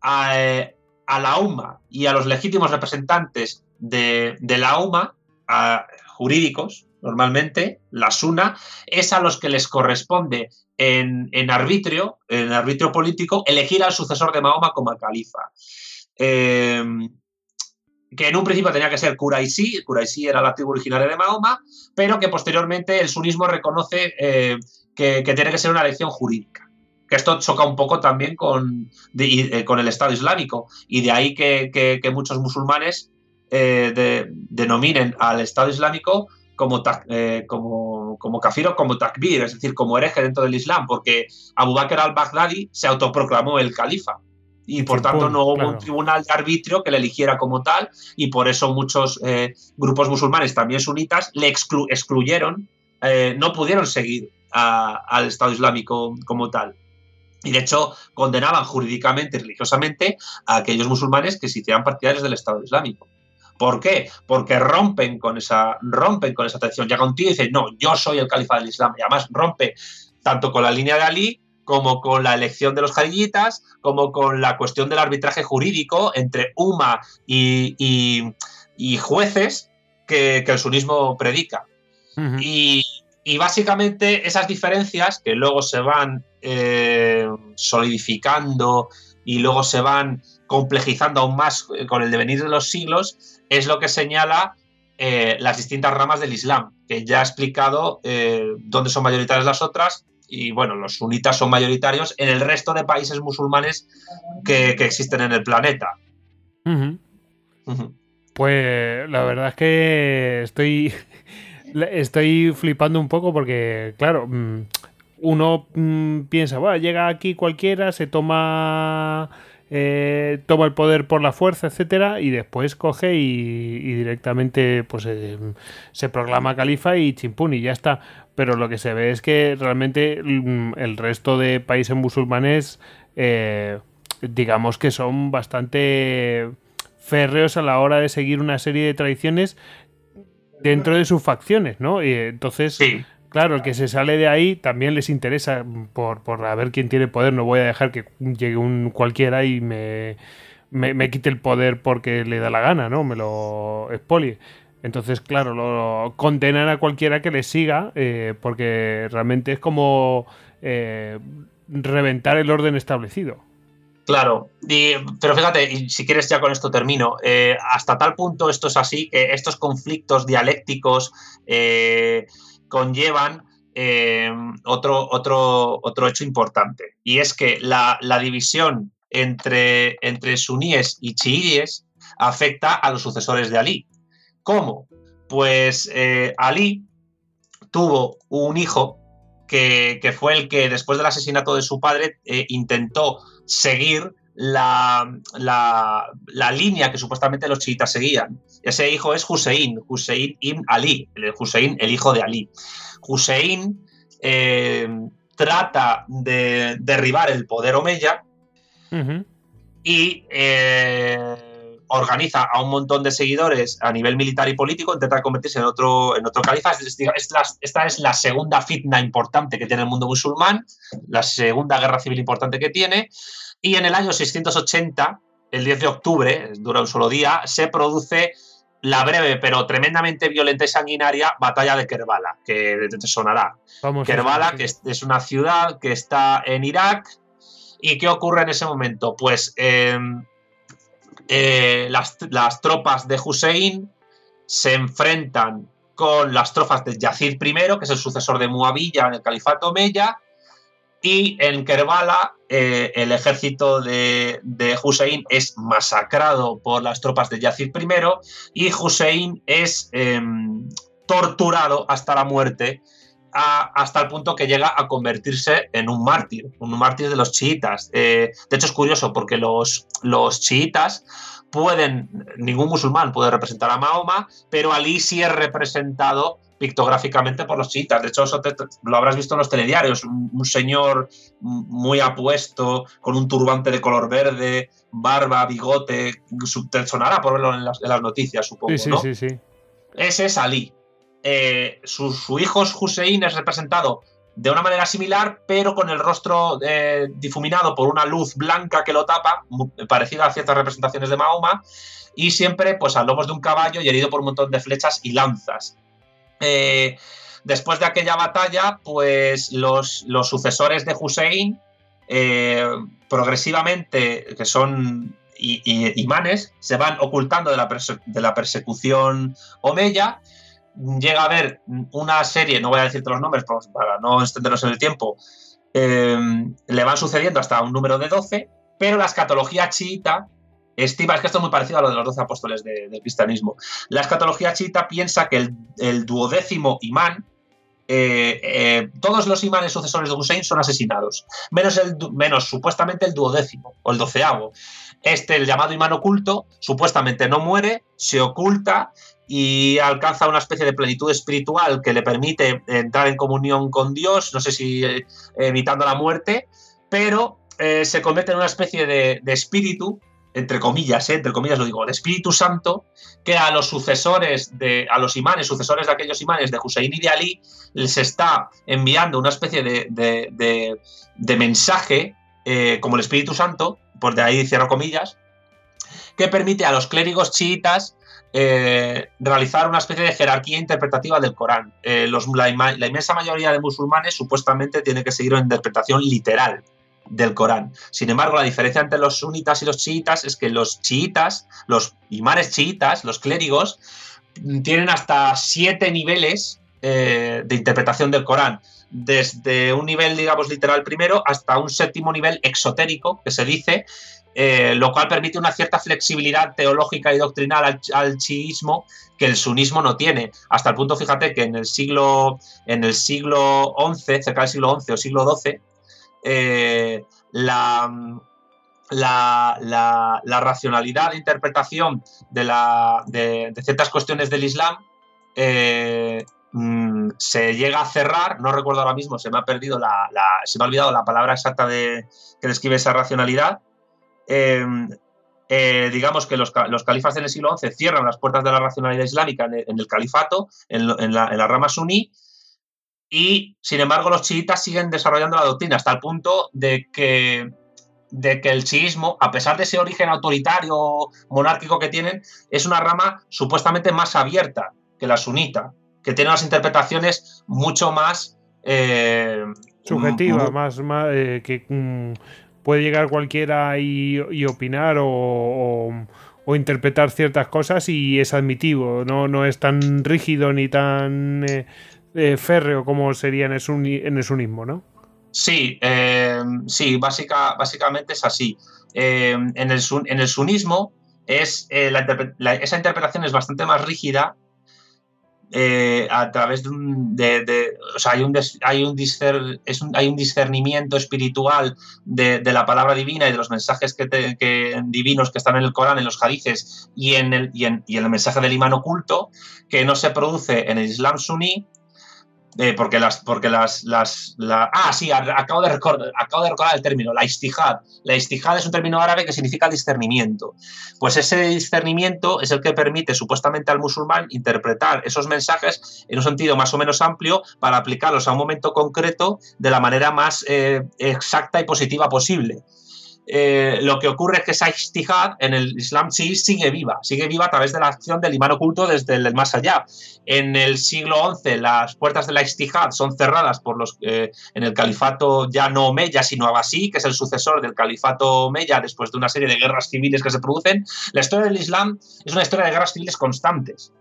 a, eh, a, la UMA y a los legítimos representantes de, de la UMA, a, jurídicos, normalmente, la SUNA, es a los que les corresponde en, arbitrio, en arbitrio político, elegir al sucesor de Mahoma como califa. Eh, que en un principio tenía que ser Quraisí, Quraisí era la tribu originaria de Mahoma, pero que posteriormente el sunismo reconoce eh, que, tiene que ser una elección jurídica. Que esto choca un poco también con, eh, con el Estado Islámico, y de ahí que, muchos musulmanes eh, de, denominen al Estado Islámico como, eh, como, como kafir o como takbir, es decir, como hereje dentro del Islam, porque Abu Bakr al-Baghdadi se autoproclamó el califa y por tanto no hubo claro. un tribunal de arbitrio que le eligiera como tal y por eso muchos eh, grupos musulmanes, también sunitas, le exclu excluyeron, eh, no pudieron seguir a, al Estado Islámico como tal. Y de hecho condenaban jurídicamente y religiosamente a aquellos musulmanes que se hicieran partidarios del Estado Islámico. ¿Por qué? Porque rompen con esa, rompen con esa tradición. Llega un tío y dice, no, yo soy el califa del Islam. Y además rompe tanto con la línea de Ali como con la elección de los jadiditas, como con la cuestión del arbitraje jurídico entre UMA y, y, y jueces que, que, el sunismo predica. Uh -huh. y, y, básicamente esas diferencias que luego se van eh, solidificando y luego se van complejizando aún más con el devenir de los siglos, es lo que señala eh, las distintas ramas del Islam, que ya he explicado eh, dónde son mayoritarias las otras, y bueno, los sunitas son mayoritarios en el resto de países musulmanes que, que existen en el planeta. Uh -huh. Uh -huh. Pues la verdad es que estoy, estoy flipando un poco porque, claro, mm, uno mm, piensa, bueno, llega aquí cualquiera, se toma eh, toma el poder por la fuerza, etcétera, y después coge y, directamente pues eh, se proclama califa y chimpún y ya está. Pero lo que se ve es que realmente mm, el resto de países musulmanes, eh, digamos que son bastante férreos a la hora de seguir una serie de tradiciones dentro de sus facciones, ¿no? Y entonces. Claro, el que se sale de ahí también les interesa por, por a ver quién tiene poder. No voy a dejar que llegue un cualquiera y me, me, quite el poder porque le da la gana, ¿no? Me lo expolie. Entonces, claro, lo condenan a cualquiera que les siga eh, porque realmente es como eh, reventar el orden establecido. Claro, pero fíjate, y si quieres ya con esto termino, eh, hasta tal punto esto es así que estos conflictos dialécticos eh, conllevan eh, otro, otro, otro hecho importante, y es que la, la división entre, entre suníes y chiíes afecta a los sucesores de Ali. ¿Cómo? Pues eh, Ali tuvo un hijo que, que, fue el que después del asesinato de su padre eh, intentó seguir la, la, la, línea que supuestamente los chiitas seguían. Ese hijo es Hussein, Hussein ibn Ali, el Hussein, el hijo de Ali. Hussein eh, trata de derribar el poder omeya uh -huh. y eh, organiza a un montón de seguidores a nivel militar y político, intenta convertirse en otro, en otro califa. Esta es la segunda fitna importante que tiene el mundo musulmán, la segunda guerra civil importante que tiene. Y en el año 680, el 10 de octubre, dura un solo día, se produce la breve pero tremendamente violenta y sanguinaria batalla de Kerbala, que te sonará. Vamos Kerbala, que es una ciudad que está en Irak. ¿Y qué ocurre en ese momento? Pues eh, eh, las, las, tropas de Hussein se enfrentan con las tropas de Yazid I, que es el sucesor de Muavilla en el califato Omeya, y en Kerbala eh, el ejército de, Hussein es masacrado por las tropas de Yazid I y Hussein es eh, torturado hasta la muerte hasta el punto que llega a convertirse en un mártir, un mártir de los chiitas. Eh, de hecho es curioso porque los, los chiitas pueden, ningún musulmán puede representar a Mahoma, pero Ali sí es representado pictográficamente por los chiitas. De hecho, eso te, lo habrás visto en los telediarios. Un, un, señor muy apuesto, con un turbante de color verde, barba, bigote. Te sonará por verlo en las, en las noticias, supongo. Sí, sí, ¿no? sí, sí. Ese es Ali. Eh, su, su, hijo Hussein es representado de una manera similar, pero con el rostro eh, difuminado por una luz blanca que lo tapa, parecida a ciertas representaciones de Mahoma, y siempre pues a lomos de un caballo y herido por un montón de flechas y lanzas. Eh, después de aquella batalla, pues los, sucesores de Hussein, eh, progresivamente, que son imanes, se van ocultando de la, de la persecución omeya. Llega a haber una serie, no voy a decirte los nombres para no extendernos en el tiempo, eh, le van sucediendo hasta un número de 12, pero la escatología chiita estima, es que esto es muy parecido a lo de los 12 apóstoles del cristianismo, la escatología chiita piensa que el, duodécimo imán, eh, eh, todos los imanes sucesores de Hussein son asesinados, menos, el, menos supuestamente el duodécimo o el doceavo. Este, el llamado imán oculto, supuestamente no muere, se oculta y alcanza una especie de plenitud espiritual que le permite entrar en comunión con Dios, no sé si eh, evitando la muerte, pero se convierte en una especie de, espíritu, entre comillas, eh, entre comillas lo digo, de Espíritu Santo, que a los sucesores de, a los imanes, sucesores de aquellos imanes de Hussein y de Ali, les está enviando una especie de, de mensaje, como el Espíritu Santo, por de ahí cierro comillas, que permite a los clérigos chiitas eh, realizar una especie de jerarquía interpretativa del Corán. Eh, la, inmensa mayoría de musulmanes supuestamente tiene que seguir una interpretación literal del Corán. Sin embargo, la diferencia entre los sunitas y los chiitas es que los chiitas, los imanes chiitas, los clérigos, tienen hasta siete niveles eh, de interpretación del Corán. Desde un nivel, digamos, literal primero hasta un séptimo nivel exotérico, que se dice, eh, lo cual permite una cierta flexibilidad teológica y doctrinal al, chiismo que el sunismo no tiene. Hasta el punto, fíjate, que en el siglo, en el siglo XI, cerca del siglo XI o siglo XII, eh, la, la, racionalidad de interpretación de, la, de, ciertas cuestiones del Islam eh, mm, se llega a cerrar, no recuerdo ahora mismo, se me ha perdido la, se me ha olvidado la palabra exacta de, que describe esa racionalidad, Em, eh, digamos que los, califas del siglo XI cierran las puertas de la racionalidad islámica en el, califato, en, la, rama suní, y sin embargo los chiitas siguen desarrollando la doctrina hasta el punto de que, de que el chiismo, a pesar de ese origen autoritario monárquico que tienen, es una rama supuestamente más abierta que la sunita, que tiene unas interpretaciones mucho más... Eh, Subjetiva, más, eh, que... Mm, puede llegar cualquiera y, opinar o, interpretar ciertas cosas y es admitivo, no, no es tan rígido ni tan eh, eh, férreo como sería en el, en sunismo, ¿no? Sí, eh, sí, básica, básicamente es así. en, el en, el sunismo es, esa interpretación es bastante más rígida eh, a través de un. O sea, hay un, hay, un hay un discernimiento espiritual de, la palabra divina y de los mensajes que, divinos que están en el Corán, en los hadices y en, el, y en, y en el mensaje del imán oculto, que no se produce en el Islam suní eh, porque las, porque las, las ah, sí, acabo de, recordar, acabo de recordar el término, la istihad. La istihad es un término árabe que significa discernimiento. Pues ese discernimiento es el que permite supuestamente al musulmán interpretar esos mensajes en un sentido más o menos amplio para aplicarlos a un momento concreto de la manera más eh, exacta y positiva posible. Eh, lo que ocurre es que esa istihad en el Islam sí sigue viva, sigue viva a través de la acción del imán oculto desde el más allá. En el siglo XI las puertas de la istihad son cerradas por los eh, en el califato ya no Omeya, sino Abbasí, que es el sucesor del califato Omeya después de una serie de guerras civiles que se producen. La historia del Islam es una historia de guerras civiles constantes,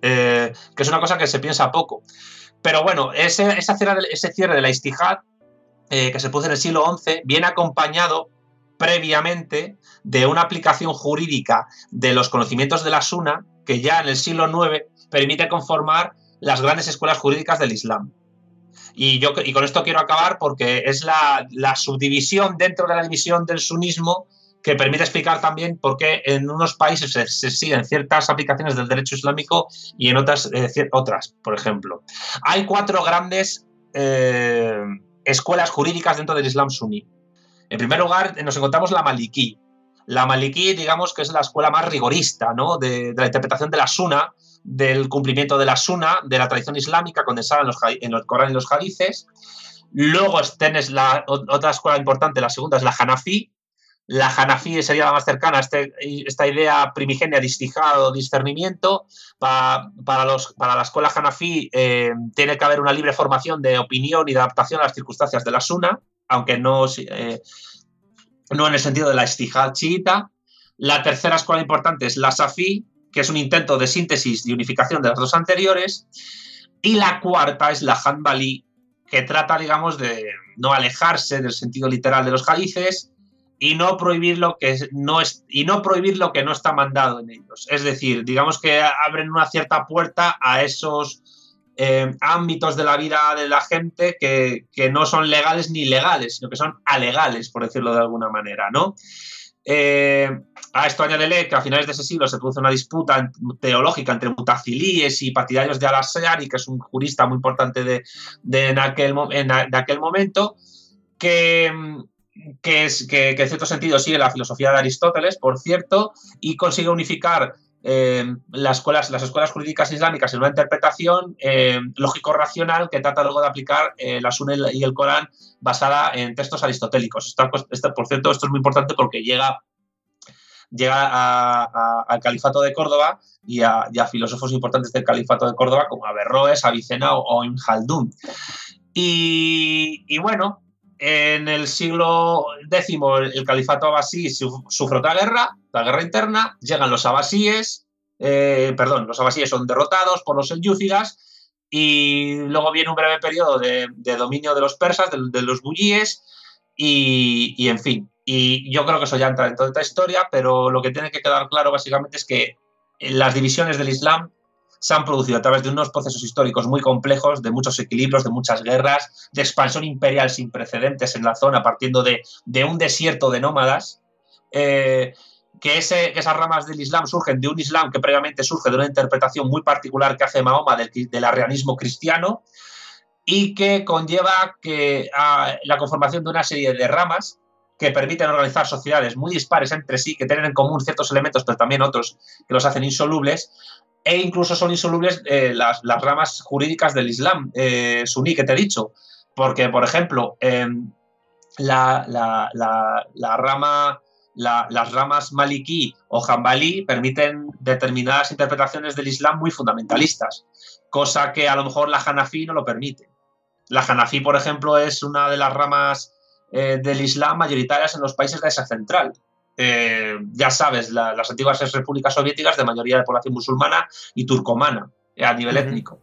eh, que es una cosa que se piensa poco. Pero bueno, ese, ese cierre de la istihad que se produce en el siglo XI viene acompañado previamente de una aplicación jurídica de los conocimientos de la Suna que ya en el siglo IX permite conformar las grandes escuelas jurídicas del Islam. Y, yo, y con esto quiero acabar porque es la, subdivisión dentro de la división del sunismo que permite explicar también por qué en unos países se, siguen ciertas aplicaciones del derecho islámico y en otras eh, otras, por ejemplo. Hay cuatro grandes eh, escuelas jurídicas dentro del Islam suní. En primer lugar, nos encontramos la Maliki. La Maliki, digamos que es la escuela más rigorista ¿no? de, la interpretación de la Sunna, del cumplimiento de la Sunna, de la tradición islámica condensada en, los, el Corán y los hadices. Luego tienes la otra escuela importante, la segunda es la Hanafi. La Hanafi sería la más cercana a este, esta idea primigenia de istijado, discernimiento. Para, para la escuela Hanafi eh, tiene que haber una libre formación de opinión y de adaptación a las circunstancias de la Suna, aunque no, eh, no en el sentido de la istijad chiita. La tercera escuela importante es la Safi, que es un intento de síntesis y unificación de las dos anteriores. Y la cuarta es la Hanbali, que trata, digamos, de no alejarse del sentido literal de los hadices y no prohibir lo que no es y no prohibir lo que no está mandado en ellos. Es decir, digamos que abren una cierta puerta a esos eh, ámbitos de la vida de la gente que, que, no son legales ni legales, sino que son alegales, por decirlo de alguna manera, ¿no? Eh, a esto añádele que a finales de ese siglo se produce una disputa teológica entre mutacilíes y partidarios de Al-Azhari, que es un jurista muy importante de, en, aquel, aquel, momento, que, que, es, que, en cierto sentido sigue la filosofía de Aristóteles, por cierto, y consigue unificar eh, las, escuelas, las escuelas jurídicas islámicas en una interpretación eh, lógico-racional que trata luego de aplicar eh, la Sunna y el Corán basada en textos aristotélicos. por cierto, esto es muy importante porque llega, llega al califato de Córdoba y a, filósofos importantes del califato de Córdoba como Averroes, Avicena o, Khaldun. Y, bueno, en el siglo X el califato abasí sufre otra guerra, la guerra interna, llegan los abasíes, eh, perdón, los abasíes son derrotados por los selyúcidas y luego viene un breve periodo de, dominio de los persas, de, los bullíes y, en fin. Y yo creo que eso ya entra en toda esta historia, pero lo que tiene que quedar claro básicamente es que las divisiones del Islam se han producido a través de unos procesos históricos muy complejos, de muchos equilibrios, de muchas guerras, de expansión imperial sin precedentes en la zona, partiendo de, un desierto de nómadas. Eh, que, esas ramas del Islam surgen de un Islam que previamente surge de una interpretación muy particular que hace Mahoma del, del arrianismo cristiano y que conlleva que, la conformación de una serie de ramas que permiten organizar sociedades muy dispares entre sí, que tienen en común ciertos elementos, pero también otros que los hacen insolubles, e incluso son insolubles eh, las, ramas jurídicas del Islam eh, suní que te he dicho. Porque, por ejemplo, em, la, rama, las ramas maliki o jambalí permiten determinadas interpretaciones del Islam muy fundamentalistas, cosa que a lo mejor la Hanafi no lo permite. La Hanafi, por ejemplo, es una de las ramas eh, del Islam mayoritarias en los países de Asia Central. Eh, ya sabes, las antiguas repúblicas soviéticas de mayoría de población musulmana y turcomana eh, a nivel étnico.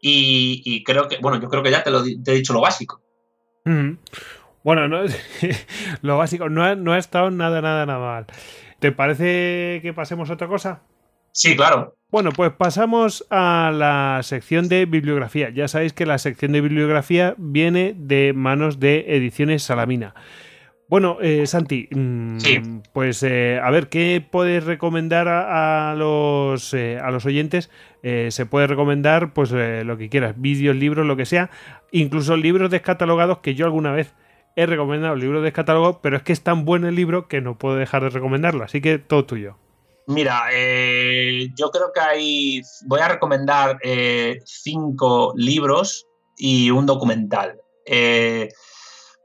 Y, creo que, bueno, yo creo que ya te, lo, he dicho lo básico. Bueno, no, lo básico, no ha, no ha estado nada, nada, nada mal. ¿Te parece que pasemos a otra cosa? Sí, claro. Bueno, pues pasamos a la sección de bibliografía. Ya sabéis que la sección de bibliografía viene de manos de Ediciones Salamina. Bueno, eh, Santi, mm, pues eh, a ver, ¿qué puedes recomendar a, los, eh, a los oyentes? se puede recomendar pues lo que quieras, vídeos, libros, lo que sea, incluso libros descatalogados que yo alguna vez he recomendado libros descatalogados, pero es que es tan bueno el libro que no puedo dejar de recomendarlo, así que todo tuyo. Mira, yo creo que hay, voy a recomendar cinco libros y un documental.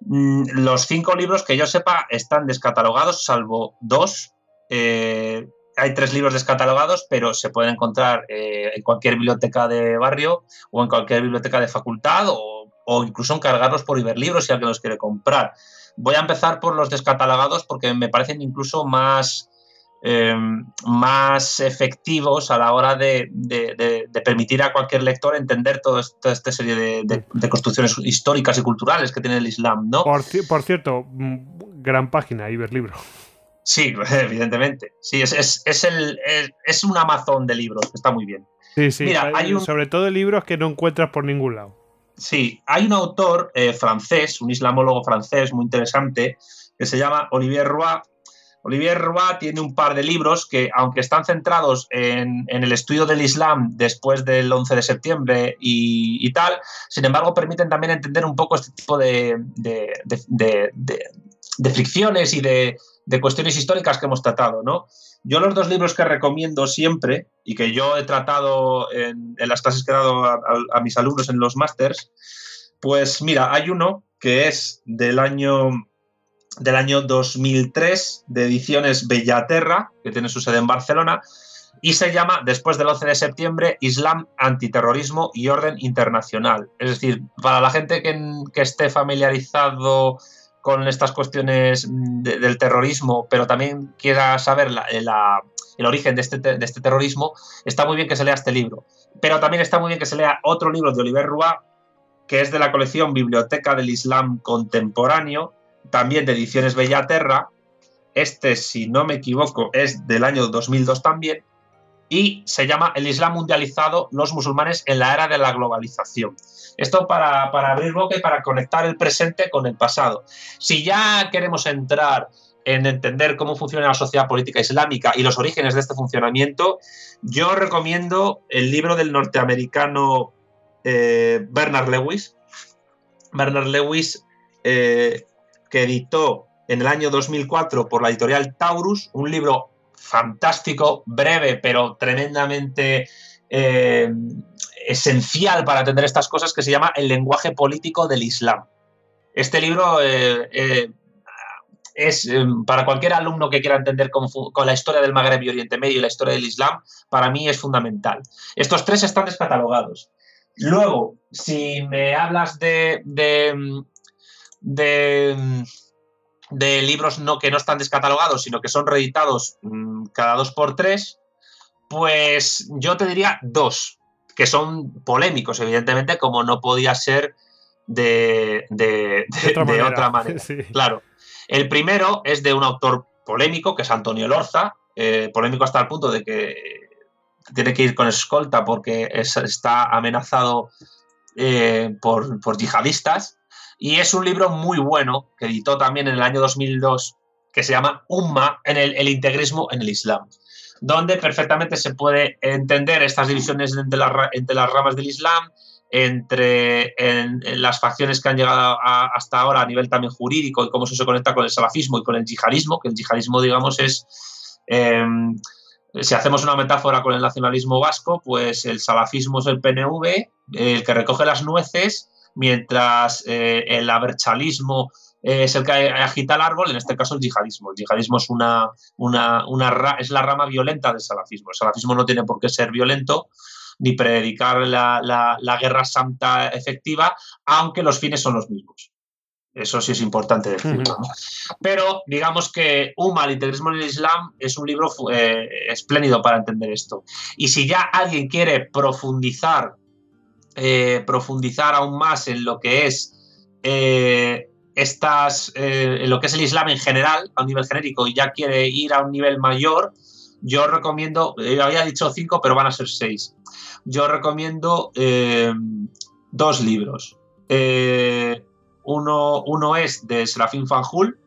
Mm, los cinco libros que yo sepa están descatalogados, salvo dos. Eh, hay tres libros descatalogados, pero se pueden encontrar eh, en cualquier biblioteca de barrio o en cualquier biblioteca de facultad o, incluso encargarlos por Iberlibros si alguien los quiere comprar. Voy a empezar por los descatalogados porque me parecen incluso más, Em, más efectivos a la hora de, permitir a cualquier lector entender toda esta serie de, construcciones históricas y culturales que tiene el Islam, ¿no? Por, cierto, mm, gran página, Iberlibro. Sí, evidentemente. Sí, es, es, el, es, un Amazon de libros, está muy bien. Sí, sí, Mira, hay sobre todo libros que no encuentras por ningún lado. Sí, hay un autor eh, francés, un islamólogo francés muy interesante, que se llama Olivier Roy, Olivier Roy tiene un par de libros que, aunque están centrados en, el estudio del Islam después del 11 de septiembre y, tal, sin embargo, permiten también entender un poco este tipo de, fricciones y de, cuestiones históricas que hemos tratado, ¿no? Yo los dos libros que recomiendo siempre y que yo he tratado en, las clases que he dado a, mis alumnos en los másters Pues mira, hay uno que es del año del año 2003 de ediciones Bellaterra, que tiene su sede en Barcelona, y se llama, después del 11 de septiembre, Islam, Antiterrorismo y Orden Internacional. Es decir, para la gente que, que esté familiarizado con estas cuestiones del terrorismo, pero también quiera saber el origen de este, de este, terrorismo, está muy bien que se lea este libro. Pero también está muy bien que se lea otro libro de Oliver Roy, que es de la colección Biblioteca del Islam Contemporáneo, también de ediciones Bellaterra. Este, si no me equivoco, es del año 2002 también, y se llama El Islam mundializado, los musulmanes en la era de la globalización. Esto para, abrir boca y para conectar el presente con el pasado. Si ya queremos entrar en entender cómo funciona la sociedad política islámica y los orígenes de este funcionamiento, yo recomiendo el libro del norteamericano eh, Bernard Lewis. Bernard Lewis, eh, que editó en el año 2004 por la editorial Taurus, un libro fantástico, breve, pero tremendamente eh, esencial para entender estas cosas, que se llama El lenguaje político del Islam. Este libro eh, eh, es para cualquier alumno que quiera entender con, la historia del Magreb y Oriente Medio y la historia del Islam, para mí es fundamental. Estos tres están descatalogados. Luego, si me hablas de, de de libros no, que no están descatalogados, sino que son reeditados mm, cada dos por tres, pues yo te diría dos, que son polémicos, evidentemente, como no podía ser de, de, otra manera. Claro. El primero es de un autor polémico, que es Antonio Lorza, eh, polémico hasta el punto de que tiene que ir con escolta porque está amenazado eh, por, por yihadistas. Y es un libro muy bueno que editó también en el año 2002 que se llama Umma en el, integrismo en el Islam, donde perfectamente se puede entender estas divisiones entre, las ramas del Islam, entre las facciones que han llegado hasta ahora a nivel también jurídico y cómo eso se conecta con el salafismo y con el yihadismo, que el yihadismo, digamos, es, em, si hacemos una metáfora con el nacionalismo vasco, pues el salafismo es el PNV, el que recoge las nueces mientras eh, el aberchalismo es el que agita el árbol, en este caso el yihadismo. El yihadismo es, una, una, es la rama violenta del salafismo. El salafismo no tiene por qué ser violento ni predicar la, guerra santa efectiva, aunque los fines son los mismos. Eso sí es importante decirlo. Pero digamos que Uma, el integrismo en el Islam, es un libro eh, espléndido para entender esto. Y si ya alguien quiere profundizar eh, profundizar aún más en lo que es eh, estas, eh, en lo que es el Islam en general, a un nivel genérico, y ya quiere ir a un nivel mayor, yo recomiendo, había dicho cinco, pero van a ser seis. Yo recomiendo dos libros. Uno, uno, es de Serafín Fanjul,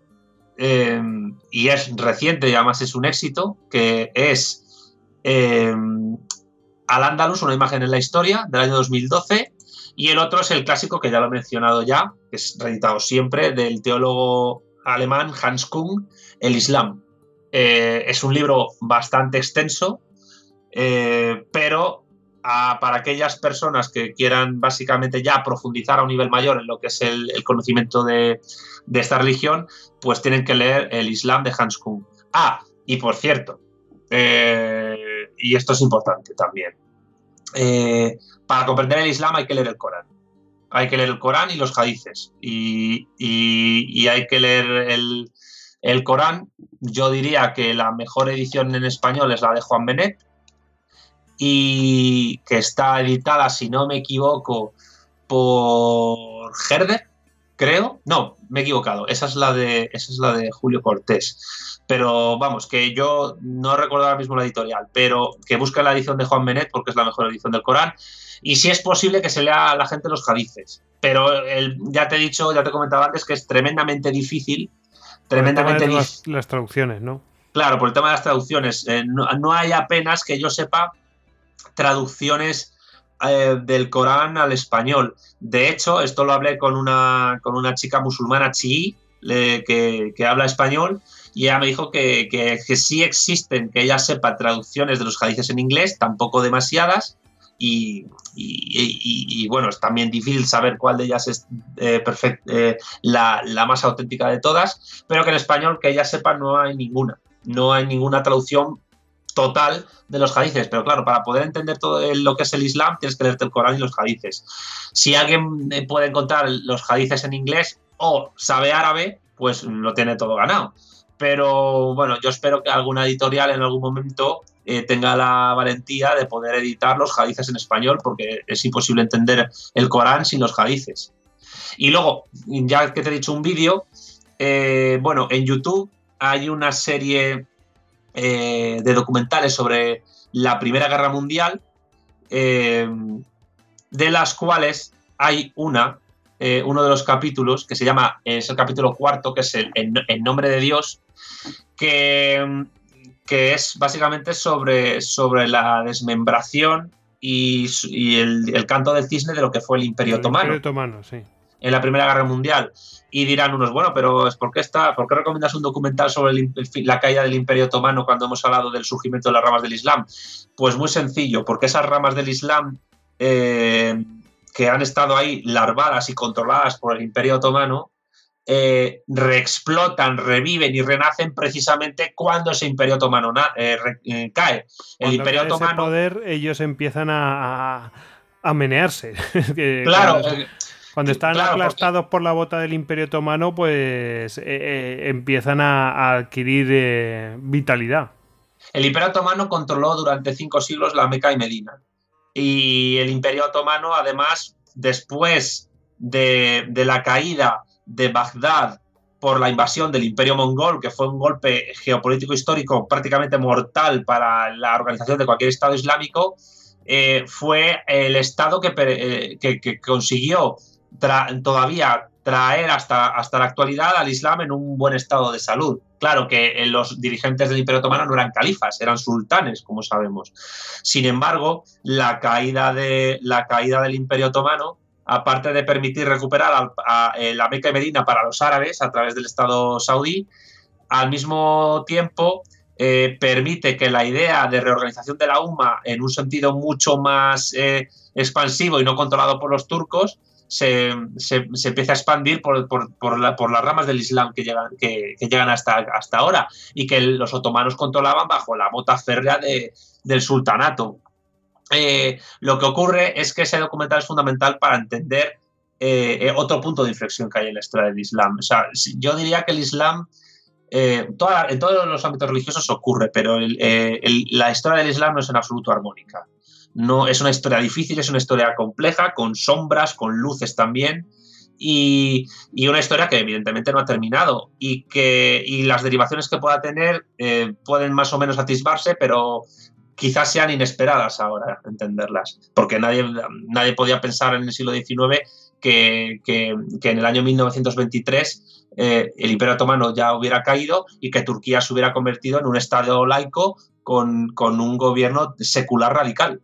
y es reciente y además es un éxito, que es al Andalus, una imagen en la historia, del año 2012, y el otro es el clásico que ya lo he mencionado ya, que es reeditado siempre, del teólogo alemán Hans Kung, El Islam. Eh, es un libro bastante extenso, eh, pero para aquellas personas que quieran básicamente ya profundizar a un nivel mayor en lo que es el, conocimiento de, esta religión, pues tienen que leer El Islam de Hans Kung. Ah, y por cierto, eh, y esto es importante también. Eh, para comprender el Islam hay que leer el Corán. Hay que leer el Corán y los hadices. Y, hay que leer el, Corán. Yo diría que la mejor edición en español es la de Juan Benet. Y que está editada, si no me equivoco, por Herder, creo. No, me he equivocado. Esa es la de, esa es la de Julio Cortés pero vamos, que yo no recuerdo ahora mismo la editorial, pero que busque la edición de Juan Benet porque es la mejor edición del Corán. Y si es posible que se lea a la gente los hadices. Pero ya te he dicho, ya te he comentado antes que es tremendamente difícil. Tremendamente difícil. Las, traducciones, ¿no? Claro, por el tema de las traducciones. Eh, no, hay apenas que yo sepa traducciones eh, del Corán al español. De hecho, esto lo hablé con una, con una chica musulmana chií que, que habla español y ella me dijo que, que, sí existen, que ella sepa traducciones de los hadices en inglés, tampoco demasiadas, y, y, bueno, es también difícil saber cuál de ellas es eh, eh, la, la, más auténtica de todas, pero que en español, que ella sepa, no hay ninguna. No hay ninguna traducción total de los hadices, pero claro, para poder entender todo lo que es el Islam tienes que leerte el Corán y los hadices. Si alguien eh, puede encontrar los hadices en inglés o sabe árabe, pues lo tiene todo ganado. Pero bueno, yo espero que alguna editorial en algún momento eh, tenga la valentía de poder editar los hadices en español, porque es imposible entender el Corán sin los hadices. Y luego, ya que te he dicho un vídeo, eh, bueno, en YouTube hay una serie eh, de documentales sobre la Primera Guerra Mundial, de las cuales hay una, uno de los capítulos, que se llama, es el capítulo cuarto, que es el, en nombre de Dios, que que es básicamente sobre, sobre la desmembración y, el, canto del cisne de lo que fue el Imperio Otomano. Otomano, sí. En la Primera Guerra Mundial. Y dirán unos, bueno, pero ¿por qué, está, ¿por qué recomiendas un documental sobre la caída del Imperio Otomano cuando hemos hablado del surgimiento de las ramas del Islam? Pues muy sencillo, porque esas ramas del Islam eh, que han estado ahí larvadas y controladas por el Imperio Otomano, eh, reexplotan, reviven y renacen precisamente cuando ese imperio otomano eh, eh, cae. El imperio otomano. poder, ellos empiezan a, a, menearse. claro. Cuando están aplastados por la bota del Imperio Otomano, pues empiezan a, adquirir vitalidad. El Imperio Otomano controló durante cinco siglos la Meca y Medina. Y el Imperio Otomano, además, después de, de la caída de Bagdad por la invasión del Imperio Mongol, que fue un golpe geopolítico histórico prácticamente mortal para la organización de cualquier Estado islámico, eh, fue el Estado que, eh, consiguió todavía traer hasta, hasta la actualidad al Islam en un buen estado de salud. Claro que eh, los dirigentes del Imperio Otomano no eran califas, eran sultanes, como sabemos. Sin embargo, la caída, de, la caída del Imperio Otomano aparte de permitir recuperar eh, la Meca y Medina para los árabes a través del Estado saudí, al mismo tiempo eh, permite que la idea de reorganización de la UMA en un sentido mucho más expansivo y no controlado por los turcos se, se, empiece a expandir por, las ramas del Islam que llegan, que, llegan hasta, hasta ahora y que los otomanos controlaban bajo la mota férrea del sultanato. Eh, lo que ocurre es que ese documental es fundamental para entender eh, eh, otro punto de inflexión que hay en la historia del Islam. O sea, yo diría que el Islam, en todos los ámbitos religiosos ocurre, pero la historia del Islam no es en absoluto armónica. No, es una historia difícil, es una historia compleja, con sombras, con luces también. Y, una historia que evidentemente no ha terminado y que y las derivaciones que pueda tener pueden más o menos atisbarse, pero quizás sean inesperadas ahora entenderlas, porque nadie, nadie podía pensar en el siglo XIX que, en el año 1923 eh, el Imperio Otomano ya hubiera caído y que Turquía se hubiera convertido en un Estado laico con, un gobierno secular radical.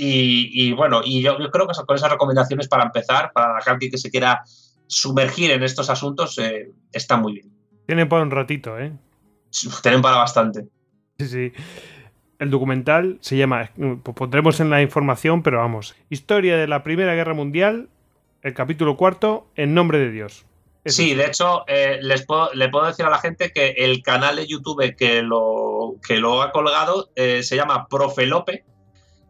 Y, bueno, y yo, creo que con esas recomendaciones para empezar, para la gente que se quiera sumergir en estos asuntos, eh, está muy bien. Tienen para un ratito, ¿eh? Tienen para bastante. Sí, sí. El documental se llama, pues pondremos en la información, pero vamos, Historia de la Primera Guerra Mundial, el capítulo cuarto, En nombre de Dios. sí, de hecho, eh, les puedo, le puedo decir a la gente que el canal de YouTube que lo, que lo ha colgado eh, se llama Profe Lope.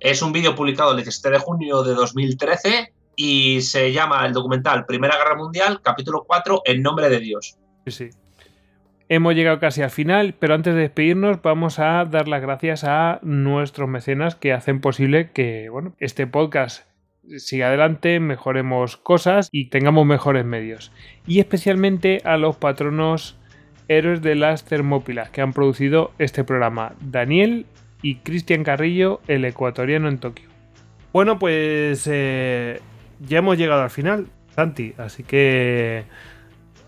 Es un vídeo publicado el 17 de junio de 2013 y se llama el documental Primera Guerra Mundial, capítulo 4, En nombre de Dios. Sí, sí. Hemos llegado casi al final, pero antes de despedirnos vamos a dar las gracias a nuestros mecenas que hacen posible que bueno, este podcast siga adelante, mejoremos cosas y tengamos mejores medios. Y especialmente a los patronos héroes de las Termópilas que han producido este programa, Daniel y Cristian Carrillo, el ecuatoriano en Tokio. Bueno, pues eh, ya hemos llegado al final, Santi, así que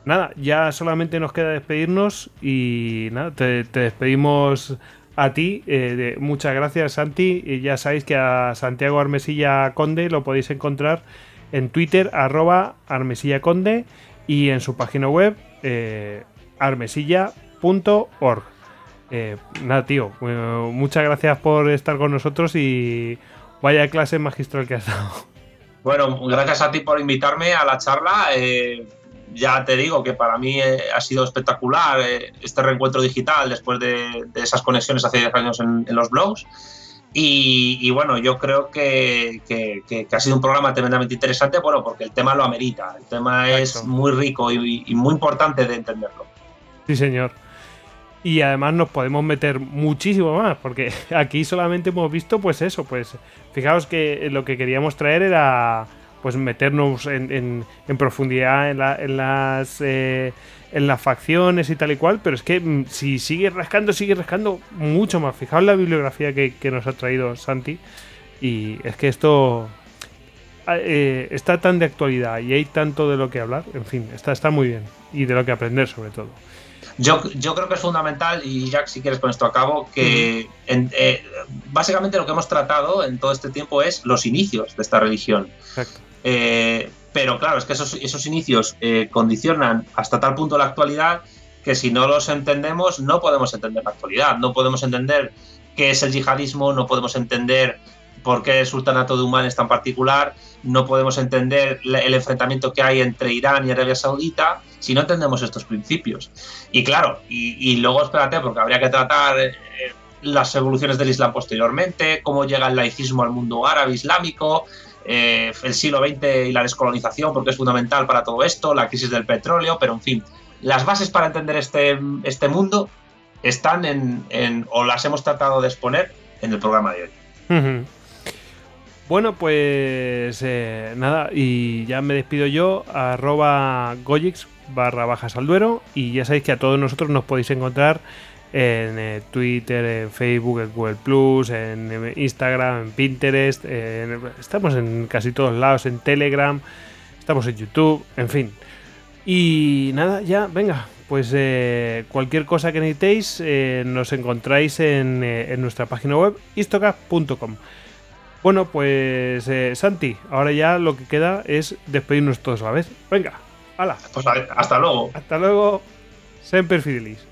nada, ya solamente nos queda despedirnos y nada, te, despedimos a ti. Eh, muchas gracias, Santi. Y ya sabéis que a Santiago Armesilla Conde lo podéis encontrar en Twitter, arroba Armesilla Conde, y en su página web, eh, armesilla.org. Eh, nada, tío, muchas gracias por estar con nosotros y Vaya clase magistral que has dado. Bueno, gracias a ti por invitarme a la charla. Eh, ya te digo que para mí eh, ha sido espectacular eh, este reencuentro digital después de, esas conexiones hace 10 años en, los blogs. Y, bueno, yo creo que, ha sido un programa tremendamente interesante, bueno, porque el tema lo amerita. El tema es muy rico y, y muy importante de entenderlo. Sí, señor. Y además nos podemos meter muchísimo más, porque aquí solamente hemos visto, pues eso, pues fijaos que lo que queríamos traer era pues meternos en, en, profundidad en, en las eh, en las facciones y tal y cual, pero es que mm, si sigue rascando, sigue rascando mucho más. Fijaos la bibliografía que, nos ha traído Santi, y es que esto ah, eh, está tan de actualidad y hay tanto de lo que hablar, en fin, está, está muy bien, y de lo que aprender sobre todo. Yo, yo creo que es fundamental, y Jack, si quieres con esto a cabo, que eh, básicamente lo que hemos tratado en todo este tiempo es los inicios de esta religión. Eh, pero claro, es que esos, esos inicios eh, condicionan hasta tal punto la actualidad que si no los entendemos no podemos entender la actualidad, no podemos entender qué es el yihadismo, no podemos entender por qué el sultanato de Umán es tan particular, no podemos entender el enfrentamiento que hay entre Irán y Arabia Saudita si no entendemos estos principios. Y claro, y, luego espérate, porque habría que tratar eh, las evoluciones del Islam posteriormente, cómo llega el laicismo al mundo árabe islámico, eh, el siglo XX y la descolonización, porque es fundamental para todo esto, la crisis del petróleo, pero en fin, las bases para entender este, este mundo están en, o las hemos tratado de exponer en el programa de hoy. Bueno, pues eh, nada, y ya me despido yo, arroba Gojix barra bajas al duero, y ya sabéis que a todos nosotros nos podéis encontrar en eh, Twitter, en Facebook, en Google Plus, en Instagram, en Pinterest, estamos en casi todos lados, en Telegram, estamos en YouTube, en fin. Y nada, ya, venga, pues eh, cualquier cosa que necesitéis nos encontráis en, en nuestra página web istocap.com. Bueno, pues eh, Santi, ahora ya lo que queda es despedirnos todos a la vez. Venga, hala. Pues hasta luego. Hasta luego. Semper Fidelis.